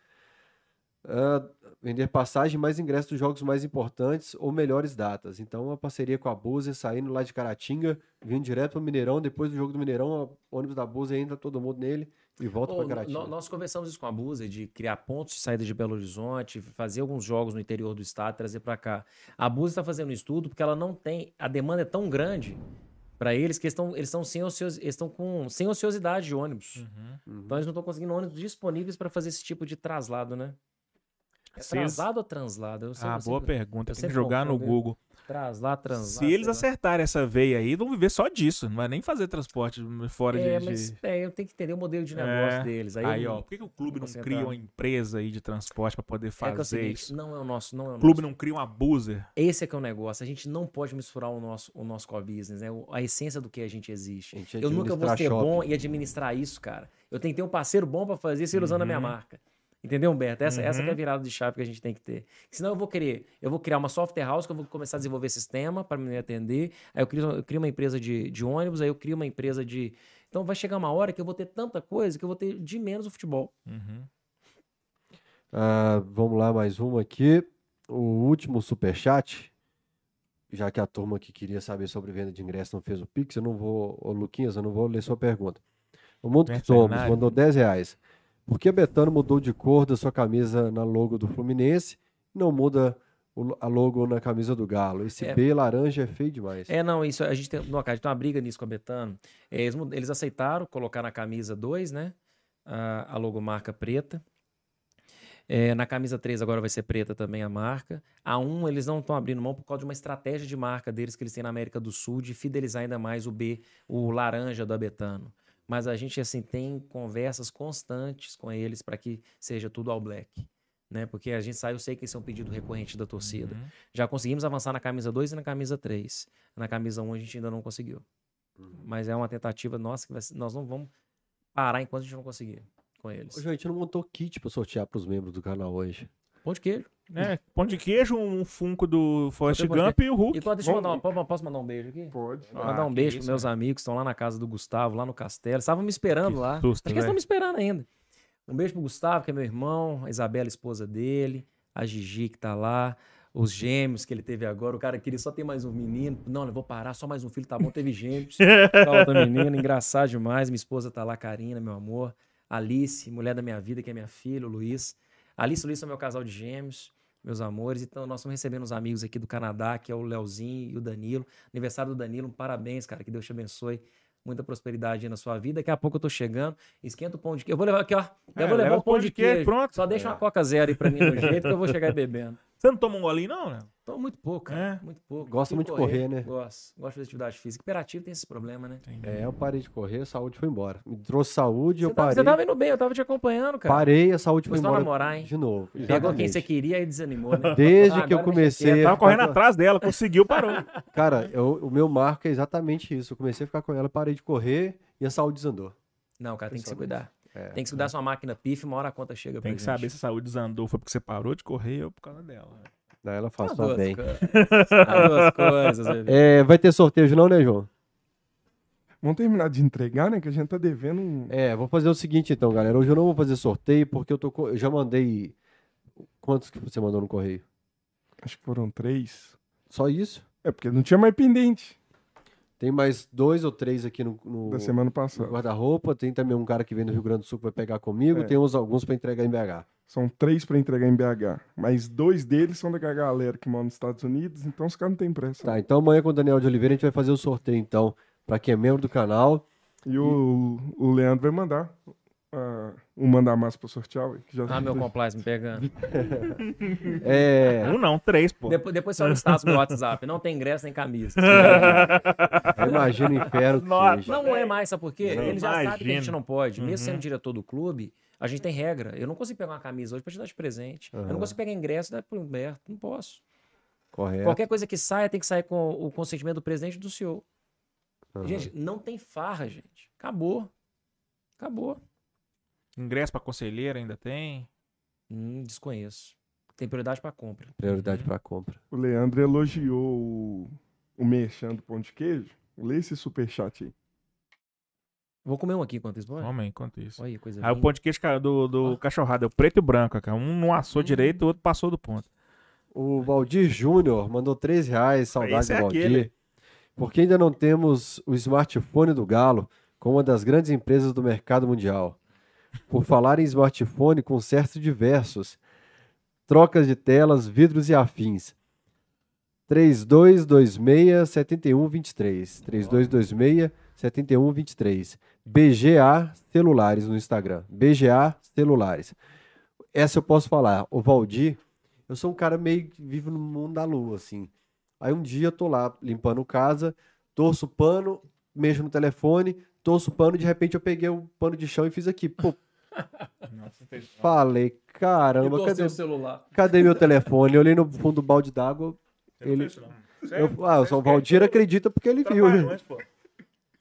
Ah, vender passagem mais ingresso dos jogos mais importantes ou melhores datas. Então, uma parceria com a Buzzer, saindo lá de Caratinga, vindo direto para o Mineirão. Depois do jogo do Mineirão, o ônibus da Buzzer entra todo mundo nele e volta para Caratinga. nós conversamos isso com a Busa, de criar pontos de saída de Belo Horizonte, fazer alguns jogos no interior do estado, trazer para cá. A Busa está fazendo um estudo porque ela não tem. A demanda é tão grande para eles que eles estão eles estão sem, eles estão com sem ociosidade de ônibus. Uhum. Então eles não estão conseguindo ônibus disponíveis para fazer esse tipo de traslado, né? É eles- traslado ou translado? Eu Ah, eu boa sempre- pergunta. eu Tem que jogar no confundo, Google. Traslado, translado. Se eles acertarem essa veia aí, vão viver só disso. Não vai nem fazer transporte fora É, de. mas de- é, eu tenho que entender o modelo de negócio É. deles. Aí, Aí, eu ó, por que, que o clube não cria uma empresa aí de transporte pra poder É que é o fazer seguinte, isso? não é o nosso, não é o O clube nosso. não cria um abuser. Esse é que é o negócio. A gente não pode misturar o nosso, o nosso core business, né? A essência do que a gente existe. A gente Eu nunca vou ser shopping. bom e administrar isso, cara. Eu tenho que ter um parceiro bom pra fazer isso ele usando a minha Uhum. marca. Entendeu, Humberto? Essa, essa que é a Uhum. virada de chave que a gente tem que ter. Senão eu vou querer, eu vou criar uma software house que eu vou começar a desenvolver sistema para me atender. Aí eu crio, eu crio uma empresa de, de ônibus, aí eu crio uma empresa de. Então vai chegar uma hora que eu vou ter tanta coisa que eu vou ter de menos o futebol. Uhum. Ah, vamos lá, mais uma aqui. O último superchat. Já que a turma que queria saber sobre venda de ingresso não fez o Pix, eu não vou. Ô, Luquinhas, eu não vou ler sua pergunta. O Mundo que Somos mandou 10 reais. Por que Betano mudou de cor da sua camisa na logo do Fluminense e não muda o- a logo na camisa do Galo? Esse É. B laranja é feio demais. É, não, isso a gente tem, cara, a gente tem uma briga nisso com a Betano. É, Eles, eles aceitaram colocar na camisa 2, né? A, a logomarca preta. É, na camisa 3 agora vai ser preta também a marca. A 1 eles não estão abrindo mão por causa de uma estratégia de marca deles que eles têm na América do Sul de fidelizar ainda mais o B, o laranja do Abetano. Mas a gente assim tem conversas constantes com eles para que seja tudo all black. Né? Porque a gente sabe, eu sei que esse é um pedido recorrente da torcida. Uhum. Já conseguimos avançar na camisa 2 e na camisa 3. Na camisa 1 a gente ainda não conseguiu. Mas é uma tentativa nossa que vai ser- nós não vamos parar enquanto a gente não conseguir com eles. Ô, gente, não montou kit pra sortear pros membros do canal hoje. Pão de queijo. É, pão de queijo, um funko do Forrest Gump e o Hulk. E quando, deixa eu mandar, uma- posso- mandar um beijo aqui? Pode. Ah, mandar um beijo isso, pros meus né? amigos que estão lá na casa do Gustavo, lá no castelo. Estavam me esperando Que lá. susto, Acho que eles estão velho. me esperando ainda. Um beijo pro Gustavo, que é meu irmão, a Isabela, esposa dele, a Gigi, que tá lá, os gêmeos que ele teve agora. O cara queria só ter mais um menino. Não, eu vou parar, só mais um filho, tá bom, teve gêmeos. Tá outra menina, engraçado demais. Minha esposa tá lá, Karina, meu amor. Alice, mulher da minha vida, que é minha filha, o Luiz. Alice e o Luiz são meu casal de gêmeos, meus amores. Então, nós estamos recebendo os amigos aqui do Canadá, que é o Leozinho e o Danilo. Aniversário do Danilo, parabéns, cara. Que Deus te abençoe. Muita prosperidade aí na sua vida. Daqui a pouco eu tô chegando. Esquenta o pão de queijo. Eu vou levar aqui, ó. Eu É, vou levar leva o pão de queijo. pronto. Só deixa uma Coca Zero aí pra mim no jeito que eu vou chegar aí bebendo. Você não toma um golinho, não, né? Tô muito pouco, cara. É? Muito pouco. Gosta Prefiro muito de correr, né? Gosto. Gosto de fazer atividade física. Hiperativo tem esses problemas, né? É, eu parei de correr, a saúde foi embora. Me trouxe saúde, eu Você tava, parei. você tava indo bem, eu tava te acompanhando, cara. Parei, a saúde foi Foi embora namorar, hein? de novo. Pegou quem Exatamente. você queria e desanimou, né? Desde Ah, que eu comecei. Eu tava correndo atrás dela, conseguiu, parou. Cara, eu- o meu marco é exatamente isso. Eu comecei a ficar com ela, parei de correr e a saúde desandou. Não, cara, tem que se cuidar. É. Tem que se cuidar sua máquina PIF, uma hora a conta chega pra Tem que gente. saber se a saúde desandou foi porque você parou de correr ou por causa dela. Daí ela faz As tá duas bem. duas coisas, bebê. É, vai ter sorteio não, né, João? Vamos terminar de entregar, né? Que a gente tá devendo um. É, vou fazer o seguinte então, galera. Hoje eu não vou fazer sorteio porque eu, tô, co- eu já mandei Quantos que você mandou no correio? Acho que foram três. Só isso? É, porque não tinha mais pendente Tem mais dois ou três aqui no, no- da semana no passada. guarda-roupa. Tem também um cara que vem do Rio Grande do Sul que vai pegar comigo. É. Tem uns, alguns pra entregar em BH. São três pra entregar em BH. Mas dois deles são da galera que mora nos Estados Unidos, então os caras não têm pressa. Tá, então amanhã com o Daniel de Oliveira a gente vai fazer o sorteio, então, pra quem é membro do canal. E o, o Leandro vai mandar ah, um mandar massa pra sortear. ué, Que já Ah, meu compliance me pegando. É, Um não, três, pô. Depois, depois você olha o status do WhatsApp. Não tem ingresso nem camisa. eu imagino o inferno que Nossa. seja. Não é mais, sabe por quê? Não, Ele já sabe que a gente não pode. Mesmo Uhum. sendo diretor do clube, a gente tem regra. Eu não consigo pegar uma camisa hoje pra te dar de presente. Eu Aham. não consigo pegar ingresso e dar pro Humberto. Não posso. Correto. Qualquer coisa que saia tem que sair com o consentimento do presidente e do senhor. Aham. Gente, não tem farra, gente. Acabou. Acabou. Ingresso pra conselheira ainda tem. Hum, desconheço. Tem prioridade pra compra. Prioridade pra compra. O Leandro elogiou o, o merchan do pão de queijo. Lê esse superchat aí. Vou comer um aqui enquanto isso. Bora. Homem, enquanto isso. Olha, coisa Aí o pão de queijo cara, do, do cachorrado é o preto e branco, cara. Um não assou direito, o outro passou do ponto. O Valdir Júnior mandou 13 reais, saudade Esse do é Valdir. aquele. Porque ainda não temos o smartphone do Galo com uma das grandes empresas do mercado mundial. Por falar em smartphone, consertos diversos, trocas de telas, vidros e afins. 3226-7123. 3226-7123. BGA Celulares no Instagram. BGA Celulares. Essa eu posso falar. O Valdir, eu sou um cara meio que vive no mundo da lua, assim. Aí um dia eu tô lá limpando casa, torço o pano, mexo no telefone, torço o pano, de repente eu peguei o pano de chão e fiz aqui. Pô, falei, caramba, cadê, o celular. cadê meu telefone? Eu olhei no fundo do balde d'água. Ele, eu, ah, o Valdir acredita porque ele viu. né?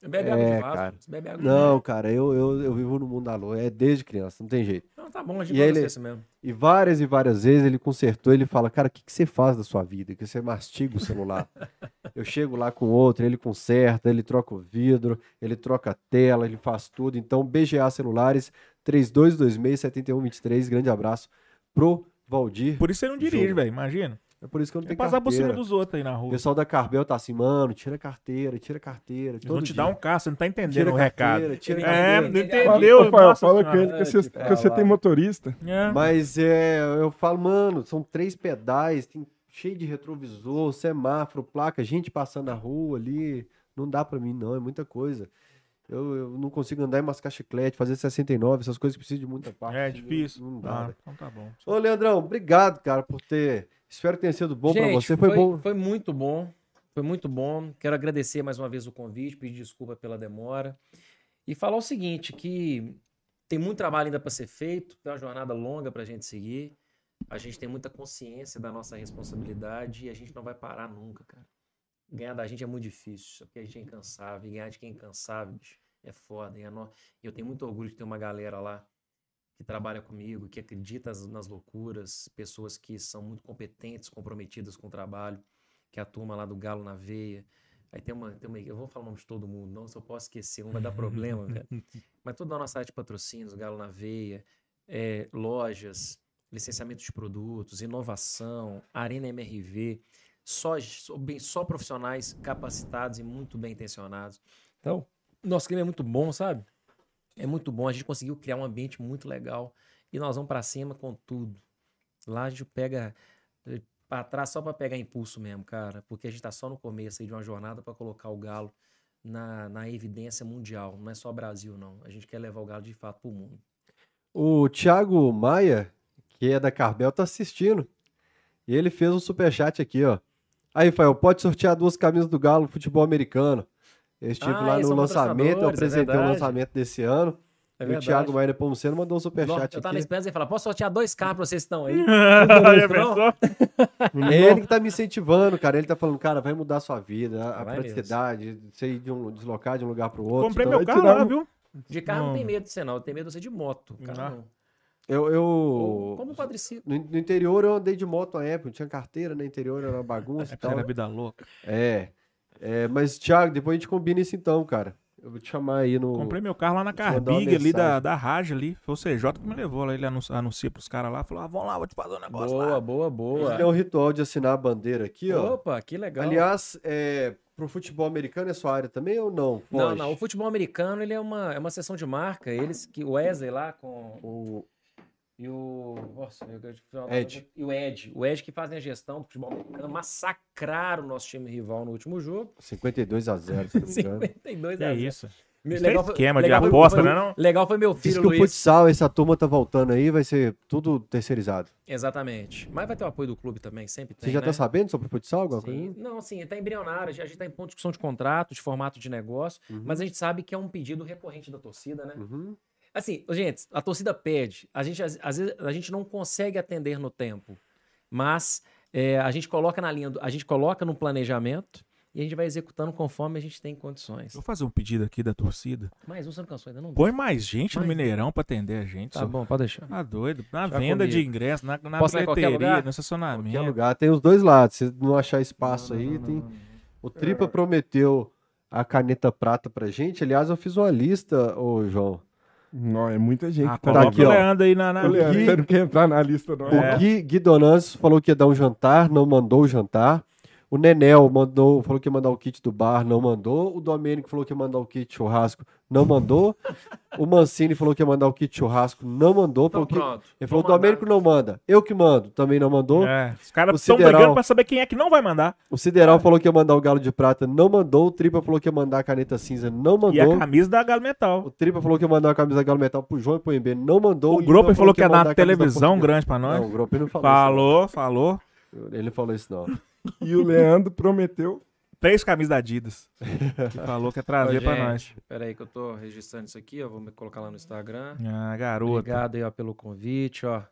Bebe É, água de vaso. cara. Você Bebe água de Não, cara, eu, eu, eu vivo no mundo da lua. É desde criança, não tem jeito. Não, tá bom, a gente E ele- isso mesmo. E várias e várias vezes ele consertou, ele fala, cara, o que, que você faz da sua vida? Que você mastiga o celular. eu chego lá com outro, ele conserta, ele troca o vidro, ele troca a tela, ele faz tudo. Então, BGA Celulares, 3226-7123, grande abraço pro Valdir. Por isso você não dirige, velho. Imagina. É por isso que eu não Tem tenho que passar por cima carteira. dos outros aí na O rua. pessoal da Carbel tá assim, mano, tira a carteira, tira a carteira. Eles vão te dia. dar um carro, você não tá entendendo Tira a o recado. carteira, tira É, carteira. não Fala, entendeu? Rafael, Nossa fala com ele que você, É, que você tem motorista. É. Mas é, eu falo, mano, são três pedais, tem cheio de retrovisor, semáforo, placa, gente passando na rua ali. Não dá pra mim, não, é muita coisa. Eu, eu não consigo andar e mascar chiclete, fazer 69, essas coisas que precisam de muita parte. É difícil. Não dá. Ah, então tá bom. Ô, Leandrão, obrigado, cara, por ter. Espero que tenha sido bom Gente, você. Foi, bom. Foi muito bom. Foi muito bom. Quero agradecer mais uma vez o convite, pedir desculpa pela demora. E falar o seguinte, que tem muito trabalho ainda para ser feito, tem uma jornada longa para a gente seguir. A gente tem muita consciência da nossa responsabilidade e a gente não vai parar nunca, cara. Ganhar da gente é muito difícil, porque a gente é incansável. E ganhar de quem é incansável, bicho, é foda. No- e eu tenho muito orgulho de ter uma galera lá que trabalha comigo, que acredita nas- loucuras, pessoas que são muito competentes, comprometidas com o trabalho, que é a turma lá do Galo na Veia. Aí tem uma, tem uma, eu vou falar o nome de todo mundo, não, se eu posso esquecer, não vai dar problema, velho. Mas toda a nossa área de patrocínios, Galo na Veia, é, lojas, licenciamento de produtos, inovação, Arena MRV, só, só, bem, só profissionais capacitados e muito bem intencionados. Então, nosso clima é muito bom, sabe? É muito bom. A gente conseguiu criar um ambiente muito legal e nós vamos pra cima com tudo. Lá a gente pega eh, pra trás só pra pegar impulso mesmo, cara, porque a gente tá só no começo de uma jornada pra colocar o Galo na, na evidência mundial. Não é só Brasil, não. A gente quer levar o Galo de fato pro mundo. O Thiago Maia, que é da Carbel, tá assistindo. E ele fez um superchat aqui, ó. Aí, Fael, pode sortear duas camisas do Galo futebol americano. Eu estive Ah, lá no lançamento, eu é apresentei o verdade. lançamento desse ano. É e o. Thiago Maia Nepomuceno mandou um Nossa, superchat eu tava na esperança de falar, posso sortear dois carros pra vocês que estão aí? É ele que tá me incentivando, cara. Ele tá falando, cara, vai mudar a sua vida, a, Vai praticidade, você ir de um, deslocar de um lugar pro outro. Comprei Então, meu carro lá, um- viu? De carro não Não. tem medo de você, não. Eu tenho medo de você de moto. Não. Eu, eu... como quadriciclo. No, no interior eu andei de moto na época, não tinha carteira, no interior era uma bagunça É e era vida louca. É, é, mas Thiago, depois a gente combina isso então, cara. Eu vou te chamar aí no. Comprei meu carro lá na Carbig ali da, da Raj ali. Foi o CJ que me levou lá. Ele anuncia, anuncia pros caras lá. Falou, ah, vamos lá, vou te fazer um negócio Boa, lá. boa, boa. Tem um ritual de assinar a bandeira aqui, ó. Opa, que legal. Aliás, é, pro futebol americano é sua área também ou não? não, Foge? não, o futebol americano ele é uma, é uma sessão de marca. Eles que o Wesley lá com O- e o nossa, eu- eu- Ed. e o Ed, o Ed que fazem a gestão do futebol americano massacraram o nosso time rival no último jogo. 52 a 0, se não me engano. 52 Que a é 0. isso? Me- Isso é legal foi- esquema de legal foi- aposta, foi- né, não? Legal foi meu Diz filho que o Luiz. futsal, essa turma tá voltando aí, vai ser tudo terceirizado. Exatamente. Mas vai ter o apoio do clube também, sempre tem. Você já né? tá sabendo sobre futsal? Alguma Sim. coisa? Não, assim, tá embrionário. A gente tá em ponto de discussão de contrato, de formato de negócio, Uhum. mas a gente sabe que é um pedido recorrente da torcida, né? Uhum. Assim, gente, a torcida pede. A gente, às, às vezes, a gente não consegue atender no tempo, mas é, a gente coloca na linha, do- a gente coloca no planejamento e a gente vai executando conforme a gente tem condições. Vou fazer um pedido aqui da torcida. Mas um você não cansou ainda, não? Põe mais gente no Mais- Mineirão pra atender a gente. Tá só. bom, pode deixar. Tá doido. Na Já venda de comigo. ingresso, na, na Posso qualquer bilheteria, lugar? no Qualquer estacionamento. lugar. Tem os dois lados. Se não achar espaço aí, tem. O Tripa prometeu a caneta prata pra gente. Aliás, eu fiz uma lista, ô João. Não, é muita gente. Ah, que tá coloca aqui, o ó. Leandro aí na... na... O Leandro, Gui- quer entrar na lista, não. O É. Gui, Gui Donantes falou que ia dar um jantar, não mandou o jantar. O Nenel mandou, falou que ia mandar o kit do bar, não mandou. O Domênico falou que ia mandar o kit churrasco, não mandou. O Mancini falou que ia mandar o kit churrasco, não mandou. Então Falou que... pronto. Ele falou, o. Domênico não manda. Eu que mando, também não mandou. É, os caras O estão Sideral- brigando pra saber quem é que não vai mandar. O Sideral falou que ia mandar o Galo de Prata, não mandou. O Tripa falou que ia mandar a caneta cinza, não E a mandou. camisa da Galo Metal. O Tripa falou que ia mandar a camisa Galo Metal pro João e pro MB, não mandou. O Ivan Groper falou que ia dar da televisão grande pra nós. Não, o Groper não falou Falou, falou. isso. não. Ele não falou isso, não. E o Leandro prometeu. Três camisas da Adidas. Que falou que ia trazer Ô, pra gente, nós. Pera aí que eu tô registrando isso aqui, ó. Vou me colocar lá no Instagram. Ah, garoto. Obrigado aí, ó, pelo convite, ó.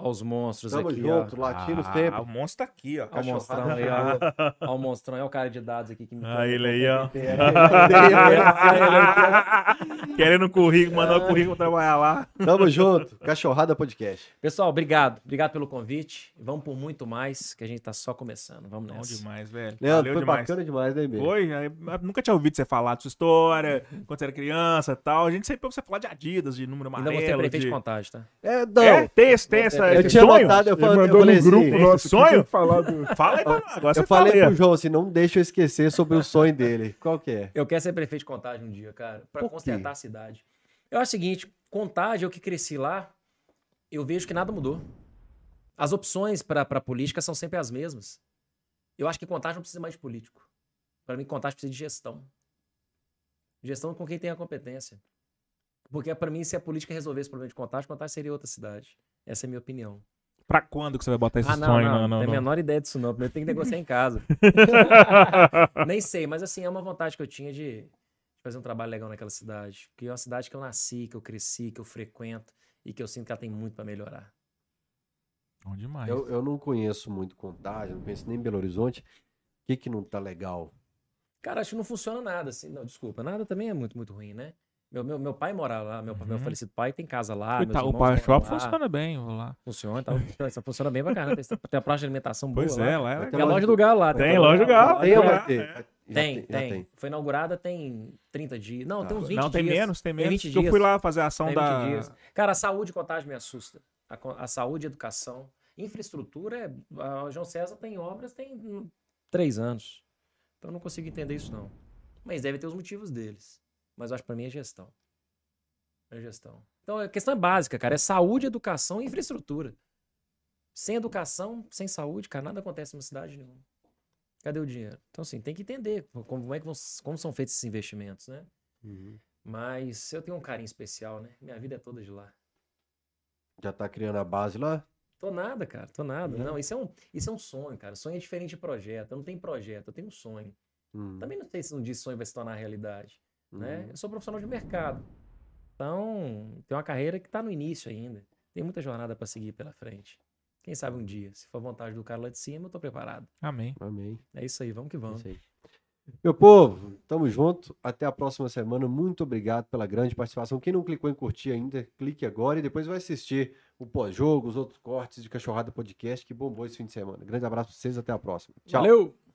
Aos monstros Tamo aqui, junto, ó. latindo Ah, sempre. o monstro tá aqui, ó. Ó o monstrão aí, ó. Ó o monstrão aí, ó o cara de dados aqui que me Ah, ele aí, ó. Querendo um currículo, mandar o currículo pra trabalhar lá. Tamo junto. Cachorrada Podcast. Pessoal, obrigado. Obrigado pelo convite. Vamos por muito mais, que a gente tá só começando. Vamos Bom nessa. demais, velho. Leandro, Valeu foi demais. bacana demais, né, MB? Foi, eu nunca tinha ouvido você falar de sua história, quando você era criança e tal. A gente sempre ouve você falar de Adidas, de número Ainda vou ser amarelo. prefeito de de... contagem, tá? É, não. É, tem esse, tem essa, eu tinha sonho? notado, eu falei, eu falei no grupo assim, nosso sonho? falar do. Fala aí pra nós, agora eu falei fala pro João assim, não deixa eu esquecer sobre o sonho dele. Qual que é? Eu quero ser prefeito de contagem um dia, cara, pra Por quê? consertar a cidade. Eu acho o seguinte, contagem, eu que cresci lá, eu vejo que nada mudou. As opções pra pra política são sempre as mesmas. Eu acho que contagem não precisa mais de político. Pra mim, contagem precisa de gestão. Gestão com quem tem a competência. Porque pra mim, se a política resolver esse problema de contagem, contagem seria outra cidade. Essa é a minha opinião. Pra quando que você vai botar esse ah, não, sonho? não, Não, não, não, tenho a não. menor ideia disso não. Primeiro tem que negociar em casa. Nem sei, mas assim, é uma vontade que eu tinha de fazer um trabalho legal naquela cidade. Porque é uma cidade que eu nasci, que eu cresci, que eu frequento e que eu sinto que ela tem muito pra melhorar. Bom demais. Eu, eu não conheço muito Contagem, não conheço nem Belo Horizonte. O que que não tá legal? Cara, acho que não funciona nada assim. Não, desculpa, nada também é muito, muito ruim, né? Meu, meu, meu pai mora lá, meu, meu Uhum. falecido pai tem casa lá. Ita- o moram Shop lá. funciona bem, vou lá. Funciona, tá, funciona, funciona bem bacana. Tem, tem a praça de alimentação boa Pois lá. é, lá é Tem a loja do Galo lá. Tem a loja do Galo. Tem vai ter? Tem, já tem. Foi inaugurada tem 30 dias. Não, tem uns 20 Não, tem dias. menos, tem menos. 20 porque Eu dias. fui lá fazer a ação Tem 20 da... dias. Cara, a saúde e contagem me assusta. A, a saúde e educação. Infraestrutura, é, a João César tem obras tem três anos. Então eu não consigo entender isso, não. Mas deve ter os motivos deles. Mas eu acho que pra mim é gestão. É gestão. Então a questão é básica, cara. É saúde, educação e infraestrutura. Sem educação, sem saúde, cara, nada acontece numa cidade nenhuma. Cadê o dinheiro? Então, assim, tem que entender como, é que vão, como são feitos esses investimentos, né? Uhum. Mas eu tenho um carinho especial, né? Minha vida é toda de lá. Já tá criando a base lá? Tô nada, cara, tô nada. É. Não, isso é, um, isso é um sonho, cara. Sonho é diferente de projeto. Eu não tenho projeto, eu tenho um sonho. Uhum. Também não sei se um dia sonho vai se tornar realidade, né? Uhum. Eu sou profissional de mercado. Então, tem uma carreira que tá no início ainda. Tem muita jornada para seguir pela frente. Quem sabe um dia, se for vontade do cara lá de cima, eu tô preparado. Amém. Amém. É isso aí, vamos que É vamos. aí. Meu povo, tamo junto. Até a próxima semana. Muito obrigado pela grande participação. Quem não clicou em curtir ainda, clique agora e depois vai assistir o pós-jogo, os outros cortes de Cachorrada Podcast que bombou esse fim de semana. Grande abraço pra vocês, até a próxima. Tchau. Valeu!